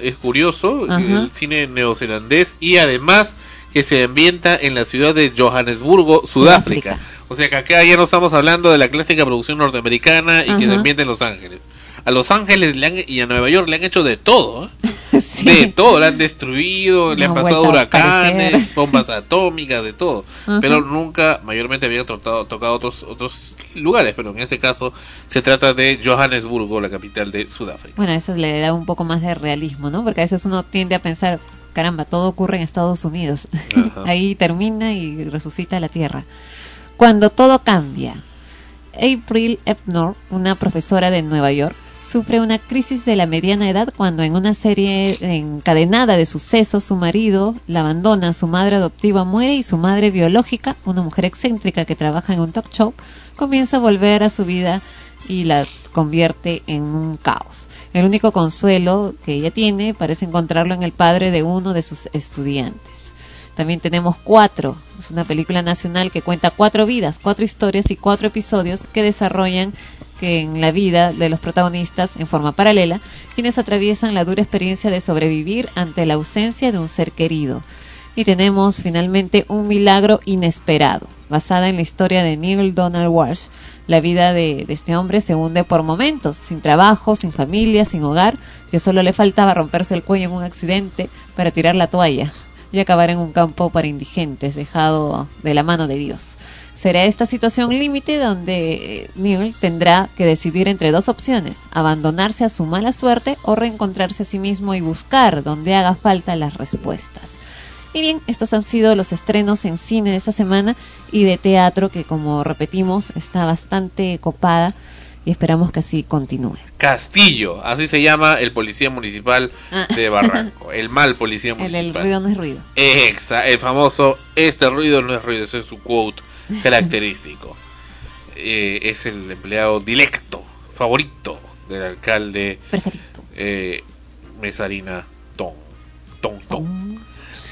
Es curioso, Ajá. el cine neozelandés y además que se ambienta en la ciudad de Johannesburgo, Sudáfrica. O sea que acá ya no estamos hablando de la clásica producción norteamericana y que se ambienta en Los Ángeles. A Los Ángeles le han- y a Nueva York le han hecho de todo. ¿eh? De todo, le han destruido, le han pasado huracanes, bombas atómicas, de todo. Pero nunca, mayormente habían tocado, tocado otros, otros lugares, pero en ese caso se trata de Johannesburgo, la capital de Sudáfrica. Bueno, eso le da un poco más de realismo, ¿no? Porque a veces uno tiende a pensar, caramba, todo ocurre en Estados Unidos. Ahí termina y resucita la Tierra. Cuando todo cambia. April Epnor, una profesora de Nueva York, sufre una crisis de la mediana edad cuando en una serie encadenada de sucesos su marido la abandona, su madre adoptiva muere y su madre biológica, una mujer excéntrica que trabaja en un talk show, comienza a volver a su vida y la convierte en un caos. El único consuelo que ella tiene parece encontrarlo en el padre de uno de sus estudiantes. También tenemos Cuatro, es una película nacional que cuenta cuatro vidas, cuatro historias y cuatro episodios que desarrollan que en la vida de los protagonistas en forma paralela, quienes atraviesan la dura experiencia de sobrevivir ante la ausencia de un ser querido. Y tenemos finalmente Un milagro inesperado, basada en la historia de Neil Donald Walsh. La vida de, de este hombre se hunde por momentos, sin trabajo, sin familia, sin hogar, que solo le faltaba romperse el cuello en un accidente para tirar la toalla y acabar en un campo para indigentes, dejado de la mano de Dios. Será esta situación límite donde eh, Neil tendrá que decidir entre dos opciones, abandonarse a su mala suerte o reencontrarse a sí mismo y buscar donde haga falta las respuestas. Y bien, estos han sido los estrenos en cine de esta semana y de teatro que como repetimos está bastante copada y esperamos que así continúe. Castillo, así se llama el policía municipal Ah. de Barranco, el mal policía El, municipal. el ruido no es ruido. Exa, el famoso este ruido no es ruido, ese es su quote característico. Eh, es el empleado directo, favorito del alcalde eh, Mesarina Ton. Ton, Ton.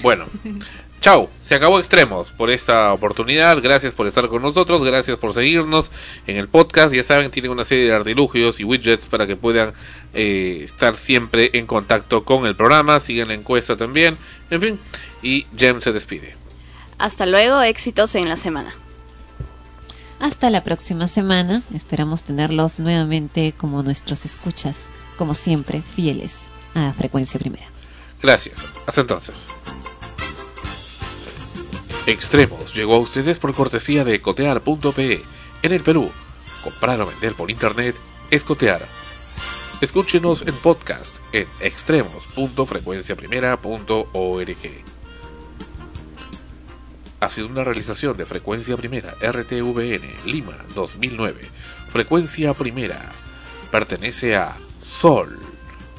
Bueno, Chao, se acabó Extremos por esta oportunidad. Gracias por estar con nosotros, gracias por seguirnos en el podcast. Ya saben, tienen una serie de artilugios y widgets para que puedan eh, estar siempre en contacto con el programa. Sigan la encuesta también. En fin, y Jem se despide. Hasta luego, éxitos en la semana. Hasta la próxima semana. Esperamos tenerlos nuevamente como nuestros escuchas, como siempre, fieles a Frecuencia Primera. Gracias. Hasta entonces. Extremos llegó a ustedes por cortesía de cotear.pe. En el Perú, comprar o vender por internet es cotear. Escúchenos en podcast en extremos.frecuenciaprimera.org. Ha sido una realización de Frecuencia Primera RTVN Lima 2009. Frecuencia Primera pertenece a Sol,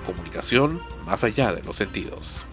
comunicación más allá de los sentidos.